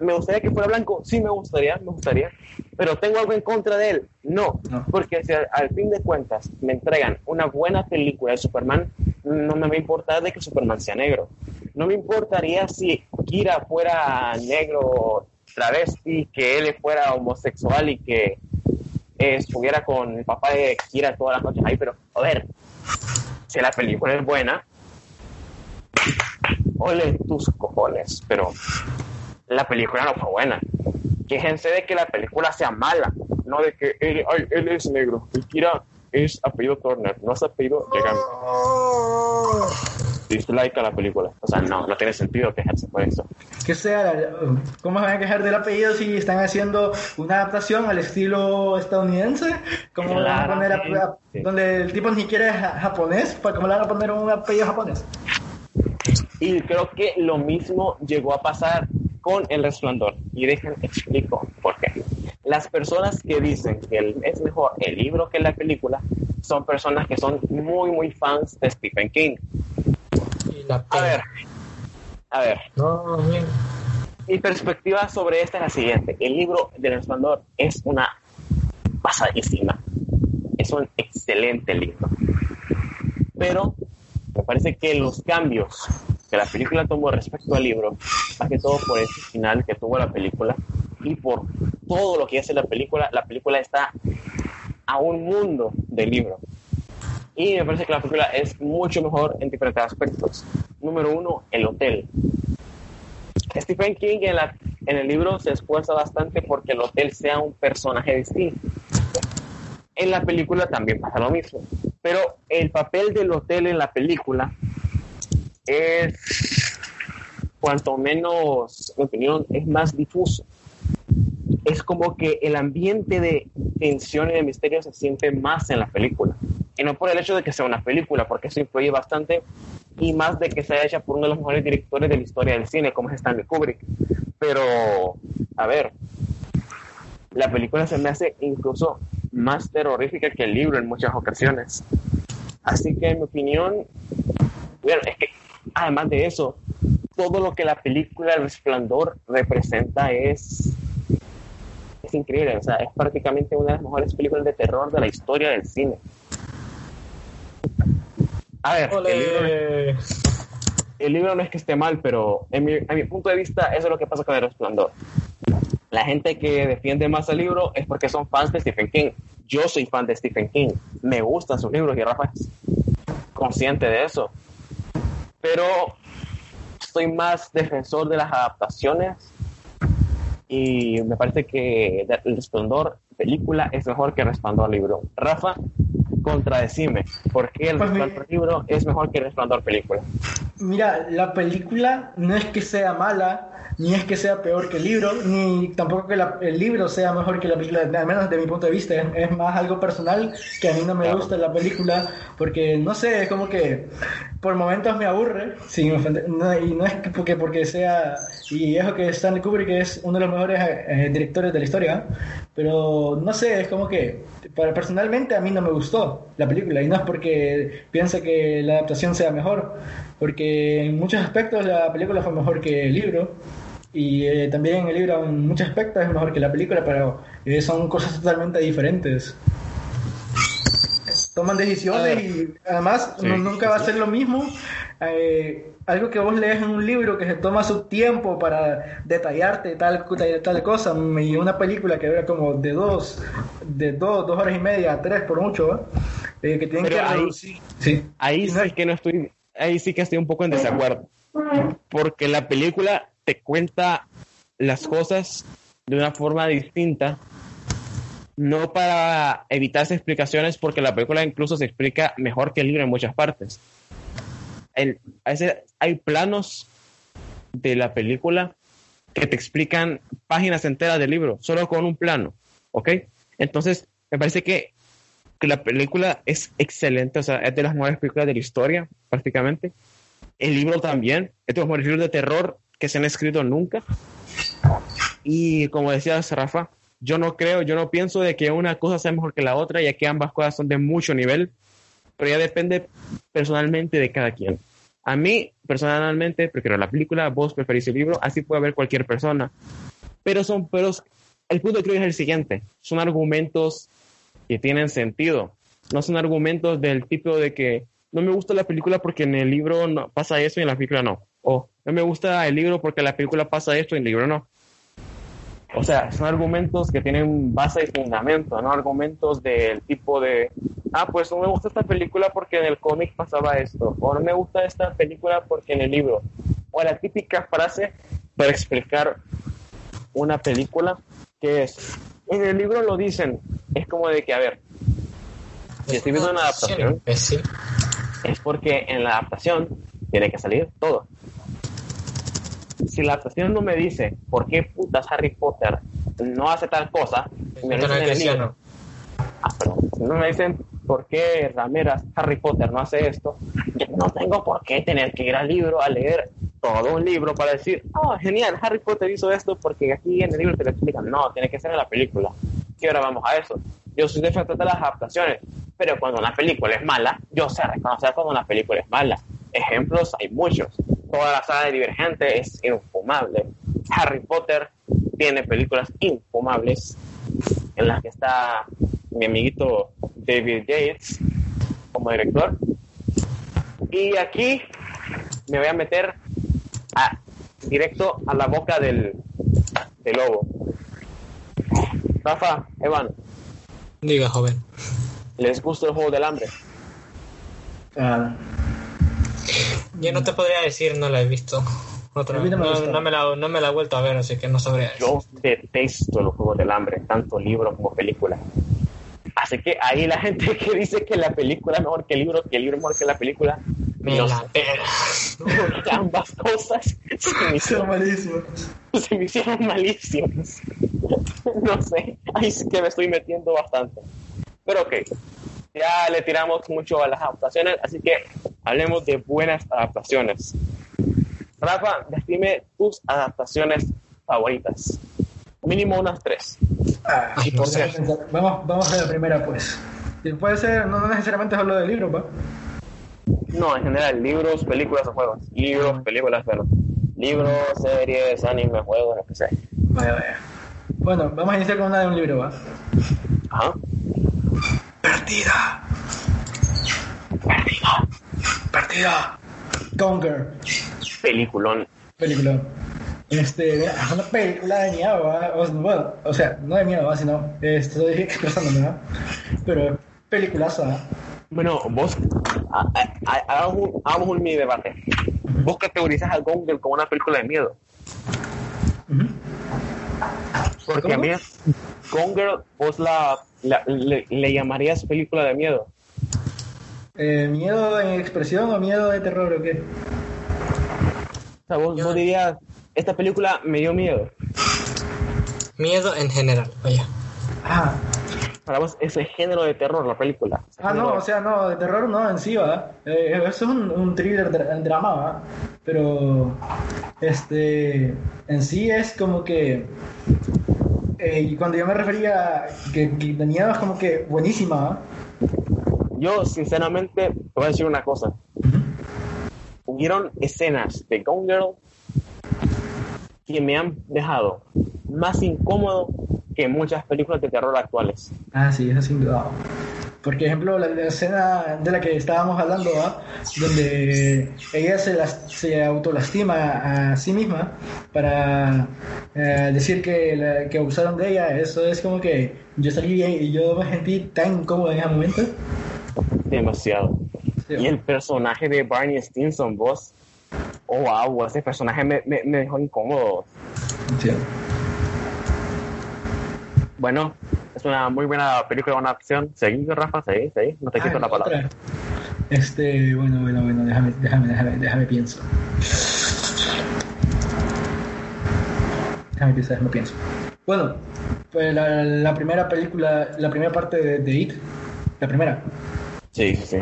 Me gustaría que fuera blanco. Sí, me gustaría, me gustaría. Pero tengo algo en contra de él. No. No. Porque si al, al fin de cuentas me entregan una buena película de Superman, no me va a importar de que Superman sea negro. No me importaría si Kira fuera negro, travesti, que él fuera homosexual y que estuviera con el papá de Kira todas las noches ahí, pero, joder, si la película es buena, ole tus cojones, pero la película no fue buena. Quéjense de que la película sea mala, no de que él, ay, él es negro y Kira es apellido Turner, no es apellido Yagami. Dislike a la película. O sea, no, no tiene sentido quejarse por eso. Que sea, ¿cómo se van a quejar del apellido si están haciendo una adaptación al estilo estadounidense? ¿Cómo van a poner a- a- donde el tipo ni siquiera es ja- japonés? ¿Para cómo le van a poner un apellido japonés? Y creo que lo mismo llegó a pasar con El Resplandor. Y dejen explico por qué. Las personas que dicen que el- es mejor el libro que la película son personas que son muy, muy fans de Stephen King. A ver, a ver, No, mi perspectiva sobre esta es la siguiente. El libro del Resplandor es una pasadísima. Es un excelente libro. Pero me parece que los cambios que la película tomó respecto al libro, más que todo por ese final que tuvo la película y por todo lo que hace la película, la película está a un mundo del libro. Y me parece que la película es mucho mejor en diferentes aspectos. Número uno, el hotel. Stephen King en, el libro se esfuerza bastante porque el hotel sea un personaje distinto. En la película también pasa lo mismo. Pero el papel del hotel en la película es, cuanto menos, en mi opinión, es más difuso. Es como que el ambiente de tensión y de misterio se siente más en la película. Y no por el hecho de que sea una película, porque eso influye bastante, y más de que sea hecha por uno de los mejores directores de la historia del cine, como es Stanley Kubrick. Pero, a ver, la película se me hace incluso más terrorífica que el libro en muchas ocasiones. Así que, en mi opinión, bueno, es que además de eso, todo lo que la película El Resplandor representa es, es increíble. O sea, es prácticamente una de las mejores películas de terror de la historia del cine. A ver, el libro, Ole. el libro no es que esté mal, pero en mi, a mi punto de vista, eso es lo que pasa con El Resplandor. La gente que defiende más el libro es porque son fans de Stephen King. Yo soy fan de Stephen King. Me gustan sus libros y Rafa es consciente de eso. Pero soy más defensor de las adaptaciones y me parece que El Resplandor película es mejor que El Resplandor libro. Rafa, contradecime, ¿por qué El Pues mi- Resplandor libro es mejor que El Resplandor película? Mira, la película no es que sea mala, ni es que sea peor que el libro, ni tampoco que la- el libro sea mejor que la película, al menos desde mi punto de vista. Es, es más algo personal que a mí no me Claro. gusta la película, porque no sé, es como que por momentos me aburre, sin ofender, no, y no es que porque, porque sea, y eso que Stanley Kubrick es uno de los mejores eh, directores de la historia, pero no sé, es como que para, personalmente a mí no me gustó la película, y no es porque piense que la adaptación sea mejor, porque en muchos aspectos la película fue mejor que el libro. Y eh, también el libro en muchos aspectos es mejor que la película, pero eh, son cosas totalmente diferentes. Toman decisiones ver. y además Sí, nu- nunca va a sí. ser lo mismo. eh, algo que vos lees en un libro que se toma su tiempo para detallarte tal, tal, tal cosa y una película que dura como de dos, de dos, dos horas y media, tres por mucho. Eh, que tienen Pero que ahí- reducir. Sí. Ahí no sí que no estoy, ahí sí que estoy un poco en desacuerdo. Porque la película te cuenta las cosas de una forma distinta. No para evitarse explicaciones, porque la película incluso se explica mejor que el libro en muchas partes. El- a veces hay planos de la película que te explican páginas enteras del libro, solo con un plano, ¿ok? Entonces, me parece que, que la película es excelente, o sea, es de las mejores películas de la historia, prácticamente. El libro también, es de los mejores libros de terror que se han escrito nunca. Y como decías, Rafa, yo no creo, yo no pienso de que una cosa sea mejor que la otra, ya que ambas cosas son de mucho nivel, pero ya depende personalmente de cada quien. A mí, personalmente, prefiero la película, vos preferís el libro, así puede haber cualquier persona. Pero son, pero el punto creo es el siguiente, son argumentos que tienen sentido, no son argumentos del tipo de que no me gusta la película porque en el libro no, pasa eso y en la película no, o no me gusta el libro porque la película pasa esto y en el libro no. O sea, son argumentos que tienen base y fundamento, no argumentos del tipo de, ah, pues no me gusta esta película porque en el cómic pasaba esto, o no me gusta esta película porque en el libro, o la típica frase para explicar una película que es, en el libro lo dicen, es como de que, a ver, si estoy viendo una adaptación, es porque en la adaptación tiene que salir todo. Si la adaptación no me dice por qué putas Harry Potter no hace tal cosa, me lo dicen en el. Ah. Si no me dicen por qué Rameras Harry Potter no hace esto, yo no tengo por qué tener que ir al libro a leer todo un libro para decir, oh, genial, Harry Potter hizo esto porque aquí en el libro te lo explican. No, tiene que ser en la película. Y ahora vamos a eso. Yo soy defensor de las adaptaciones, pero cuando una película es mala, yo sé reconocer cuando una película es mala. Ejemplos hay muchos. Toda la saga de Divergente es infumable. Harry Potter tiene películas infumables en las que está mi amiguito David Yates como director. Y aquí me voy a meter a- directo a la boca del, del lobo. Rafa, Evan, Diga, joven. ¿les gusta el juego del hambre? Ah, Yo no te podría decir, no la he visto. Otra no me no, me la, no me la he vuelto a ver, así que no sabría decir. Yo detesto los juegos del hambre, tanto libro como película. Así que ahí la <laughs> gente que dice que la película es mejor que el libro, que el libro es mejor que la película, Me no la pela. Porque <laughs> ambas cosas se me <laughs> hicieron, malísimos. se me hicieron malísimas. No sé, ahí sí que me estoy metiendo bastante. Pero ok, ya le tiramos mucho a las adaptaciones, así que hablemos de buenas adaptaciones. Rafa, dime tus adaptaciones favoritas. Mínimo unas tres. Ah, Ay, no por qué? Vamos, vamos a la primera, pues. Y puede ser, no, no necesariamente hablo de libros, ¿va? No, en general, libros, películas o juegos. Libros, películas, pero libros, series, anime, juegos, lo que sea. Vaya, vaya. Bueno, vamos a iniciar con una de un libro, ¿va? Ajá. Perdida. Perdida. Perdida. Gone Girl. Peliculón. Película. Este, es una película de miedo. O, bueno, o sea, no de miedo, sino estoy expresándome, ¿va? Pero peliculaza. Bueno, vos, hagamos un, hagamos un mini debate. Vos categorizas a Gone Girl como una película de miedo. Porque ¿Cómo? a mí, Gone Girl, vos la, la- le, le llamarías película de miedo. Eh, ¿Miedo en expresión o miedo de terror o qué? O sea, vos, Yo- vos dirías, esta película me dio miedo. Miedo en general, vaya. Ah, Para vos, ese género de terror, la película. Ah, no, o sea, no, de terror no en sí, va. Eh, eso es un, un thriller dra- drama, va. Pero, este, en sí es como que, eh, y cuando yo me refería que, que miedo es como que buenísima, ¿va? Yo, sinceramente, te voy a decir una cosa. Hubieron escenas de Gone Girl que me han dejado más incómodo que muchas películas de terror actuales. Ah, sí, eso sin duda. Por ejemplo, la, la escena de la que estábamos hablando, ¿va? donde ella se, las, se autolastima a sí misma para eh, decir que, la- que abusaron de ella, eso es como que yo salí y yo me sentí tan incómodo en ese momento. Demasiado. Sí. Y el personaje de Barney Stinson, vos, oh wow, ese personaje me, me, me dejó incómodo. Sí. Bueno, es una muy buena película, una acción. Seguí, Rafa, seguí, seguí, no te quito Ah, la palabra. otra. Este, bueno, bueno, bueno, déjame, déjame, déjame, déjame pienso. Déjame pensar, déjame pienso. Bueno, pues la, la primera película, la primera parte de, de It, la primera, Sí, sí.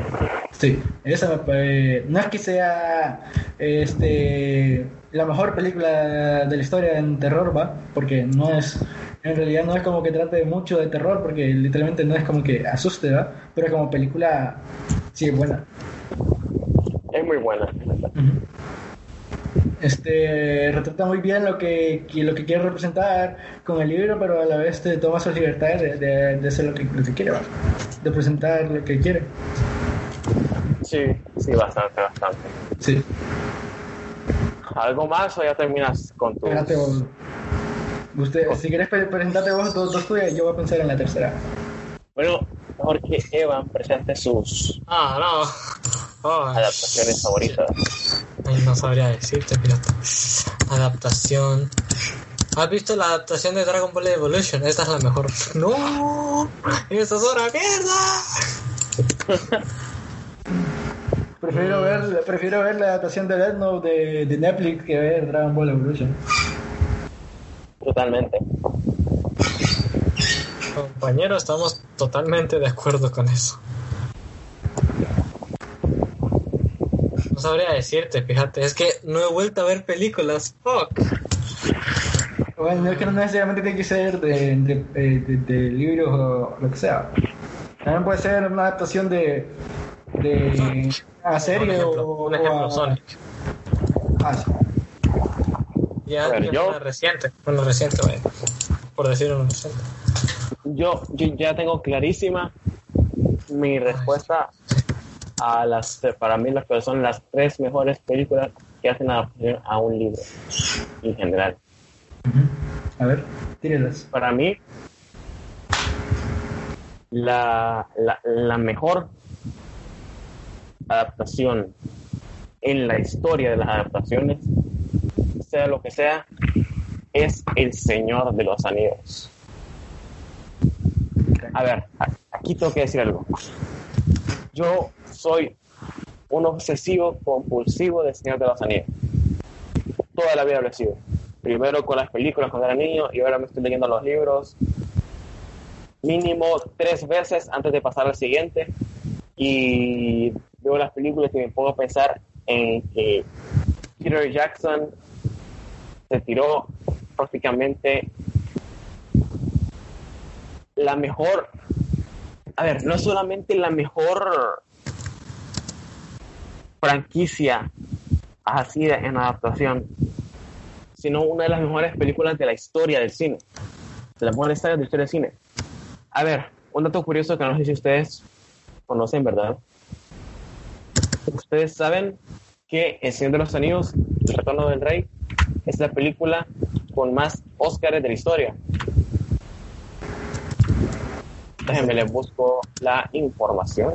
Sí, esa pare- no es que sea este la mejor película de la historia en terror, va, porque no es en realidad no es como que trate mucho de terror porque literalmente no es como que asuste, va, pero como película sí es buena. Es muy buena. Este retrata muy bien lo que, lo que quiere representar con el libro, pero a la vez te toma sus libertades de, de- de hacer lo que, lo que quiere, de presentar lo que quiere. Sí, sí, bastante, bastante. Sí. ¿Algo más o ya terminas con tu... Espérate vos. Usted, si quieres pre- presentarte vos dos, dos tuyas, yo voy a pensar en la tercera. Bueno, mejor que Evan presente sus Ah, no. Oh, adaptaciones favoritas. no sabría decirte, pirata. Adaptación. ¿Has visto la adaptación de Dragon Ball Evolution? Esta es la mejor. ¡No! ¡Esa es una mierda! Prefiero ver, prefiero ver la adaptación de Death Note de, de Netflix que ver Dragon Ball Evolution. Totalmente. Compañero, estamos totalmente de acuerdo con eso. Sabría decirte, fíjate, es que no he vuelto a ver películas. Fuck. Bueno, es que no necesariamente tiene que ser de, de, de- de- de libros o lo que sea. También puede ser una adaptación de, de a serie un ejemplo, o, un o ejemplo a- Sonic. Ah, sí. Ya, A ver, ya yo- una reciente, una reciente, vaya. Por decir una reciente. Yo, yo ya tengo clarísima mi respuesta a las, para mí las que son las tres mejores películas que hacen adaptación a un libro en general. A ver, tírelas. Para mí, la, la, la mejor adaptación en la historia de las adaptaciones, sea lo que sea, es El Señor de los Anillos. A ver, aquí tengo que decir algo. Yo soy un obsesivo compulsivo del Señor de los Anillos. Toda la vida lo he sido. Primero con las películas cuando era niño y ahora me estoy leyendo los libros mínimo tres veces antes de pasar al siguiente. Y veo las películas y me pongo a pensar en que Peter Jackson se tiró prácticamente la mejor, a ver, no solamente la mejor franquicia así de- en adaptación, sino una de las mejores películas de la historia del cine, de las mejores sagas de la historia del cine. A ver, un dato curioso que no sé si ustedes conocen, ¿verdad? Ustedes saben que El Señor de los Anillos, El Retorno del Rey, es la película con más Óscares de la historia. Déjenme les busco la información.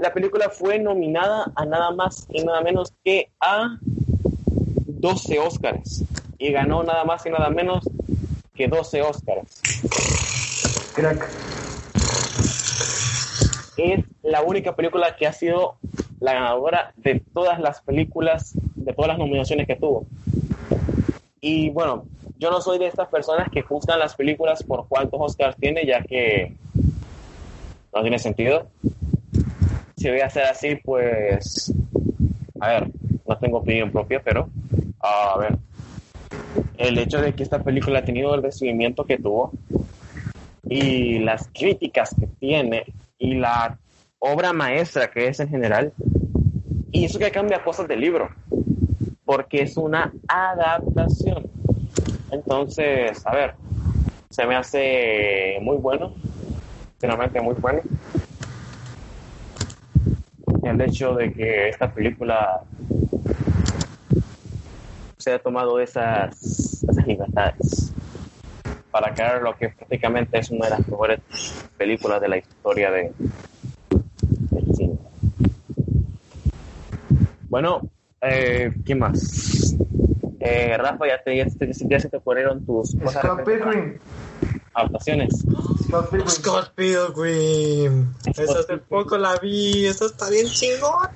La película fue nominada a nada más y nada menos que a 12 Óscares y ganó nada más y nada menos que 12 Óscares. Crack. Es la única película que ha sido la ganadora de todas las películas, de todas las nominaciones que tuvo. Y bueno, yo no soy de estas personas que juzgan las películas por cuántos Oscars tiene, ya que no tiene sentido. Si voy a hacer así, pues, a ver, no tengo opinión propia, pero, a ver, el hecho de que esta película ha tenido el recibimiento que tuvo y las críticas que tiene y la obra maestra que es en general, y eso que cambia cosas del libro, porque es una adaptación. Entonces, a ver, se me hace muy bueno, finalmente muy bueno. El hecho de que esta película se haya tomado esas, esas libertades para crear lo que prácticamente es una de las mejores películas de la historia de, del cine. Bueno, eh, ¿qué más? Eh, Rafa, ya, te, ya, se te ocurrieron tus cosas Scott Pilgrim. Adaptaciones. Scott Pilgrim. Scott Pilgrim. Esa hace poco la vi. Esa está bien chingón.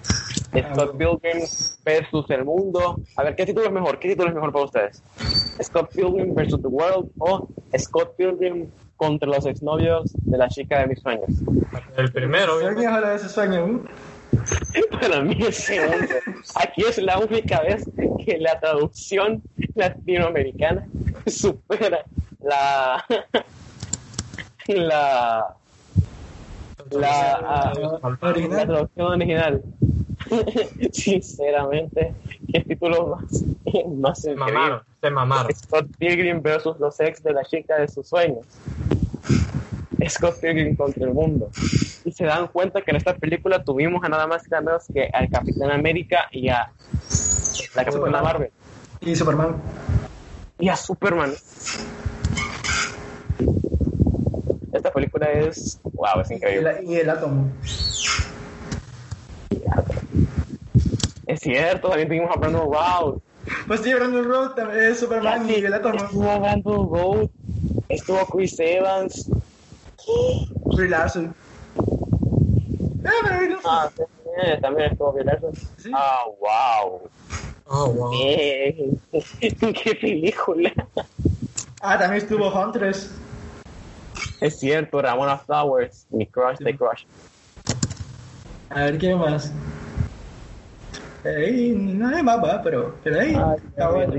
Scott Pilgrim versus el mundo. A ver, ¿qué título es mejor? ¿Qué título es mejor para ustedes? Scott Pilgrim versus the world o Scott Pilgrim contra los exnovios de la chica de mis sueños. El primero, Soy obviamente. viejo de ese sueño. ¿eh? Para mí es segundo. Aquí es la única vez que la traducción latinoamericana supera la <laughs> la la, ah, la traducción original. <laughs> Sinceramente, qué título más, <laughs> más Se mamaron. Se mamaron. Scott Pilgrim versus los ex de la chica de sus sueños. Scott Pilgrim contra el mundo. Y se dan cuenta que en esta película tuvimos a nada más y nada menos que al Capitán América y a la Capitana Marvel Y Superman. y a Superman. Esta película es, wow, es Y increíble. el, y el átomo. Es cierto, también tuvimos a Brandon Routh. Pues sí, Brandon Road también es Superman y el átomo. Estuvo Brandon Routh, estuvo Chris Evans. Brie Larson. Ah, pero Brie Larson. Ah, también, también estuvo Brie Larson. Sí. Ah, wow. Oh, wow. Bien. <laughs> Qué película. Ah, también estuvo Huntress. Es cierto, Ramona Flowers, mi crush de crush. A ver, ¿qué más? Ey, no hay más, va, pero, pero ahí, Ah, está bueno.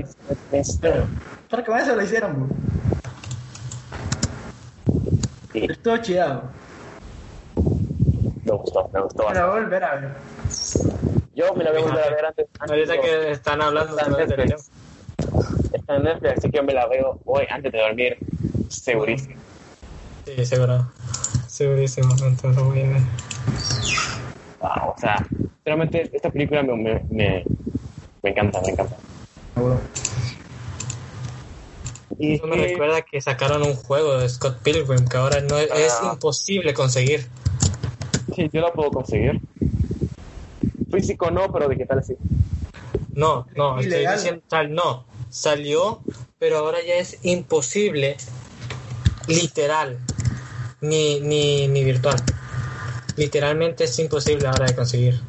Pero, para que más se lo hicieron, bro. Sí, Estuvo chido. me gustó, me gustó Para volver a ver. Yo me la voy a volver a ver antes. Ahorita que están hablando Está en. Netflix. Está en Netflix, así que me la veo hoy antes de dormir. Segurísimo. Sí, seguro. Segurísimo. Entonces lo voy a ver. Wow, o sea, realmente esta película me, me, me, me encanta, me encanta. Seguro. Y Eso me que- recuerda que sacaron un juego de Scott Pilgrim que ahora no es, es Ah. imposible conseguir. sí, yo la puedo conseguir. Físico no, pero digital sí. No, no, estoy diciendo tal, no. Salió, pero ahora ya es imposible, literal, ni, ni, ni virtual. Literalmente es imposible ahora de conseguir.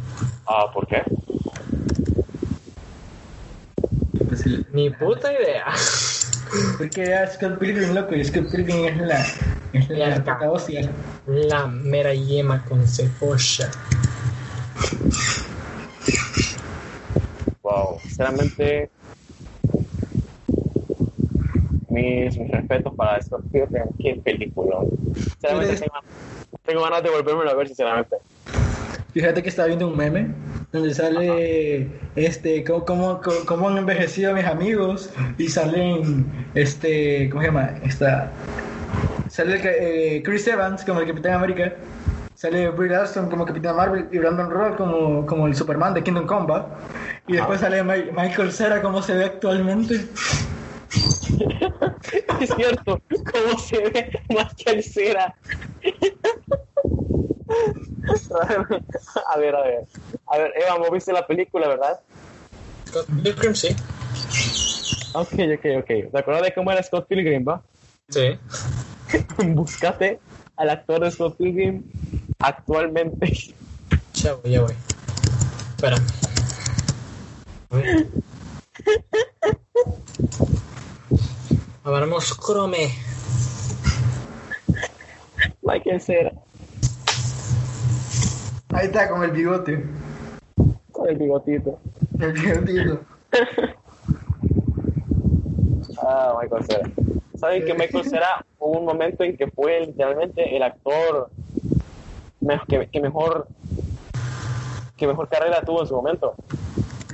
Ah, ¿por qué? Pues. Ni puta idea. <laughs> Porque era Scott Pilgrim, loco, y Scott Pilgrim es la, es la Ya. puta hostia. La mera yema con cebolla. Wow, sinceramente, mis, mis respetos para Scott Pilgrim, qué película. Sinceramente, tengo, ganas de volverme a ver, sinceramente. Fíjate que estaba viendo un meme donde sale este cómo, cómo, cómo- han envejecido mis amigos y salen este ¿cómo se llama? Esta sale eh, Chris Evans como el Capitán América, sale Brie Larson como Capitán Marvel y Brandon Roth como, como el Superman de Kingdom Come ¿va? y después sale Mi- Michael Cera como se ve actualmente. <laughs> Es cierto, cómo se ve más que el cera. a ver, a ver. A ver, Eva, ¿vos viste la película, verdad? Scott Pilgrim, sí. Ok, ok, ok. ¿Te acuerdas de cómo era Scott Pilgrim, va? Sí. <laughs> Búscate al actor de Scott Pilgrim actualmente. Ya voy, ya voy. Espera. <laughs> Abramos Chrome. Michael Cera. Ahí está con el bigote. Con el bigotito. El bigotito. Ah, Michael Cera. ¿Saben que Michael Cera hubo un momento en que fue literalmente el actor que, que mejor que mejor carrera tuvo en su momento?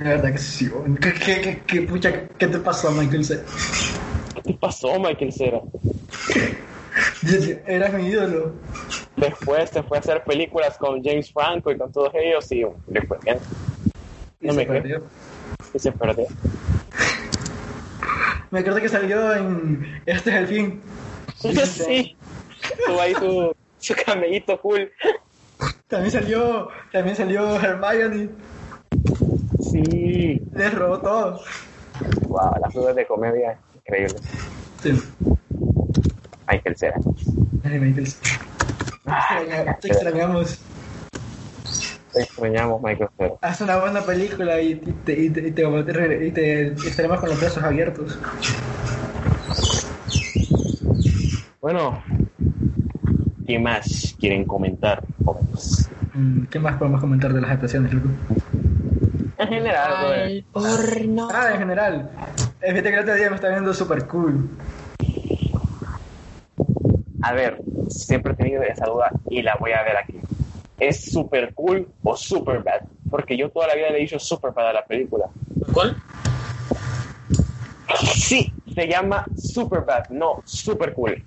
De verdad que sí. ¿Qué, qué, qué, qué, pucha, ¿qué te pasó, Michael C? ¿Qué pasó, Michael Cera? <laughs> Eras mi ídolo. Después se fue a hacer películas con James Franco y con todos ellos y fue bien. Y No se me creo. perdió. Y se perdió. Me acuerdo que salió en Este es el fin. <laughs> sí. Tuvo ahí su, su camellito cool. También salió, también salió Hermione. Sí. Les robó todo. Wow, las dudas de comedia increíbles. Sí. Michael Cera. Ay, Michael C. Extraña- Te extrañamos. Te extrañamos, Michael Cera. Haz una buena película y, te, y, te, y, te, y te estaremos con los brazos abiertos. Bueno, ¿qué más quieren comentar? Mm, ¿Qué más podemos comentar de las adaptaciones, loco? En general, brother. horno. Ah, en general. Fíjate que el otro día me está viendo super cool. A ver, siempre he tenido esa duda y la voy a ver aquí. ¿Es super cool o super bad? Porque yo toda la vida le he dicho super bad a la película. ¿Cuál? Sí, se llama super bad, no super cool.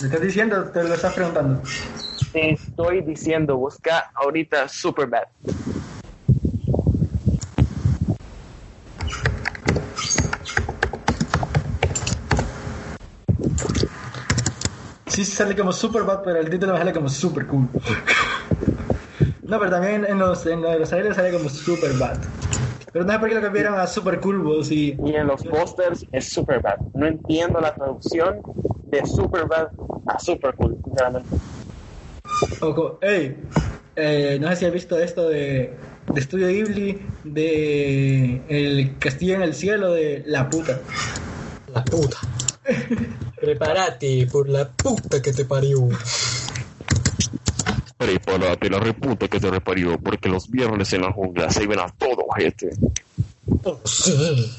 ¿Me estás diciendo? Te lo estás preguntando. Te estoy diciendo, busca ahorita super Sí sale como super bad, pero el título me sale como super cool. No, pero también en los, en los trailers sale como super bad. Pero no sé por qué lo cambiaron a super cool, vos, y... Y en los pósters es super bad. No entiendo la traducción de super bad a super cool, sinceramente. O como, hey, eh, no sé si has visto esto de, de Estudio Ghibli, de El Castillo en el Cielo, de La Puta. La puta. <laughs> Prepárate por la puta que te parió. Prepárate la reputa que te reparió, porque los viernes en la jungla se ven a todo, gente. Oh, sí.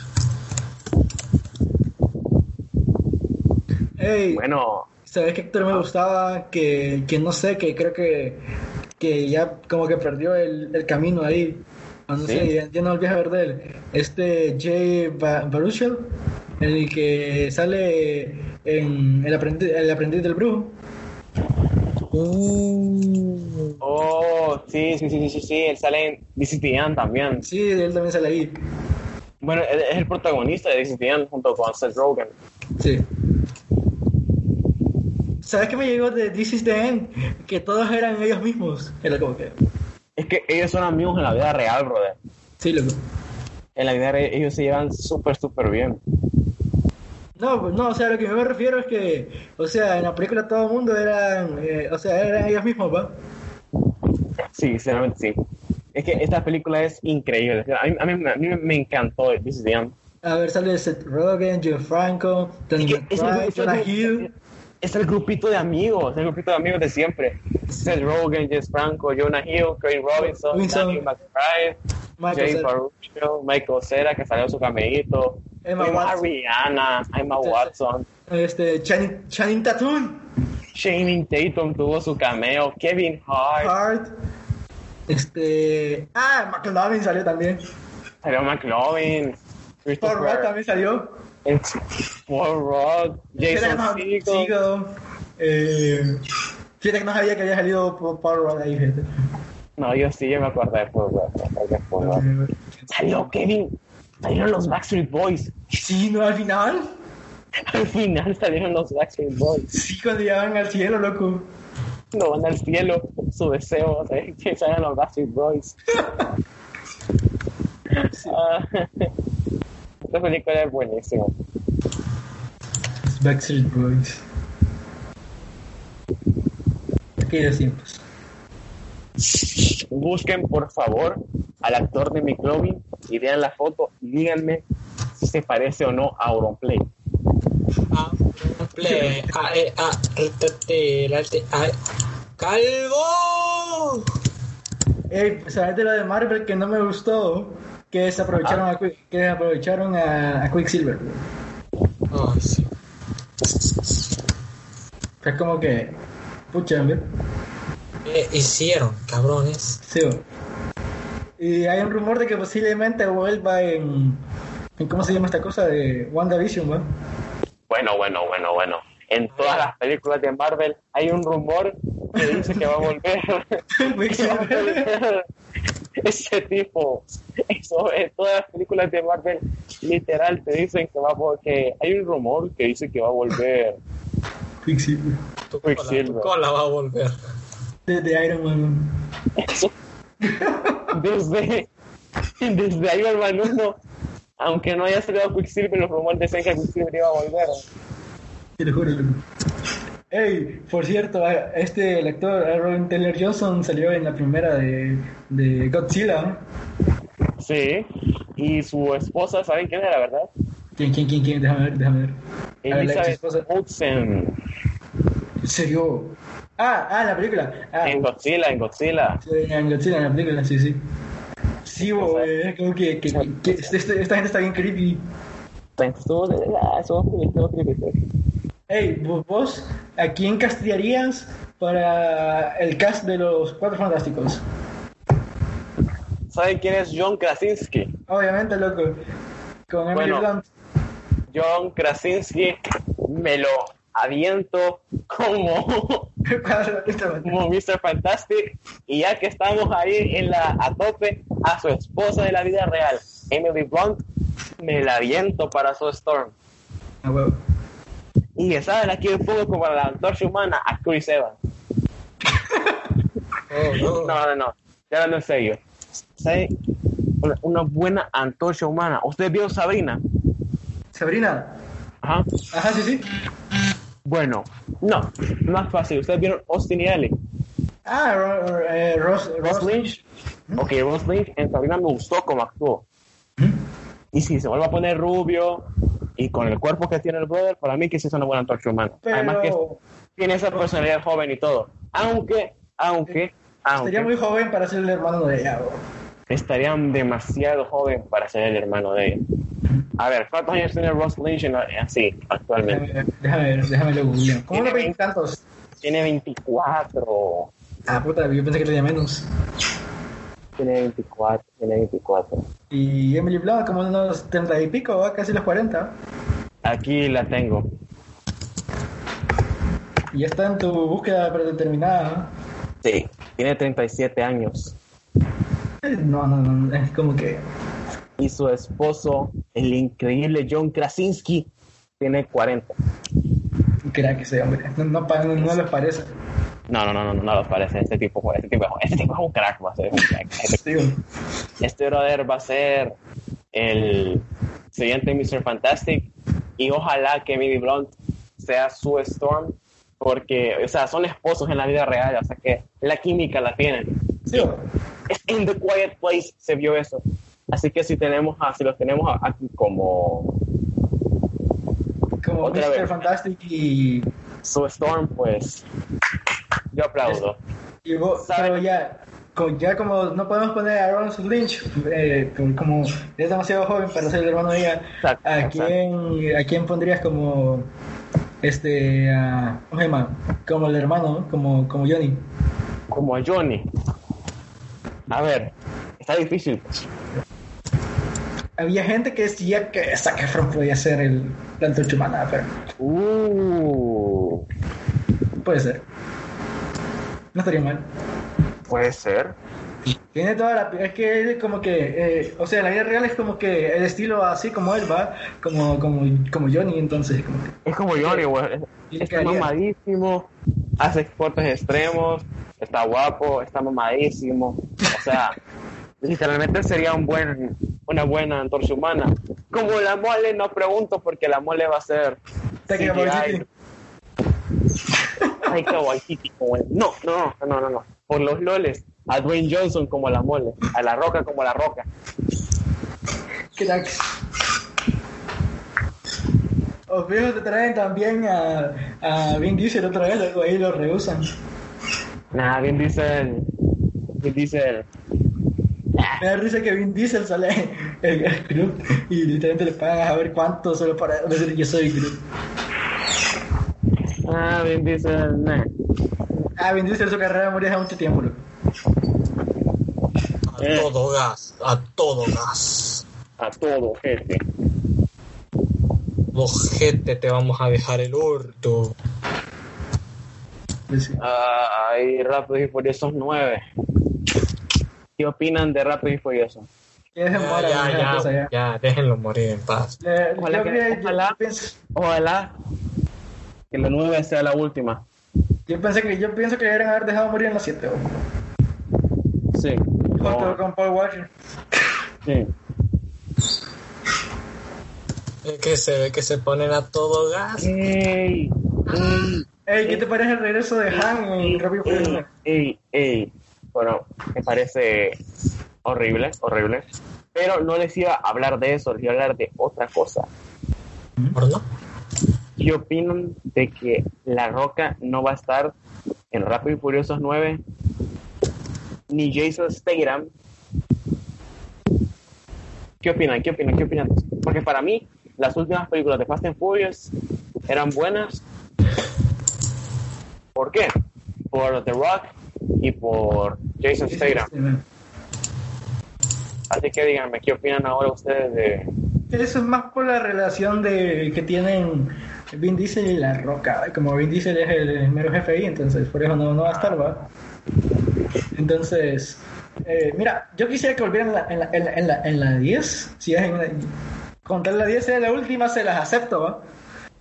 Hey, Bueno, ¿sabes qué actor me gustaba? Que, que no sé, que creo que, que ya como que perdió el, el camino ahí. O no ¿Sí? sé, ya, ya no volví a ver de él. Este Jay Ba- Baruchel, el que sale en El aprendiz, el aprendiz del brujo. Uh, oh, sí, sí, sí, sí, sí, sí, él sale en End también. Sí, él también sale ahí. Bueno, él es el protagonista de End junto con Seth Rogen. Sí. ¿Sabes qué me llegó de This is the End? Que todos eran ellos mismos. Era como que. Es que ellos son amigos en la vida real, brother. Sí, loco. En la vida real ellos se llevan súper, súper bien. No, pues no, o sea, lo que me refiero es que, o sea, en la película todo el mundo eran, eh, o sea, eran ellos mismos, ¿va? Sí, sinceramente sí. Es que esta película es increíble. A mí, a mí- a mí me encantó This is the End. A ver, sale Seth Rogen, Joe Franco, Tony Es que Jonah Hill. Es el grupito de amigos, el grupito de amigos de siempre. Seth Rogen, Jess Franco, Jonah Hill, Craig Robinson. Danny McBride, Michael Jay Cera. Baruchel, Michael Cera, que salió su camellito, Emma Watson. Rihanna, Emma sí. Watson, Este, Channing, Channing Tatum, Channing Tatum tuvo su cameo, Kevin Hart, Hart, este, ah, McLovin salió también, salió McLovin, Paul Rudd también salió, Paul Rudd, Jason Fíjate Segel. Segel, eh, fíjate que no sabía que había salido Paul Rudd ahí, fíjate. No, yo sí, yo me acuerdo de Paul Rudd, me acuerdo de Paul Rudd. Salió Kevin, salieron los Backstreet Boys. Sí, ¿no? Al final, Al final salieron los Backstreet Boys. sí, cuando llegaban al cielo, loco. No van al cielo, su deseo es que salgan los Backstreet Boys. Ah, <laughs> Esta película es buenísima. Backstreet Boys. Aquellos tiempos. Busquen por favor al actor de McLovin y vean la foto y díganme si se parece o no a Auronplay. Ah, play. Ah, eh, ah, retete, late, ah, ¡Calvo! Ey, ¿sabes de lo de Marvel que no me gustó? Que se aprovecharon, a, Qui- que aprovecharon a, a Quicksilver. Ay, sí. Es como que, pucha, ¿ves? ¿Qué hicieron, cabrones? Sí. Y hay un rumor de que posiblemente vuelva en, en ¿cómo se llama esta cosa? De WandaVision, ¿va? Bueno, bueno, bueno, bueno. En todas las películas de Marvel hay un rumor que dice que va a volver. <laughs> <laughs> que va a volver ese tipo. Eso, en todas las películas de Marvel, literal, te dicen que va a vol- que hay un rumor que dice que va a volver. Quicksilver. Tu cola, tu cola va a volver. De, de Iron Man. Eso. <laughs> Desde, desde Iron Man 1, aunque no haya salido Quicksilver, los rumores decían que Quicksilver iba a volver. Te lo juro, loco. Ey, por cierto, este el actor Aaron Taylor Johnson salió en la primera de, de Godzilla. Sí. Y su esposa, ¿saben quién era, verdad? ¿Quién, quién, quién, quién? Déjame ver, déjame ver. Elizabeth. Olsen. ¿En serio? Ah, ah, en la película. Ah, En Godzilla, en Godzilla. sí, en Godzilla, en la película, sí, sí. Sí, bo, eh, como que, que, que este- este- esta gente está bien creepy. Estuvo de verdad, estuvo estuvo creepy. Ey, vo- vos, ¿a quién castearías para el cast de los Cuatro Fantásticos? ¿Saben quién es John Krasinski? Obviamente, loco. Con Emily Bueno. Blunt. John Krasinski me lo aviento como, como Mr. Fantastic. Y ya que estamos ahí en la a tope, a su esposa de la vida real, Emily Blunt, me la aviento para su Storm. Ah. Y ya saben, aquí un poco como la antorcha humana a Chris Evans. <laughs> Oh, no. No, no, no. Ya hablando en serio. ¿Sabe? Una, una buena antorcha humana. ¿Usted vio Sabrina? Sabrina. Ajá. Ajá, sí, sí. Bueno, no. Más fácil. ¿Ustedes vieron Austin y Ellie? Ah, Ro- eh, Ross, Ross Lynch. Ok, Ross Lynch en Sabrina me gustó como actuó. Y si se vuelve a poner rubio y con el cuerpo que tiene el brother, para mí que sí es una buena antorcha humana. Además que tiene esa personalidad joven y todo. Aunque, aunque, aunque sería muy joven para ser el hermano de ella. bro. estarían demasiado joven para ser el hermano de ella. A ver, ¿cuántos años tiene Ross Lynch en la- así actualmente? Déjame, déjame ver, déjame lo googleo. ¿Cómo Tiene no veinte tantos? Tiene 24. Ah, puta, yo pensé que tenía menos. Tiene 24, tiene 24. Y Emily Blunt, como unos 30 y pico, ¿va? casi los 40. Aquí la tengo. Y está en tu búsqueda predeterminada. Sí, tiene 37 años. Eh, No, no, no, es como que. Y su esposo, el increíble John Krasinski, tiene 40. Crack ese hombre. No, no, no, no les parece. No, no, no, no, no, no los parece. Este tipo, este tipo, este tipo es un crack, va a ser un crack. Este, este brother va a ser el siguiente Mr. Fantastic y ojalá que Emily Blunt sea su Storm porque, o sea, son esposos en la vida real, o sea que la química la tienen. Es en The Quiet Place se vio eso. Así que si tenemos a, si los tenemos aquí como como Otra Mr. vez. Fantastic y. su Storm, pues yo aplaudo. y vos- ¿Sabe? pero ya. Ya como no podemos poner a Ron Lynch, eh, como es demasiado joven para ser el hermano de ella, Exacto, ¿a exacto. quién, ¿a quién pondrías como este. Como el hermano, ¿no? como, como Johnny? Como a Johnny. A ver, está difícil. Había gente que decía que Zac Efron podía ser el la antorcha humana, pero Uh, puede ser. No estaría mal. puede ser. Tiene toda la... Es que es como que... eh, o sea, la vida real es como que el estilo así como él va, como, como, como Johnny, entonces como que... Es como Johnny, güey. Está mamadísimo, hace exportes extremos, está guapo, está mamadísimo. O sea, <laughs> literalmente sería un buen, una buena antorcha humana. Como la mole, no pregunto porque la mole va a ser CGI. Taika Waititi, No, no, no, no, no. Por los loles, a Dwayne Johnson como la mole, a la roca como la roca. Cracks. Os veo te traen también a, a Vin Diesel otra vez, luego ahí lo rehusan. Nah, Vin Diesel. Vin Diesel. <laughs> Me da risa que Vin Diesel sale en el Groot y literalmente le pagan a ver cuánto solo para decir yo soy Groot. Ah, Vin Diesel, nah. Ah, Vin Diesel su carrera murió hace mucho tiempo, loco. A Eh. todo gas, a todo gas. A todo, gente. Ojete, te vamos a dejar el orto. Sí. Ah, hay Rápidos y Furiosos 9. ¿Qué opinan de Rápidos y? Que dejen Ya, morir ya, ya, cosa ya. ya, déjenlo morir en paz. Eh, Ojalá que- yo ojalá. pienso, Ojalá que la 9 sea la última. yo pensé que yo pienso que deberían haber dejado morir en las 7 Sí. junto No, con Paul Walker. sí. Es que se ve que se ponen a todo gas. Ey, ey, Ey, ¿qué te parece el regreso de Han en Rápido y Furioso? ey, ey. Bueno, me parece horrible, horrible. Pero no les iba a hablar de eso, les iba a hablar de otra cosa. ¿Por no? ¿Qué opinan de que La Roca no va a estar en Rápido y Furiosos 9? Ni Jason Statham. ¿Qué opinan? ¿Qué opinan? ¿Qué opinan? Porque para mí, las últimas películas de Fast and Furious eran buenas. ¿Por qué? Por The Rock y por Jason Statham. Así que díganme, ¿qué opinan ahora ustedes de... Eso es más por la relación de que tienen Vin Diesel y La Roca. Como Vin Diesel es el mero jefe entonces por eso no, va a estar, ¿va? Entonces, eh, mira, yo quisiera que volvieran en la, en la, en la, en la, en la 10. Si es en la, contar la 10 sea la última, se las acepto, ¿va?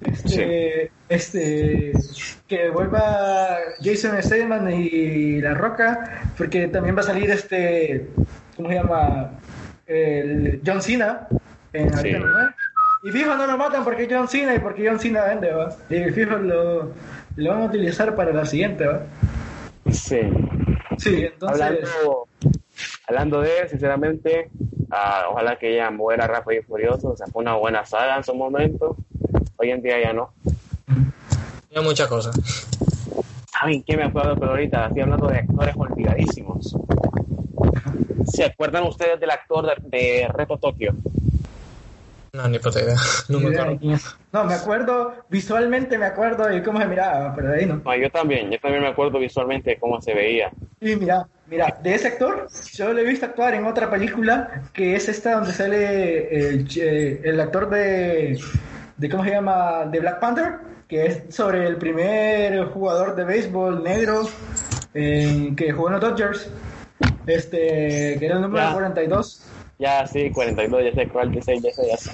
Este, este, que vuelva Jason Statham y La Roca, porque también va a salir este, ¿cómo se llama? El John Cena en Sí. Y fijo no lo matan porque John Cena y porque John Cena vende, ¿va? Y fijo lo, lo van a utilizar para la siguiente, ¿va? Sí. Sí, entonces... Hablando, hablando de, sinceramente, ah, ojalá que ella muera rápido y furioso. O sea, fue una buena saga en su momento. Hoy en día ya no. Hay muchas cosas. ¿Saben qué me acuerdo? Pero ahorita estoy hablando de actores olvidadísimos. ¿Se acuerdan ustedes del actor de, de Reto Tokio? No, ni puta idea. No me acuerdo. No, me acuerdo, visualmente me acuerdo de cómo se miraba, pero de ahí no. No, yo también. Yo también me acuerdo visualmente de cómo se veía. Y mira, mira, de ese actor, yo lo he visto actuar en otra película, que es esta donde sale el, el actor de, de, ¿cómo se llama? De Black Panther, que es sobre el primer jugador de béisbol negro eh, que jugó en los Dodgers, este, que era el número Ya. 42. Ya, sí, 42, ya sé cuál, ya sé, ya sé, ya sé.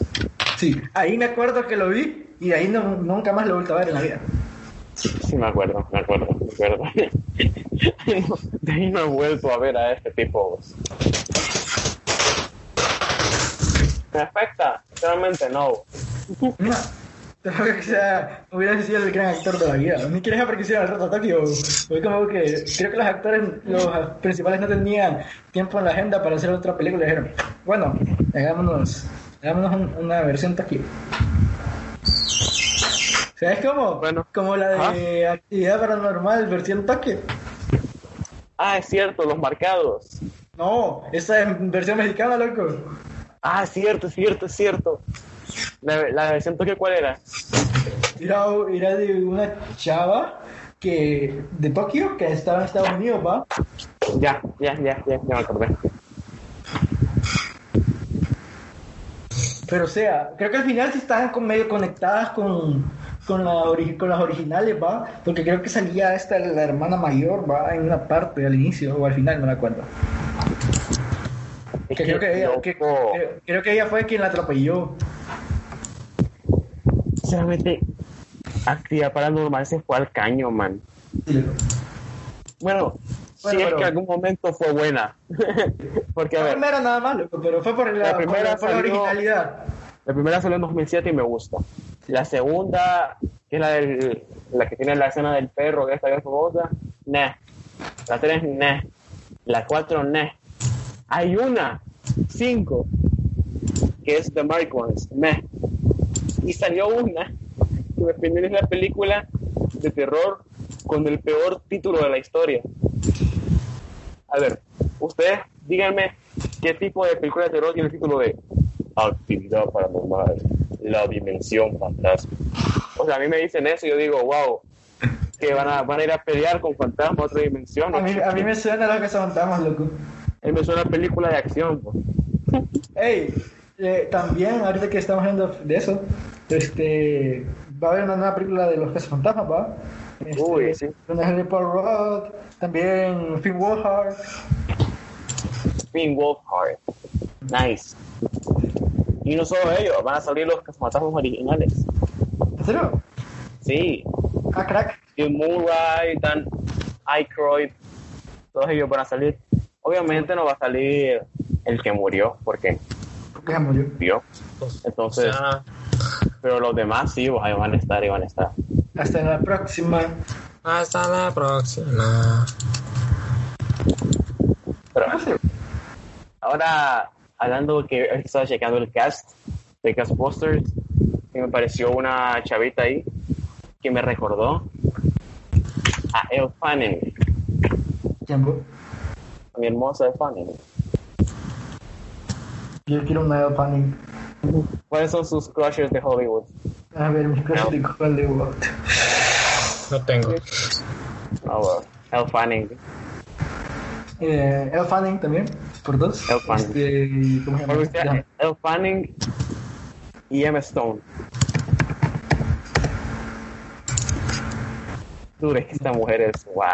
Sí, ahí me acuerdo que lo vi y de ahí no, nunca más lo he vuelto a ver en la vida. Sí, me acuerdo, me acuerdo, me acuerdo. <laughs> De ahí no he vuelto a ver a este tipo. ¿Me afecta? Sinceramente no. <laughs> No, que sea, hubiera sido el gran actor de la vida. Ni quieres el reto Tokio. Fue como que creo que los actores, los principales no tenían tiempo en la agenda para hacer otra película. Dijeron, bueno, hagámonos, hagámonos un- una versión Tokio. ¿Sabes cómo? Bueno. Como la de actividad paranormal, versión Tokio. Ah, es cierto, los marcados. No, esa es versión mexicana, loco. Ah, es cierto, es cierto, es cierto. La, la versión Tokio, ¿cuál era? Era, era de una chava que de Tokio que estaba en Estados Unidos, ¿va? Ya, ya, ya, ya, ya me acordé. Pero o sea, creo que al final sí estaban con- medio conectadas con, con, la ori- con las originales, ¿va? Porque creo que salía esta, la hermana mayor, ¿va? En una parte al inicio o al final, no me acuerdo. Es Que creo, que ella, que- creo, creo que ella fue quien la atropelló. Sinceramente, actividad paranormal se fue al caño, man. Bueno, Bueno, si es pero- que en algún momento fue buena. <laughs> Porque, a La ver, primera nada más, pero fue por la, La primera por, por la salió- originalidad. la primera salió en 2007 y me gusta. La segunda, que es la, del, la que tiene la escena del perro, que esta es famosa, nah. La tres, nah. La 4, ne. Hay una, 5, que es The Mark Ones, meh. Y salió una, que me opinión es la película de terror con el peor título de la historia. A ver, ustedes díganme qué tipo de película de terror tiene el título de Actividad Paranormal, la Dimensión Fantasma. O sea, a mí me dicen eso y yo digo, wow, que van a, a ir a pelear con fantasmas otra dimensión. A mí, a mí me suena lo que son fantasmas, loco. A mí me suena película de acción. pues. Ey, eh, también, ahorita que estamos hablando de eso, este, va a haber una nueva película de los fantasmas, ¿va? Este, Uy, sí. Donde sale Paul Rudd, también Finn Wolfhard. Finn Wolfhard. Nice. Y no solo ellos, van a salir los fantasmas originales. ¿En serio? Sí. Ah, crack. Bill Murray, Dan Aykroyd, todos ellos van a salir. Obviamente no va a salir el que murió, porque Porque se murió. murió. Entonces, O sea, pero los demás sí, pues, van a estar y van a estar. Hasta la próxima. hasta la próxima. Pero ahora, hablando que estaba checando el cast de Castbusters, y me pareció una chavita ahí que me recordó a Elle Fanning, Tiempo. Mi hermosa Elle Fanning. Yo quiero una El Fanning. ¿Cuáles son sus crushes de Hollywood? A ver, mis cosas de Hollywood. No tengo. Oh, well, Elle Fanning. Eh, El Fanning también, por dos. Elle Fanning. Este, ¿Cómo se llama? Porque usted- Ya. Elle Fanning y Emma Stone. Dure, esta mujer es wow.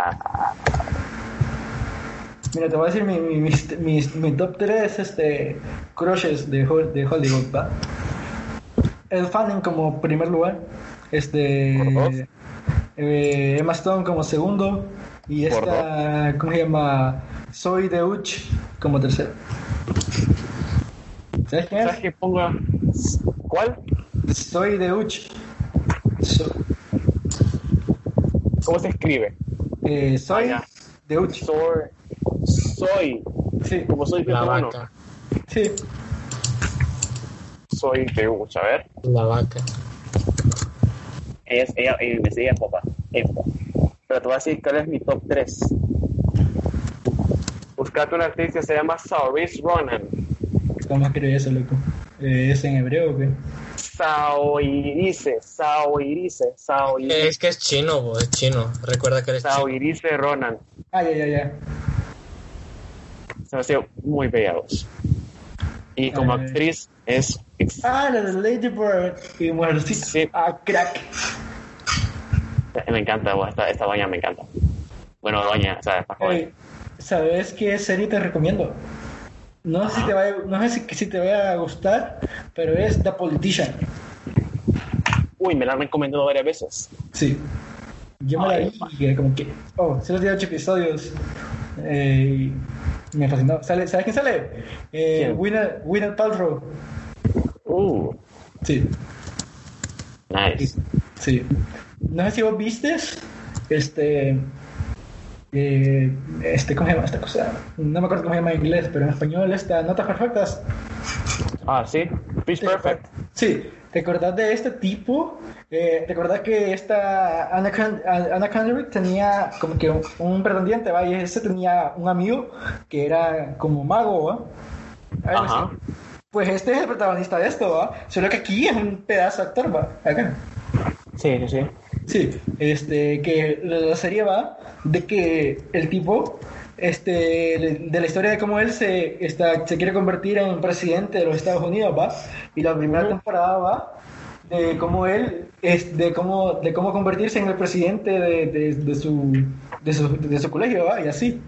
Mira, te voy a decir mi, mi, mi top 3 este, crushes de, de Hollywood, ¿va? El Fanning como primer lugar, este, eh, Emma Stone como segundo y Por esta, ¿cómo se llama? Soy de Uch como tercero. ¿Sabes quién ¿Sabes es? qué pongo? ¿Cuál? Soy de Uch. So- ¿Cómo se escribe? eh, soy Ah, de Uch. Soy. Soy. Sí, Como soy La peruano. vaca. sí. Soy de. A ver. La vaca. Ella, es- ella, ella, me sigue papá. Ella, papá. Pero te voy a decir cuál es mi top 3. Buscate una actriz que se llama Saoirse Ronan. ¿Cómo escribe eso, loco? Eh, ¿Es en hebreo o qué? Saoirse, Saoirse, Saoirse, Es que es chino, bo, es chino. Recuerda que eres chino. Saoirse Ronan. Ah, ya, ya, ya. Se me hace muy bella voz. Y como Eh. actriz es Ah, la de Lady Bird y Mujercita. Sí. Ah, crack. me encanta, esta, esta doña me encanta. Bueno, doña, o sea, está joven. Ey, ¿Sabes qué serie te recomiendo? No sé si te va, a- no sé si, si te va a gustar, pero es The Politician. Uy, me la han recomendado varias veces. Sí. Yo me la vi y como que, oh, solo tiene ocho episodios. Eh, me fascinó. ¿Sale, ¿Sabes quién sale? Eh. Winner, Winner Paltrow. Uh, Sí, nice. sí. No sé si vos viste este. eh, este, ¿cómo se llama esta cosa? No me acuerdo cómo se llama en inglés, pero en español está Notas Perfectas. Ah, sí. Pitch Perfect. Sí, ¿te acordás de este tipo? Eh, ¿Te acordás que esta Anna, Kendrick tenía como que un, un pretendiente, ¿va? Y ese tenía un amigo que era como mago, ¿va? Algo Ajá. Pues este es el protagonista de esto, ¿va? Solo que aquí es un pedazo de actor, ¿va? Acá. Sí, sí, sí. Sí, este, que la serie va de que el tipo, este, de la historia de cómo él se, está, se quiere convertir en presidente de los Estados Unidos, va, y la primera temporada va de cómo él, es, de cómo, de cómo convertirse en el presidente de, de, de su, de su, de su colegio, va, y así.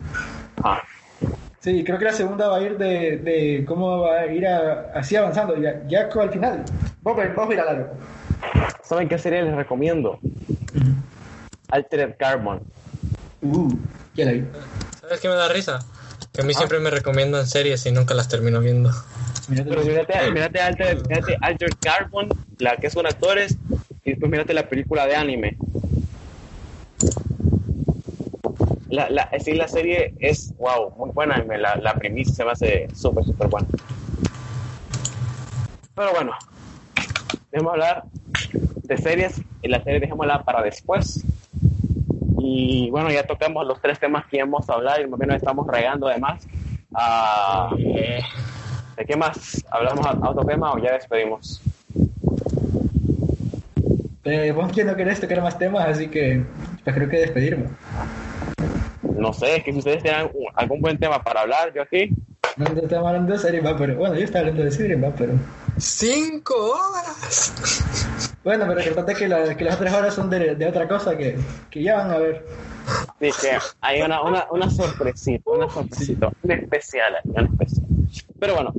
Ah, Sí, creo que la segunda va a ir de, de cómo va a ir a- así avanzando, ya, ya al final. Vamos a ver, vamos a ir a largo. ¿Saben qué serie les recomiendo? Altered Carbon. Uh, ya la vi. ¿Sabes qué me da risa? Que a mí siempre me recomiendan series y nunca las termino viendo. Mírate Pero mírate, mírate, Altered, mírate Carbon, la que es con actores, y después mírate la película de anime. la, la, sí, la serie es, wow, muy buena. La, la primicia se me hace súper, súper buena. Pero bueno, dejemos hablar de series. Y la serie dejémosla para después. Y bueno, ya tocamos los tres temas que íbamos a hablar y más bien nos estamos regando además. Ah, Eh, ¿De qué más? ¿Hablamos a, a otro tema o ya despedimos? Eh, vos que no querés tocar más temas, así que pues creo que despedirme. No sé, es que si ustedes tienen un- algún buen tema para hablar, yo aquí. No no estamos hablando de series, va, pero bueno, yo estaba hablando de series, va, pero ¡Cinco horas! Bueno, pero recordate que, la- que las otras horas son de, de otra cosa que, que ya van a ver. Sí, que hay una, una, una sorpresita, una sorpresita, un especial, ahí, un especial. Pero bueno,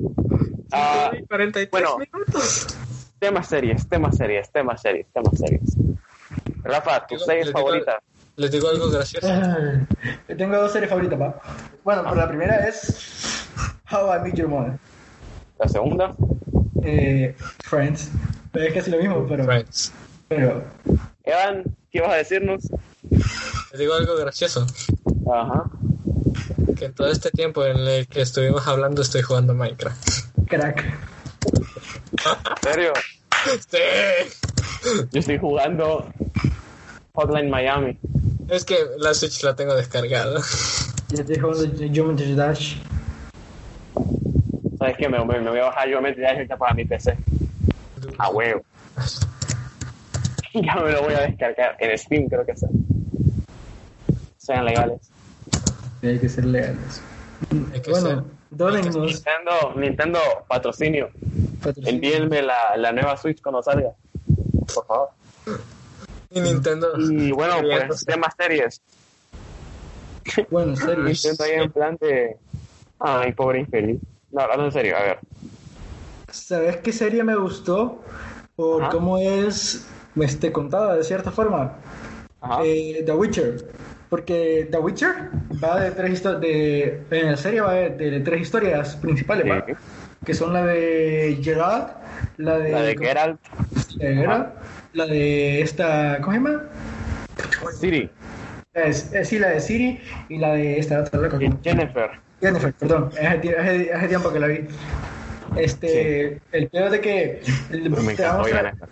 ah, 43 bueno. minutos. temas series, temas series, temas series, temas series. Rafa, tus Digo, series les digo- favoritas. Les digo algo gracioso. Ah, <laughs> Yo tengo dos series favoritas, va. Bueno, pero la primera es How I Met Your Mother. La segunda, Eh, Friends. Es casi lo mismo, pero, Friends. pero Evan, ¿qué ibas a decirnos? Les digo algo gracioso. Ajá. Que en todo este tiempo en el que estuvimos hablando estoy jugando Minecraft. crack. ¿En serio? Sí. Yo estoy jugando Hotline Miami. Es que la Switch la tengo descargada. Yo estoy jugando Geometry Dash. ¿Sabes qué? Me, me, me voy a bajar yo me ahorita para mi PC. A huevo. Ya me lo voy a descargar. En Steam creo que sea. Sean legales. Y hay que ser legales. Hay que Bueno. Nintendo, Nintendo patrocinio. patrocinio. Envíenme la, la nueva Switch cuando salga. Por favor. Y Nintendo. Y bueno, <laughs> pues temas series. Bueno, series. Nintendo ahí en plan de. Ay, pobre infeliz. No, hablando en serio, a ver. ¿Sabes qué serie me gustó? Por Ajá. cómo es este, contada de cierta forma. Eh, The Witcher. Porque The Witcher va de tres historias. De, en la serie va de, de tres historias principales, ¿va? Sí. Que son la de Geralt, la de. La de Geralt la de Geralt, la de esta. ¿Cómo se llama? City Es, es, sí, la de Siri y la de esta otra loca. Jennifer. Jennifer, perdón, hace, hace- hace tiempo que la vi. Este, el peor de que Me te vamos encantó Jennifer.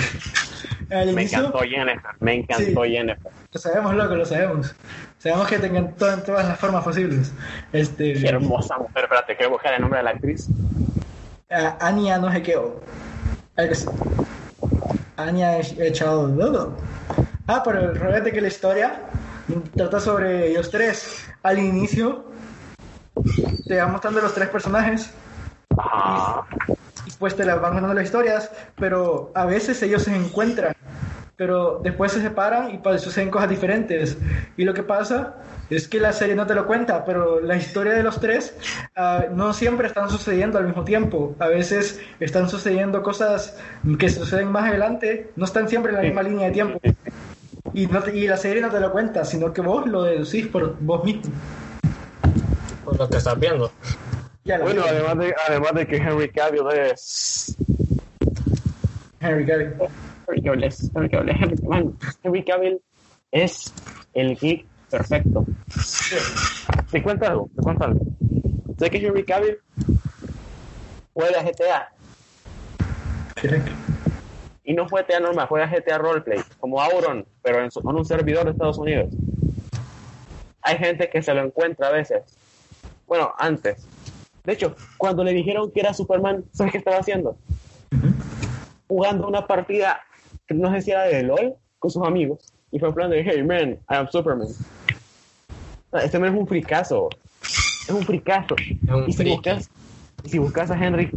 <laughs> Me inicio, encantó Jennifer. Me encantó Sí. Jennifer. lo sabemos, loco, lo sabemos. Sabemos que te encantó en todas las formas posibles. Este, Qué hermosa mujer. Espérate, quiero buscar el nombre de la actriz. a- Anya no sé qué. Anya echado todo. Ah, pero el de que la historia trata sobre ellos tres. Al inicio te va mostrando los tres personajes Ajá. y pues te las van contando las historias, pero a veces ellos se encuentran, pero después se separan y pues suceden cosas diferentes. Y lo que pasa es que la serie no te lo cuenta, pero la historia de los tres ah, no siempre están sucediendo al mismo tiempo. A veces están sucediendo cosas que suceden más adelante, no están siempre en la misma línea de tiempo. Y, no te- y la serie no te lo cuenta, sino que vos lo deducís por vos mismo. Por lo que estás viendo. Bueno, además de, además de que Henry Cavill es. Henry Cavill. Henry Cavill es. Henry Cavill, Henry, man, Henry Cavill es el geek perfecto. Te cuento algo, te cuento algo. Sé que Henry Cavill juega GTA y no juega GTA normal, juega GTA Roleplay, como Auron, pero en, su- en un servidor de Estados Unidos. Hay gente que se lo encuentra a veces. Bueno, antes. De hecho, cuando le dijeron que era Superman, ¿sabes qué estaba haciendo? Jugando una partida, no sé si era de LOL, con sus amigos. Y fue en plan de, hey man, I am Superman. Este man es un fricazo. Es un fricazo. Es un y si buscas, y si buscas a Henry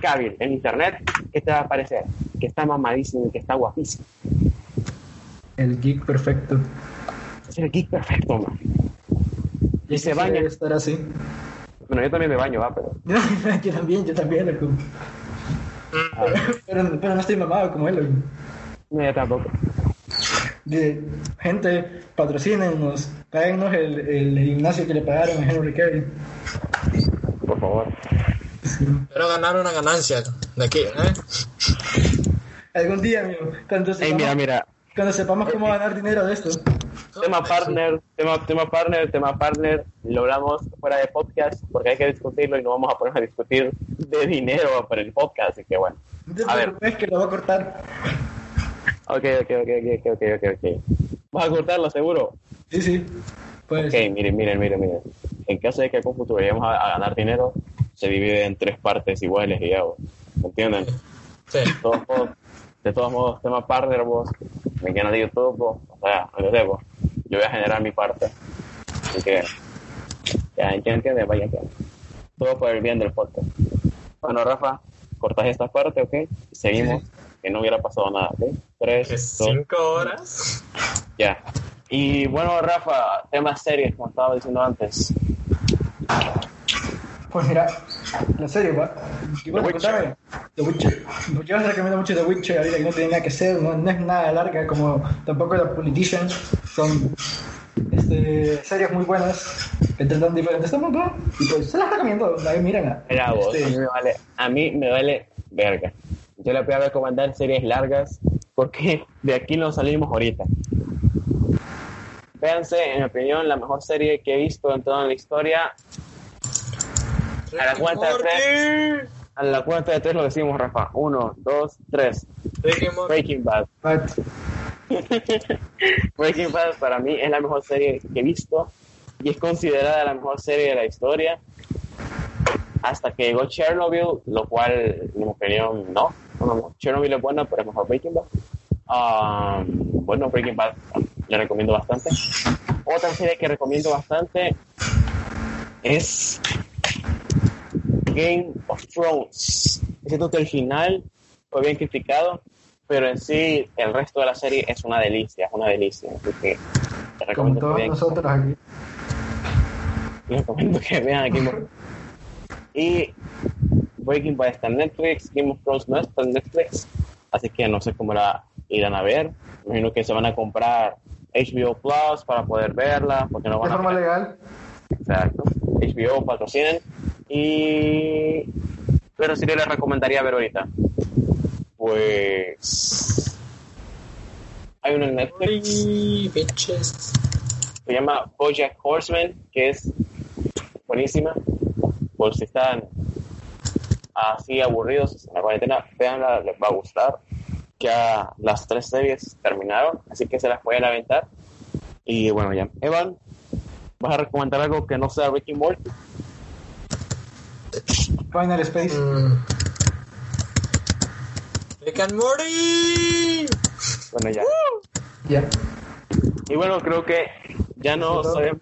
Cavill en internet, ¿qué te va a aparecer? Que está mamadísimo y que está guapísimo. El geek perfecto. Es el geek perfecto, man. Y se Quisiera baña. estar así. Bueno, yo también me baño, va, pero. <laughs> yo también, yo también, loco. ah, Pero, pero no estoy mamado como él, loco. no, yo tampoco. De, gente, patrocínenos, páguenos el, el gimnasio que le pagaron a Henry Cavill. Por favor. Pero ganar una ganancia de aquí, ¿eh? Algún día, amigo, cuando Ey, sepamos, mira, mira. cuando sepamos cómo ganar dinero de esto. Tema partner, tema, tema partner, tema partner, lo hablamos fuera de podcast porque hay que discutirlo y no vamos a poner a discutir de dinero para el podcast, así que bueno. A ver. preocupes que lo voy a cortar. Ok, ok, ok, ok, ok, ok, ok. ¿Vas a cortarlo seguro? Sí, sí. Pues, Ok, miren, miren, miren, miren. En caso de que con futuro lleguemos a, a ganar dinero, se divide en tres partes iguales, digamos. ¿Me entienden? Sí. Todos modos, de todos modos, tema partner, vos, mi canal de YouTube, vos, o sea, vos, yo voy a generar mi parte. Así que, ya, entienden, vaya, entienden. Todo por el bien del podcast. Bueno, Rafa, cortas esta parte, ¿ok? Seguimos, que no hubiera pasado nada, ¿ok? Tres, Es dos, cinco horas. ya. Y bueno, Rafa, temas series, como estaba diciendo antes. Pues mira, la serie, va. Y bueno, The Witcher. contame, The Witcher. Yo les recomiendo mucho The Witcher ahorita que no tiene nada que hacer, no, no es nada larga, como tampoco The Politician. Son este, series muy buenas que tratan diferentes temas, ¿no? Y pues se las recomiendo, ahí mírenla. Mira vos, Este, a, mí me vale, a mí me vale verga. Yo le voy a recomendar series largas porque de aquí no salimos ahorita. Véanse, en mi opinión, la mejor serie que he visto en toda la historia. A la cuenta de tres. A la cuenta de tres lo decimos, Rafa. Uno, dos, tres. Breaking Bad. <laughs> Breaking Bad para mí es la mejor serie que he visto y es considerada la mejor serie de la historia hasta que llegó Chernobyl, lo cual, en mi opinión, no. No, no, Chernobyl es buena, pero es mejor Breaking Bad. Um, bueno, Breaking Bad le recomiendo bastante. Otra serie que recomiendo bastante es Game of Thrones. Siento que el final fue bien criticado, pero en sí el resto de la serie es una delicia, es una delicia. Así que como recomiendo que todos nosotros aquí. les recomiendo que vean of Y Breaking Bad está en Netflix, Game of Thrones no está en Netflix, así que no sé cómo la irán a ver. Me imagino que se van a comprar HBO Plus para poder verla, porque no De van a forma legal. Exacto. HBO patrocinen. Y. Pero sí les recomendaría ver ahorita. Pues. Hay uno en Netflix. Bitches. Se llama Bojack Horseman, que es buenísima. Por si están así aburridos en la cuarentena, veanla, les va a gustar. Ya las tres series terminaron, así que se las pueden aventar. Y bueno, ya. Evan, ¿vas a recomendar algo que no sea Ricky Morty? Final Space. Mm. Rick and Morty. Bueno, ya. Ya. Y bueno, creo que ya no sabemos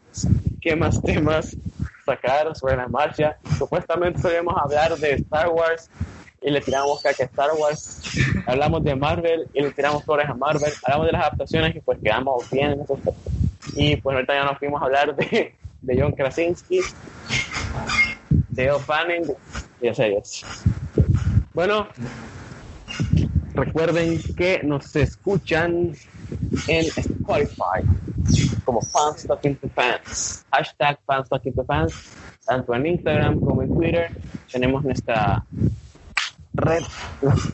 qué más temas sacar sobre la marcha. Supuestamente solíamos hablar de Star Wars y le tiramos caca a Star Wars. Hablamos de Marvel y le tiramos flores a Marvel. Hablamos de las adaptaciones y pues quedamos bien en eso. Y pues ahorita ya nos fuimos a hablar de, de John Krasinski, de Elle Fanning y series. Bueno, recuerden que nos escuchan en Spotify como Fans Talking to Fans. Hashtag Fans Talking to Fans. Tanto en Instagram como en Twitter. Tenemos nuestra red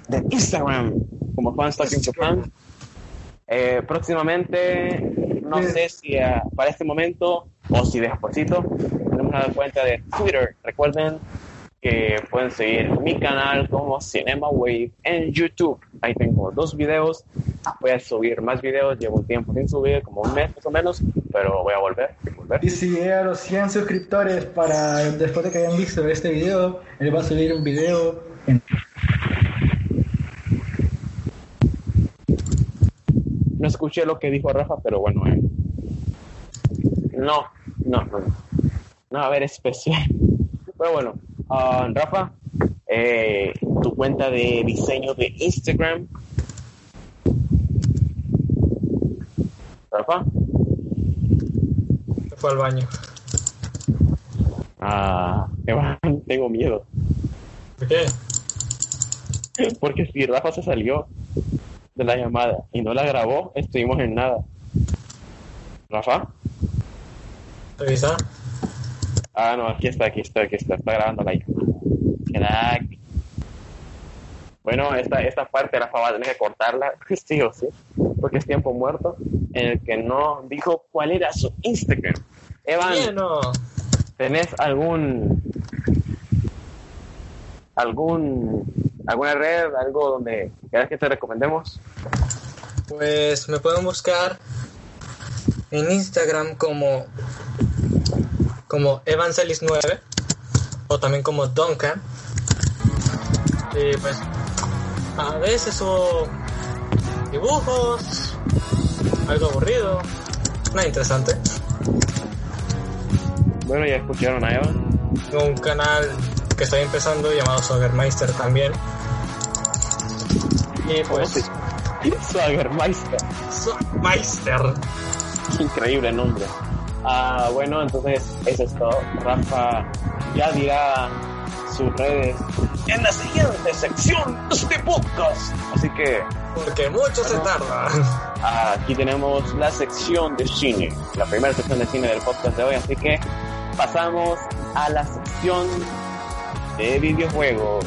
de Instagram como Fans Talking to Fans. Eh, próximamente, no sé si eh, para este momento o si despuesito, una cuenta de Twitter. Recuerden que pueden seguir mi canal como Cinema Wave en YouTube. Ahí tengo dos videos. Voy a subir más videos. Llevo un tiempo sin subir, como un mes más o menos, pero voy a volver. volver. Y si llega a los 100 suscriptores para después de que hayan visto este video, él va a subir un video en No escuché lo que dijo Rafa, pero bueno. eh. No, no, no. No a haber <laughs> especial. Pero bueno, ah, Rafa, eh, tu cuenta de diseño de Instagram. Rafa. Se fue al baño. Ah, <laughs> tengo miedo. ¿Por qué? <laughs> Porque si Rafa se salió de la llamada y no la grabó, estuvimos en nada. Rafa. ¿Revisa? Ah, no, aquí está, aquí está, aquí está, está grabando la. Crack. Bueno, esta, esta parte Rafa va a tener que cortarla, <laughs> sí o sí, porque es tiempo muerto. en el que no dijo cuál era su Instagram. Evan, Bien, no. ¿tenés algún algún alguna red, algo donde quieras que te recomendemos? Pues me pueden buscar en Instagram como como Evangelis9 o también como Duncan. Y pues a veces subo dibujos, algo aburrido, nada interesante. Bueno, ya escucharon a Evan. Un canal que estoy empezando llamado Swaggermeister también. Y pues Swaggermeister. <laughs> Swaggermeister. Qué increíble nombre. Ah, bueno, entonces eso es todo. Rafa ya dirá sus redes en la siguiente sección de este podcast. Así que Porque mucho se tarda. aquí tenemos la sección de cine, la primera sección de cine del podcast de hoy. Así que pasamos a la sección de videojuegos.